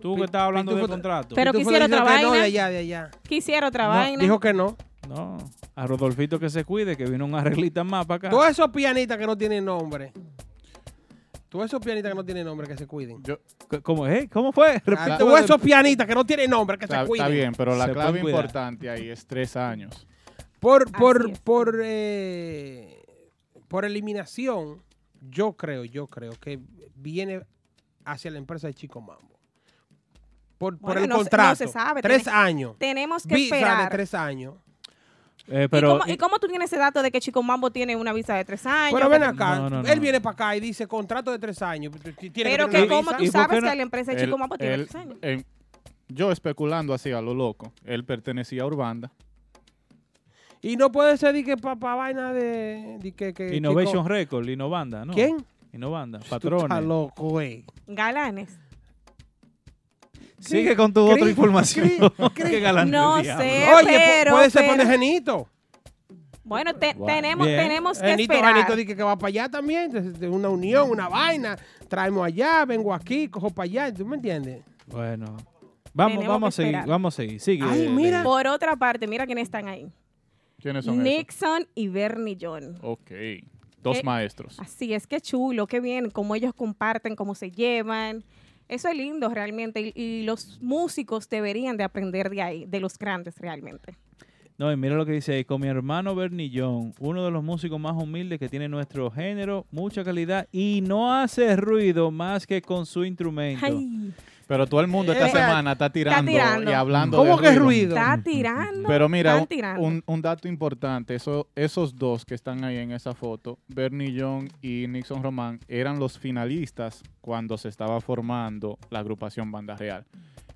Tú que estabas hablando del contrato. Pero Pitufo quisiera otra que no, vaina. de allá, de allá. Quisiera otra No, vaina. dijo que no. No, a Rodolfito que se cuide, que vino un arreglista más para acá. Todos esos pianistas que no tienen nombre. Todos esos pianistas que no tienen nombre, que se cuiden. ¿Cómo, eh? ¿Cómo fue? Ah, Todos esos pianistas que no tienen nombre, que Está, se cuiden. está bien, pero la Se clave importante ahí es tres años. Por, por, por, eh, por eliminación, yo creo, yo creo que viene hacia la empresa de Chico Mambo. Por, por Bueno, el no se- no contrato. se sabe, Tres años. tenemos que Visa de esperar. tres años. Eh, ¿Y, cómo, y cómo tú tienes ese dato de que Chico Mambo tiene una visa de tres años? Pero ven acá, No, no, él no. viene para acá y dice contrato de tres años. Tiene Pero tener que cómo tú ¿Y por sabes que la empresa de Chico Mambo tiene tres años. yo especulando así a lo loco, él pertenecía a Urbanda. Y no puede ser de que para vaina de, de que, que Innovation que- Record, Innovanda, ¿no? ¿Quién? Innovanda, patrones. estás loco, güey. Galanes. Sigue con tu otra información. cri- Qué galán No sé, Oye, pero, puede ser pero- por Genito. Bueno, te- Wow. tenemos, Bien. tenemos que Genito, esperar. Genito dice que va para allá también. de- una unión, una vaina. Traemos allá, vengo aquí, cojo para allá. ¿Tú me entiendes? Bueno. Vamos, Tenemos vamos a seguir, esperar. vamos a seguir. Sigue. Ay, mira. Por otra parte, mira quiénes están ahí. ¿Quiénes son esos? Nixon y Bernie John. Ok. Dos Eh, maestros. Así es, que chulo, qué bien, cómo ellos comparten, cómo se llevan. Eso es lindo realmente. Y, y los músicos deberían de aprender de ahí, de los grandes realmente. No, y mira lo que dice ahí. Con mi hermano Bernie John, uno de los músicos más humildes que tiene nuestro género, mucha calidad y no hace ruido más que con su instrumento. Ay, Pero todo el mundo esta Eh, semana está tirando, tirando. y hablando ¿Cómo de que ruido? está tirando. Pero mira, un, tirando. un- un dato importante, eso, esos dos que están ahí en esa foto, Bernie Young y Nixon Román, eran los finalistas cuando se estaba formando la agrupación Banda Real.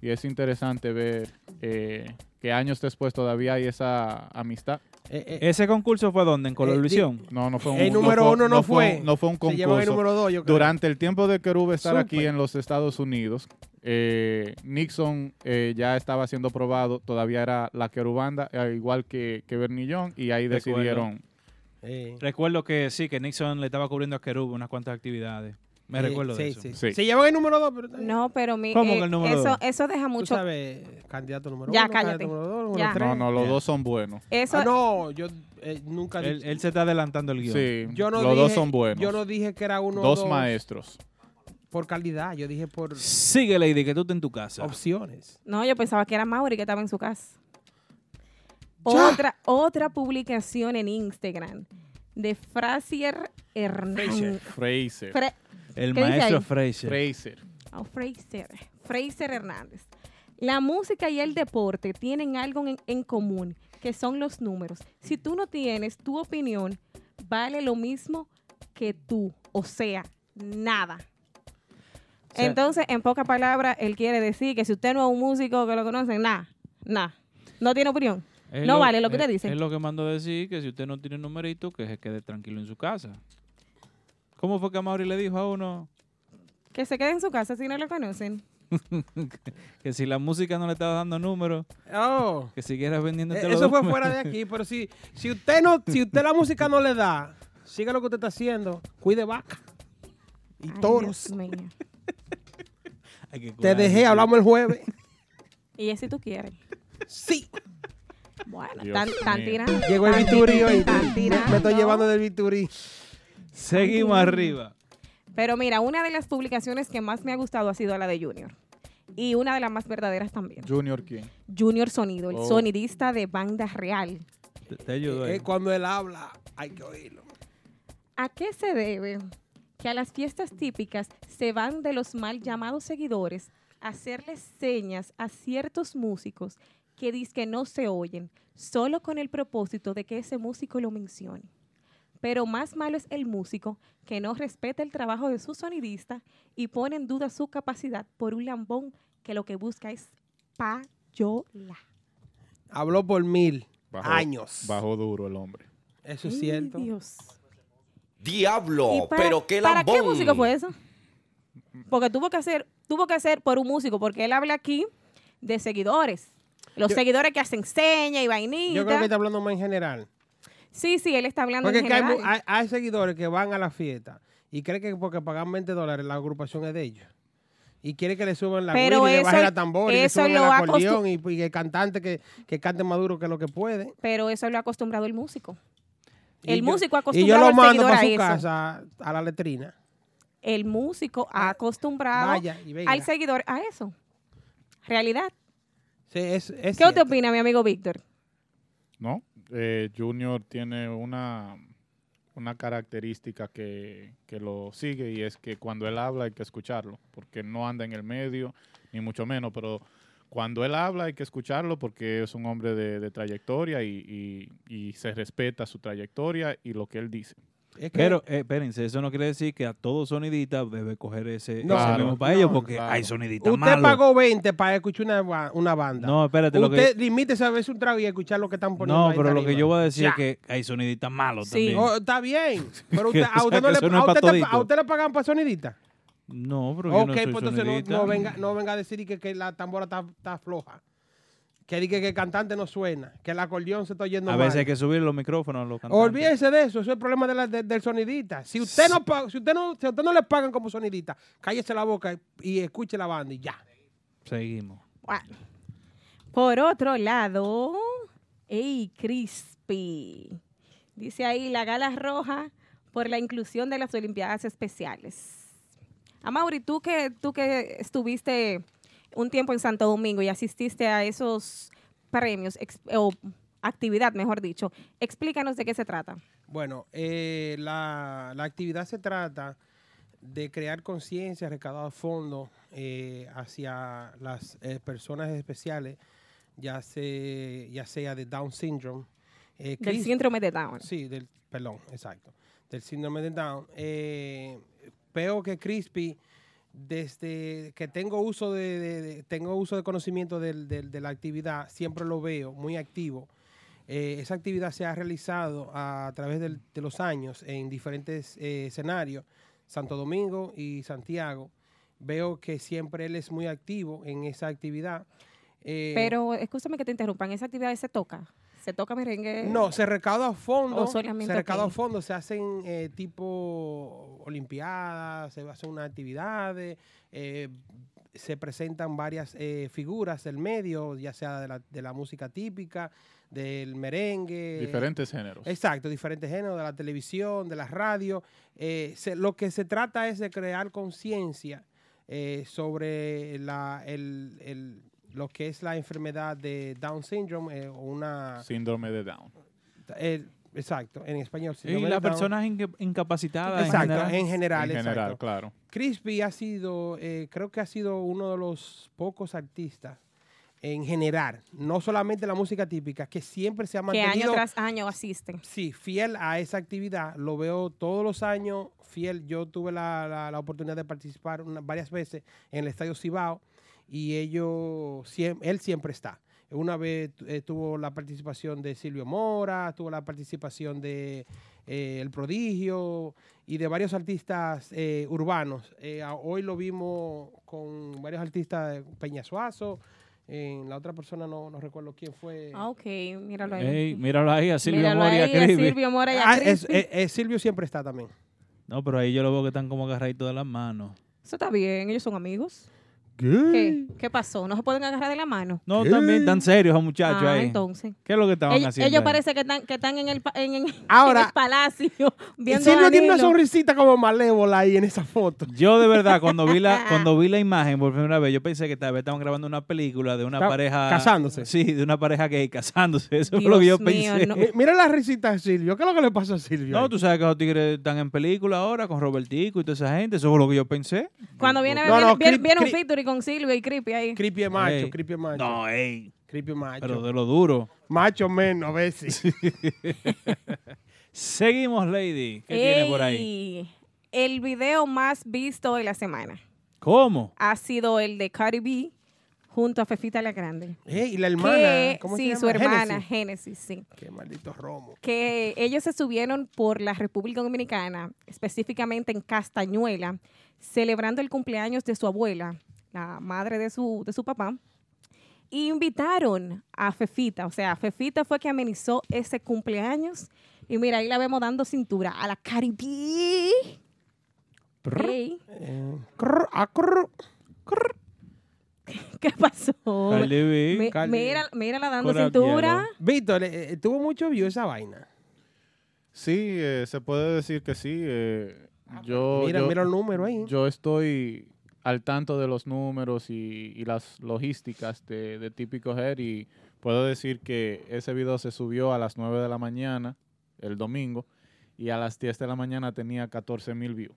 Y es interesante ver eh, que años después todavía hay esa amistad. Eh, eh, ¿Ese concurso fue dónde? ¿En Colorvisión? No, no fue un El número uno no fue. No fue un Se llevó el concurso. número dos, yo creo. Durante el tiempo de Querube estar aquí en los Estados Unidos, eh, Nixon eh, ya estaba siendo probado, todavía era la querubanda, al igual que, que Bernie Young, y ahí Recuerdo. decidieron. eh, Recuerdo que sí, que Nixon le estaba cubriendo a Kerub unas cuantas actividades. Me eh, recuerdo de sí, eso. sí. Sí. Se llevan el número dos, pero No, pero mi, ¿Cómo eh, que el número eso, dos? eso deja tú mucho. sabes, candidato número Ya, uno, cállate. candidato número dos, número Ya. tres. No, no, los Ya. dos son buenos. Eso, Ah, no, yo eh, nunca Él, dije- él se está adelantando el guion. Sí, yo no los dije, dos son buenos. Yo no dije que era uno dos dos maestros. por calidad, yo dije por Sigue, Lady, que tú estás en tu casa. opciones. No, yo pensaba que era Mauri que estaba en su casa. Ya. Otra, otra publicación en Instagram de Frazier Hernández. Fraser. Fra- El ¿Qué dice maestro? Fraser. Fraser. oh, Fraser. Fraser Hernández. La música y el deporte tienen algo en, en común, que son los números. Si tú no tienes tu opinión, vale lo mismo que tú. O sea, nada. sea- Entonces, en pocas palabras, él quiere decir que si usted no es un músico que lo conoce, nada, nada. No tiene opinión. No vale lo que es- usted dice. Es lo que mando a decir, que si usted no tiene numerito, que se quede tranquilo en su casa. ¿Cómo fue que Mauri le dijo a uno Que se quede en su casa si no lo conocen. que si la música no le estaba dando números, Oh. que siguiera vendiendo Eh, Eso fue fuera de aquí, pero si, si usted no, si usted la música no le da, siga lo que usted está haciendo, cuide vaca y toros. Te dejé, hablamos el jueves. Y es si tú quieres. Sí. Bueno, mío. tirando. Llegó el tirando, hoy. Me, estoy llevando del Viturí. Seguimos arriba. Pero mira, una de las publicaciones que más me ha gustado ha sido la de Junior. Y una de las más verdaderas también. Junior quién? Junior Sonido, el Oh. sonidista de banda real. Te, te ayudo ahí. Eh, cuando él habla, hay que oírlo. ¿A qué se debe que a las fiestas típicas se van de los mal llamados seguidores a hacerles señas a ciertos músicos que dicen que no se oyen, solo con el propósito de que ese músico lo mencione? Pero más malo es el músico que no respeta el trabajo de su sonidista y pone en duda su capacidad por un lambón que lo que busca es payola. Habló por mil años. Bajó duro el hombre. Eso es Ay, cierto. Dios. Diablo, ¿Y para- pero qué ¿Para qué lambón. músico fue eso? Porque tuvo que hacer, tuvo que hacer por un músico, porque él habla aquí de seguidores. Los Yo- seguidores que hacen señas y vainitas. Yo creo que está hablando más en general. Sí, sí, él está hablando Porque en general. hay- hay seguidores que van a la fiesta y creen que porque pagan 20 dólares la agrupación es de ellos. Y quiere que le suban la Pero guira y le bajen la tambor y le suban el acordeón y, y el cantante que, que cante más duro que lo que puede. Pero eso lo ha acostumbrado el músico. Y El yo- músico ha Y yo acostumbrado lo mando para a su casa, a la letrina. El músico ha acostumbrado Vaya al seguidor a eso. Realidad. Sí, es, es ¿Qué usted cierto. opina, mi amigo Víctor? ¿no? Eh, Junior tiene una, una característica que, que lo sigue y es que cuando él habla hay que escucharlo, porque no anda en el medio, ni mucho menos, pero cuando él habla hay que escucharlo porque es un hombre de, trayectoria y- y se respeta su trayectoria y lo que él dice. Pero, eh, espérense, eso no quiere decir que a todo sonidita debe coger ese, No, ese claro, mismo para no, ellos, porque claro. hay soniditas Usted malos. pagó 20 para escuchar una, una banda. No, espérate, lo que- Usted limítese a veces un trago y escuchar lo que están poniendo. No, ahí pero lo que arriba. yo voy a decir Ya. es que hay soniditas malos Sí. también. Oh, está bien. Pero usted, a, usted no le, a usted te- todito. a usted le pagan para sonidita. No, pero yo no soy pues entonces no, venga, no venga a decir que, que la tambora está, está floja. Que diga que el cantante no suena, que el acordeón se está oyendo A mal. veces hay que subir los micrófonos a los cantantes. Olvídese de eso, eso es el problema de la- de- del sonidista. Si usted no pa- si usted no, si a usted no le pagan como sonidista, cállese la boca y, y escuche la banda y ya. Seguimos. Bueno. Por otro lado, ey, Crispy. Dice ahí la gala roja por la inclusión de las Olimpiadas Especiales. Amaury, tú que, tú que estuviste un tiempo en Santo Domingo y asististe a esos premios, ex- o actividad, mejor dicho, explícanos de qué se trata. Bueno, eh, la, la actividad se trata de crear conciencia, recaudar fondos eh, hacia las eh, personas especiales, ya, se, ya sea de Down syndrome. Del Chris- síndrome de Down. Sí, del, perdón, exacto. Del síndrome de Down. Veo que Crispy, desde que tengo uso de, tengo uso de conocimiento del- del- de la actividad, siempre lo veo muy activo. Eh, esa actividad se ha realizado a, través de los años en diferentes eh, escenarios, Santo Domingo y Santiago. Veo que siempre él es muy activo en esa actividad. Eh, Pero escúchame que te interrumpan, ¿esa actividad se toca? ¿Se toca merengue? no, se recauda a fondo. Se recauda a fondo, se hacen eh, tipo olimpiadas, se hacen unas actividades, eh, se presentan varias eh, figuras del medio, ya sea de la, de la música típica, del merengue. Diferentes géneros. Exacto, diferentes géneros, de la televisión, de la radio. Eh, se- lo que se trata es de crear conciencia eh, sobre la, el, el- lo que es la enfermedad de Down syndrome eh, o una... Síndrome de Down. el- exacto, en español. Y las personas inca- incapacitadas Exacto, en general. en general, En general, exacto. claro. Crispy ha sido, eh, creo que ha sido uno de los pocos artistas en general, no solamente la música típica, que siempre se ha Que mantenido año tras año asisten. sí, fiel a esa actividad. Lo veo todos los años fiel. Yo tuve la, la- la oportunidad de participar una- varias veces en el Estadio Cibao y ellos, él siempre está. Una vez eh, tuvo la participación de Silvio Mora, tuvo la participación de eh, El Prodigio y de varios artistas eh, urbanos. Eh, hoy lo vimos con varios artistas, de Peña Suazo, en la otra persona no, no recuerdo quién fue. Ah, ok, míralo ahí. Ey, míralo ahí, a Silvio Míralo Moria. ahí, a Silvio Mora y a Ah, es- eh, eh, Silvio siempre está también. No, pero ahí yo lo veo que están como agarraditos de las manos. Eso está bien, ellos son amigos. ¿Qué? ¿Qué? ¿Qué pasó? ¿No se pueden agarrar de la mano? No, también tan serios esos muchachos Ah, ahí. entonces. ¿Qué es lo que estaban Ellos, haciendo? ellos ahí? parece que están, que están en, el, pa- en, en- en Ahora, el palacio viendo tiene una sonrisita como malévola ahí en esa foto. Yo de verdad, cuando vi la cuando vi la imagen por primera vez, yo pensé que tal vez estaban grabando una película de una Está- pareja... casándose. Sí, de una pareja gay casándose. Eso fue lo que yo Dios mío, pensé. no. Mi- Mira la risita de Silvio. ¿Qué es lo que le pasó a Silvio? No, ahí? tú sabes que los tigres están en película ahora con Robertico y toda esa gente. Eso fue lo que yo pensé. Cuando viene, No, viene, no, viene- viene un featuring con Silvio y Creepy ahí. Creepy es macho, Ey. creepy es macho. No, ey. Creepy es macho. Pero de lo duro. Macho menos, a veces. Seguimos, Lady. ¿Qué tiene por ahí? Ey, El video más visto de la semana ¿Cómo? ha sido el de Cardi B junto a Fefita la Grande. Ey, y la hermana. Que- ¿Cómo se sí, llama? su hermana, Genesis. Génesis, sí. Qué maldito romo. que ellos se subieron por la República Dominicana, específicamente en Castañuela, celebrando el cumpleaños de su abuela, la madre de su, de su papá, y invitaron a Fefita, o sea, Fefita fue que amenizó ese cumpleaños, y mira, ahí la vemos dando cintura a la Caribe. Ey, Eh, crr, ah, crr. ¿Qué pasó? Cardi- mira, mírala dando Cora cintura. Víctor, eh, eh, tuvo mucho view esa vaina. Sí, eh, se puede decir que sí. eh, yo, Mira, yo- mira el número ahí. Yo estoy al tanto de los números y, y las logísticas de, de Típico Head y puedo decir que ese video se subió a las 9 de la mañana, el domingo, y a las 10 de la mañana tenía 14 mil views.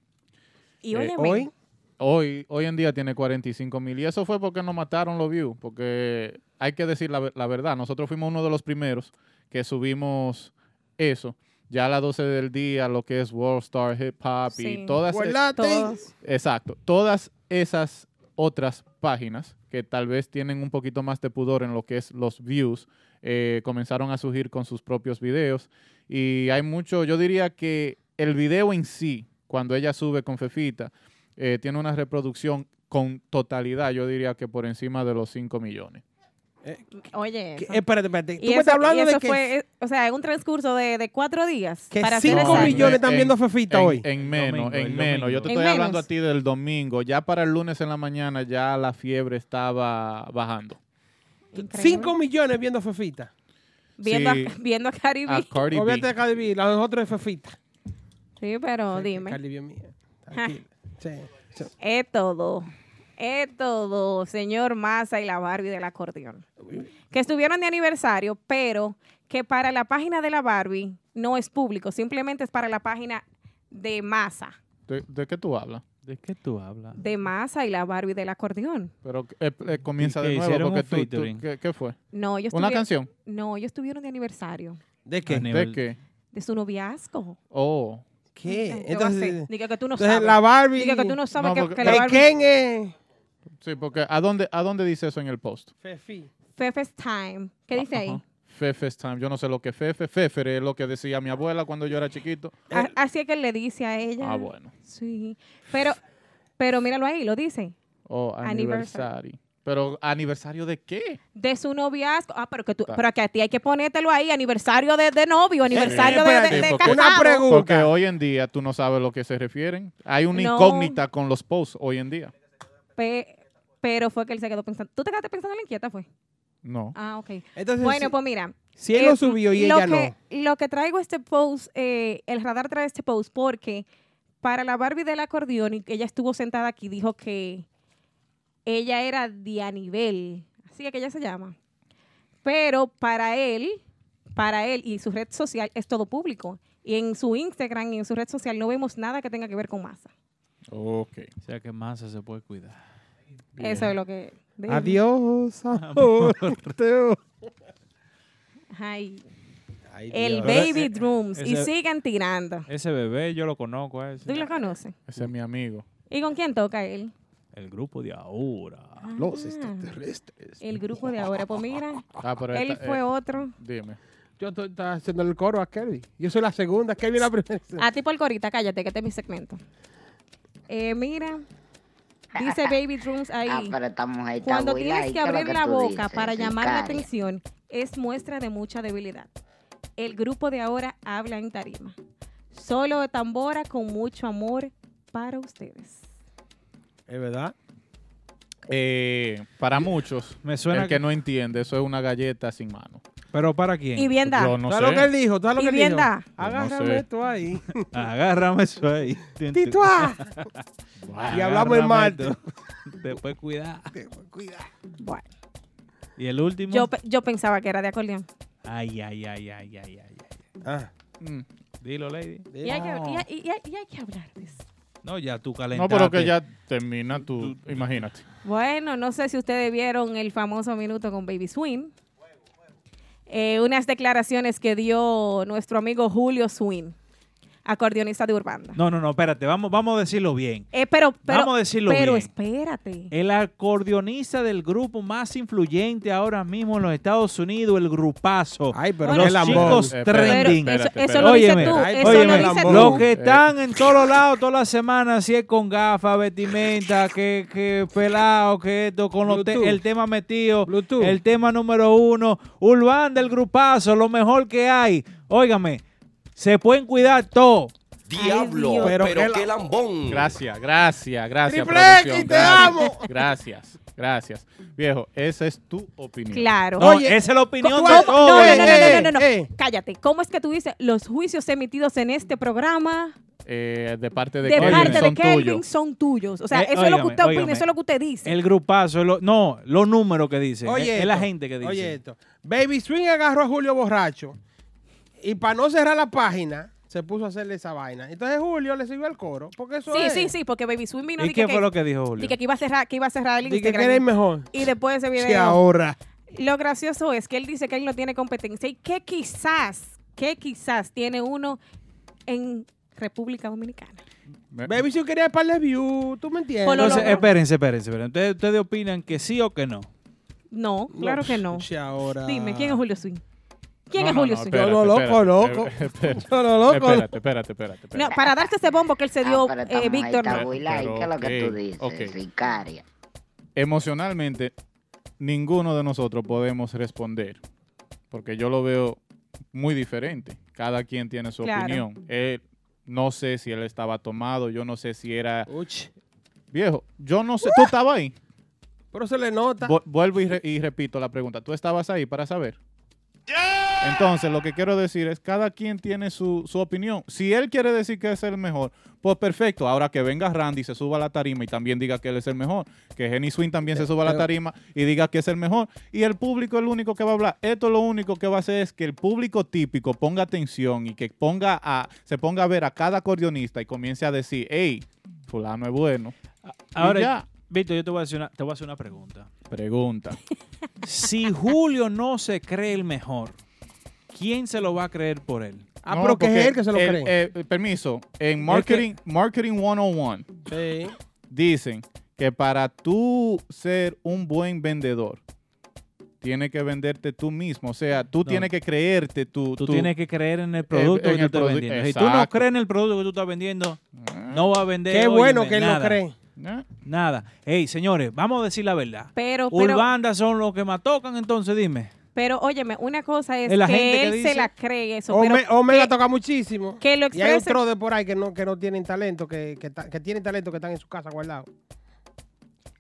Y Eh, Hoy, Hoy, hoy en día tiene 45 mil. Y eso fue porque nos mataron los views. Porque hay que decir la, ver- la verdad. Nosotros fuimos uno de los primeros que subimos eso. Ya a las 12 del día, lo que es World Star Hip Hop Sí. y todas. Todos. Exacto. Todas esas otras páginas que tal vez tienen un poquito más de pudor en lo que es los views, eh, comenzaron a surgir con sus propios videos. Y hay mucho, yo diría que el video en sí, cuando ella sube con Fefita, eh, tiene una reproducción con totalidad, yo diría que por encima de los 5 millones. Oye, que- eso. eh, espérate, espérate. Tú me estás hablando de eso que, fue, eh, o sea, en un transcurso de, de cuatro días. que para ser 5 exacto. millones están en- viendo a Fefita en, hoy. En menos, Domingo, en menos. Yo te estoy hablando a ti del domingo. Ya para el lunes en la mañana ya la fiebre estaba bajando. Increíble. 5 millones viendo a Fefita. Viendo, Sí. a, viendo a Cardi B. A Cardi Olvídate B. de Cardi B, la de nosotros es Fefita. Sí, pero Sí, dime. Cardi B es mía. Tranquila. Sí, sí. Es todo. Es todo, señor Massa y la Barbie del acordeón. Que estuvieron de aniversario, pero que para la página de la Barbie no es público, simplemente es para la página de Massa. ¿De, de qué tú hablas? ¿De qué tú hablas? De Massa y la Barbie del acordeón. Pero eh, eh, comienza que de nuevo. Porque tú- tú-. ¿qué, qué fue? No, ellos ¿Una canción? No, ellos estuvieron de aniversario. ¿De qué? ¿De qué? De su noviazgo. Oh. ¿Qué? ¿Qué va a Entonces, que tú no entonces sabes. la Barbie. Diga que tú no sabes No, que, porque- que la ¿De Barbie... quién es? Sí, porque ¿a dónde, ¿a dónde dice eso en el post? Fefi. Fefe's Time. ¿Qué dice ahí? Fefe's Time. Yo no sé lo que es Fefe. Fefe es lo que decía mi abuela cuando yo era chiquito. A- Así es que él le dice a ella. Ah, bueno. Sí. Pero, pero míralo ahí, lo dice. Oh, Anniversary. aniversario. Pero, ¿aniversario de qué? De su noviazgo. Ah, pero que tú, Ah. pero que a ti hay que ponértelo ahí, aniversario de, de novio, aniversario de, de, espérate, de porque- Una casado. pregunta. Porque hoy en día tú no sabes lo que se refieren. Hay una No. incógnita con los posts hoy en día. Pe- pero fue que él se quedó pensando. ¿Tú te quedaste pensando en la inquieta, fue? No. Ah, ok. Entonces, Bueno, si, pues mira. si él eh, lo subió y lo ella que, no. Lo que traigo este post, eh, el radar trae este post porque para la Barbie del acordeón, y ella estuvo sentada aquí, dijo que ella era de a nivel, así es que ella se llama. Pero para él, para él y su red social es todo público. Y en su Instagram y en su red social no vemos nada que tenga que ver con masa. Ok. O sea que Massa se puede cuidar. Eso es lo que... Dime. Adiós, amor. Ay. Ay, El. Baby Drums. Y ese- siguen tirando. Ese bebé yo lo conozco ese. ¿Tú lo conoces? Ese es mi amigo. ¿Y con quién toca él? El grupo de ahora. Los Ah, extraterrestres. El grupo de ahora. Pues mira, Ah, pero él esta- fue eh, otro. Dime. Yo estoy estaba haciendo el coro a Kelly. Yo soy la segunda, Kelly la primera. A ti por corita, cállate, que este es mi segmento. Eh, mira, dice Baby Drums ahí. Ah, pero esta mujer está Cuando tienes ¿y que abrir que la boca dices, para llamar la atención, es muestra de mucha debilidad. El grupo de ahora habla en tarima. Solo de tambora con mucho amor para ustedes. ¿Es verdad? Eh, para muchos, Me suena el que que- no entiende, eso es una galleta sin mano. ¿Pero para quién? Y bien da. Yo no ¿Sabes sé. lo que él dijo? ¿Sabes lo que él bien dijo? da. Agárrame sé. esto ahí. Agárrame eso ahí. ¡Tituá! y hablamos en Marte. esto. Después cuidado. Cuidado. Bueno, ¿Y el último? yo, yo pensaba que era de acordeón. Ay, ay, ay, ay, ay, ay. ay. Ah. Mm. Dilo, lady. Y hay, que, y hay- y hay- y hay que hablar de eso. No, ya tú No, calentaste. pero que ya termina tu, imagínate. Bueno, no sé si ustedes vieron el famoso minuto con Baby Swing. Eh, unas declaraciones que dio nuestro amigo Julio Swing, acordeonista de Urbanda. No, no, no, espérate. Vamos, vamos a decirlo bien. Eh, pero, pero, Vamos a decirlo pero bien. espérate. El acordeonista del grupo más influyente ahora mismo en los Estados Unidos, el grupazo. Ay, pero los chicos Eh, Pero trending. eso, espérate, eso lo dices tú, Ay, eso óyeme, lo dices. Los que están en todos lados, toda la semana, si es con gafas, vestimenta, que, que pelado, que esto, con los te- el tema metido, Bluetooth. el tema número uno, Urbán del grupazo, lo mejor que hay. Óigame, se pueden cuidar todo. Diablo, pero, Pero qué, lambón. Gracias, gracias, gracias. Triple te gracias. amo. Gracias, gracias. Viejo, esa es tu opinión. Claro. No, Oye, esa es la opinión ¿cómo- de todos. No, no, no, Eh, no, no, no, no, no. eh. Cállate. ¿Cómo es que tú dices los juicios emitidos en este programa Eh, de parte de, de Kelvin parte de son Kelvin tuyos. son tuyos? O sea, Eh, eso es lo que óigame, usted opina, eso es lo que usted dice. El grupazo, lo- no, los números que dice. Oye, es la esto, gente que dice. Oye, esto. Baby Swing agarró a Julio borracho. Y para no cerrar la página, se puso a hacerle esa vaina. Entonces Julio le siguió el coro. Porque eso Sí, es. sí, sí, porque Baby Swing vino ¿Y y qué fue lo que dijo Julio? que iba a cerrar, que iba a cerrar el Di que Instagram. eres mejor. Y después de ese Sí, video. ahora. Lo gracioso es que él dice que él no tiene competencia y que quizás, que quizás tiene uno en República Dominicana. Baby Swing quería par de views. ¿Tú me entiendes? Entonces, espérense, espérense, espérense. ¿Ustedes, ustedes opinan que sí o que no? No, claro que no. Ahora. Dime, ¿quién es Julio Swing? ¿Quién No, es no, Julio no, Swing? espérate, Yo lo loco, espérate, loco. espérate, Yo lo loco. Espérate, espérate, espérate. No, para darte ese bombo que él se dio, Ah, esta eh, Víctor, no. buena, ¿y Pero, qué es lo que tú ok, dices, sicaria? Emocionalmente, ninguno de nosotros podemos responder. Porque yo lo veo muy diferente. Cada quien tiene su Claro. opinión. Él, no sé si él estaba tomado, yo no sé si era Uch. viejo. Yo no sé. ¿Tú estabas ahí? Pero se le nota. Vu- vuelvo y, re- y repito la pregunta. ¿Tú estabas ahí para saber? Entonces, lo que quiero decir es, cada quien tiene su, su opinión. Si él quiere decir que es el mejor, pues perfecto. Ahora que venga Randy, se suba a la tarima y también diga que él es el mejor. Que Jenny Swing también se suba a la pero- tarima y diga que es el mejor. Y el público es el único que va a hablar. Esto lo único que va a hacer es que el público típico ponga atención y que ponga a, se ponga a ver a cada acordeonista y comience a decir, hey, fulano es bueno. Y Ahora, ya. Víctor, yo te voy, a hacer una, te voy a hacer una pregunta. Pregunta. Si Julio no se cree el mejor, ¿quién se lo va a creer por él? Ah, No, pero que es él que se lo el- cree. eh, permiso, en Marketing, Marketing 101 Sí. dicen que para tú ser un buen vendedor, tienes que venderte tú mismo. O sea, tú No. tienes que creerte tú. Tú tú- tienes que creer en el producto en que tú estás produ- vendiendo. Si tú no crees en el producto que tú estás vendiendo, no va a vender. Qué bueno que él nada, lo cree. ¿Eh? Nada. Hey, señores, vamos a decir la verdad. Pero, pero, Urbanda son los que más tocan, entonces dime. Pero, óyeme, una cosa es la que gente que él dice- se la cree eso, pero Ome- Omega que- toca muchísimo. que lo Y hay tro de por ahí que no, que no tienen talento, que, que, tienen talento que están en su casa guardados.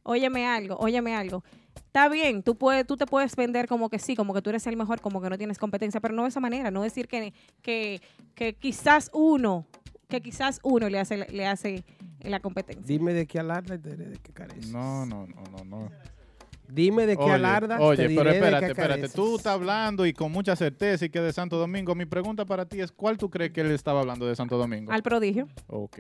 Óyeme algo, óyeme algo. Está bien, tú, puedes, tú te puedes vender como que sí, como que tú eres el mejor, como que no tienes competencia, pero no de esa manera, no decir que, que, que quizás uno, que quizás uno le hace, le hace la competencia. Dime de qué te diré de qué careces. No, no, no, no, no. Dime de qué alardas Oye, te diré pero de espérate, qué espérate. Tú estás hablando y con mucha certeza y que de Santo Domingo. Mi pregunta para ti es, ¿cuál tú crees que él estaba hablando de Santo Domingo? Al prodigio. Ok.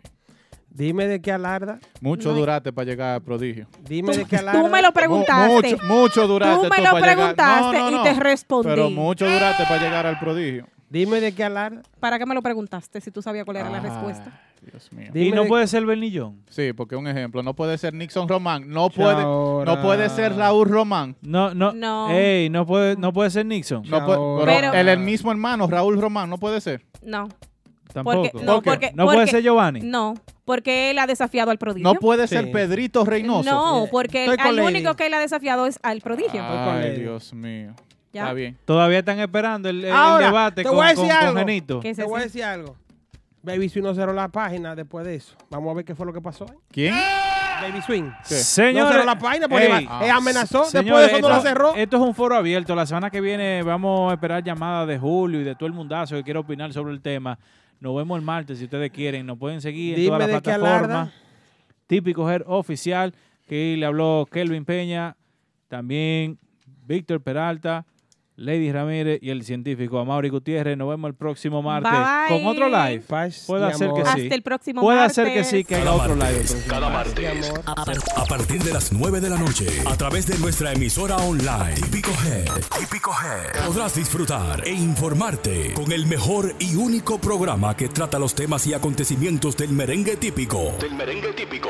Dime de qué alarda. Mucho No duraste para llegar al prodigio. Dime Tú- de qué alarda. tú me lo preguntaste. Mucho, mucho duraste Tú me tú lo para llegar- preguntaste No, no, y no. te respondí. Pero mucho duraste para llegar al prodigio. Dime de qué alarda. ¿Para qué me lo preguntaste si tú sabías cuál era la Ay, respuesta? Dios mío. Y Dime no de- puede ser Bernillón. Sí, porque un ejemplo, no puede ser Nixon Román, no puede, Ahora. no puede ser Raúl Román. No, no. No. Ey, no puede, no puede ser Nixon. No puede, Ahora. pero Pero- el, el mismo hermano, Raúl Román, no puede ser. No. Tampoco. Porque, no, ¿Por qué? porque, No puede porque- ser Giovanni. No, porque él ha desafiado al prodigio. No puede ser Sí. Pedrito Reynoso. No, porque Estoy con el Lady. único que él ha desafiado es al prodigio. Ay. Dios mío. Ya. Está bien. Todavía están esperando el, el Ahora, debate te con, voy a decir con- con algo. Genito. ¿Qué es Te voy a decir algo. Baby Swing no cerró la página después de eso. Vamos a ver qué fue lo que pasó. ahí. ¿Quién? Baby Swing. Señores, no cerró la página porque ey, va- eh, amenazó. después de eso no la esto- cerró. Esto es un foro abierto. La semana que viene vamos a esperar llamadas de Julio y de todo el mundazo que quiera opinar sobre el tema. Nos vemos el martes si ustedes quieren. Nos pueden seguir en Dime todas las de qué plataformas. alarda. Típico Her Oficial, que ahí le habló Kelvin Peña, también Víctor Peralta, Lady Ramírez y el científico Amaury Gutiérrez. Nos vemos el próximo martes Bye. con otro live. Paz Puede ser que sí. Hasta el próximo Puede martes. ser que sí, que haya otro live. martes, cada martes. a partir de las 9 de la noche, a través de nuestra emisora online, Típico Head, Típico Head, podrás disfrutar e informarte con el mejor y único programa que trata los temas y acontecimientos del merengue típico. Del merengue típico.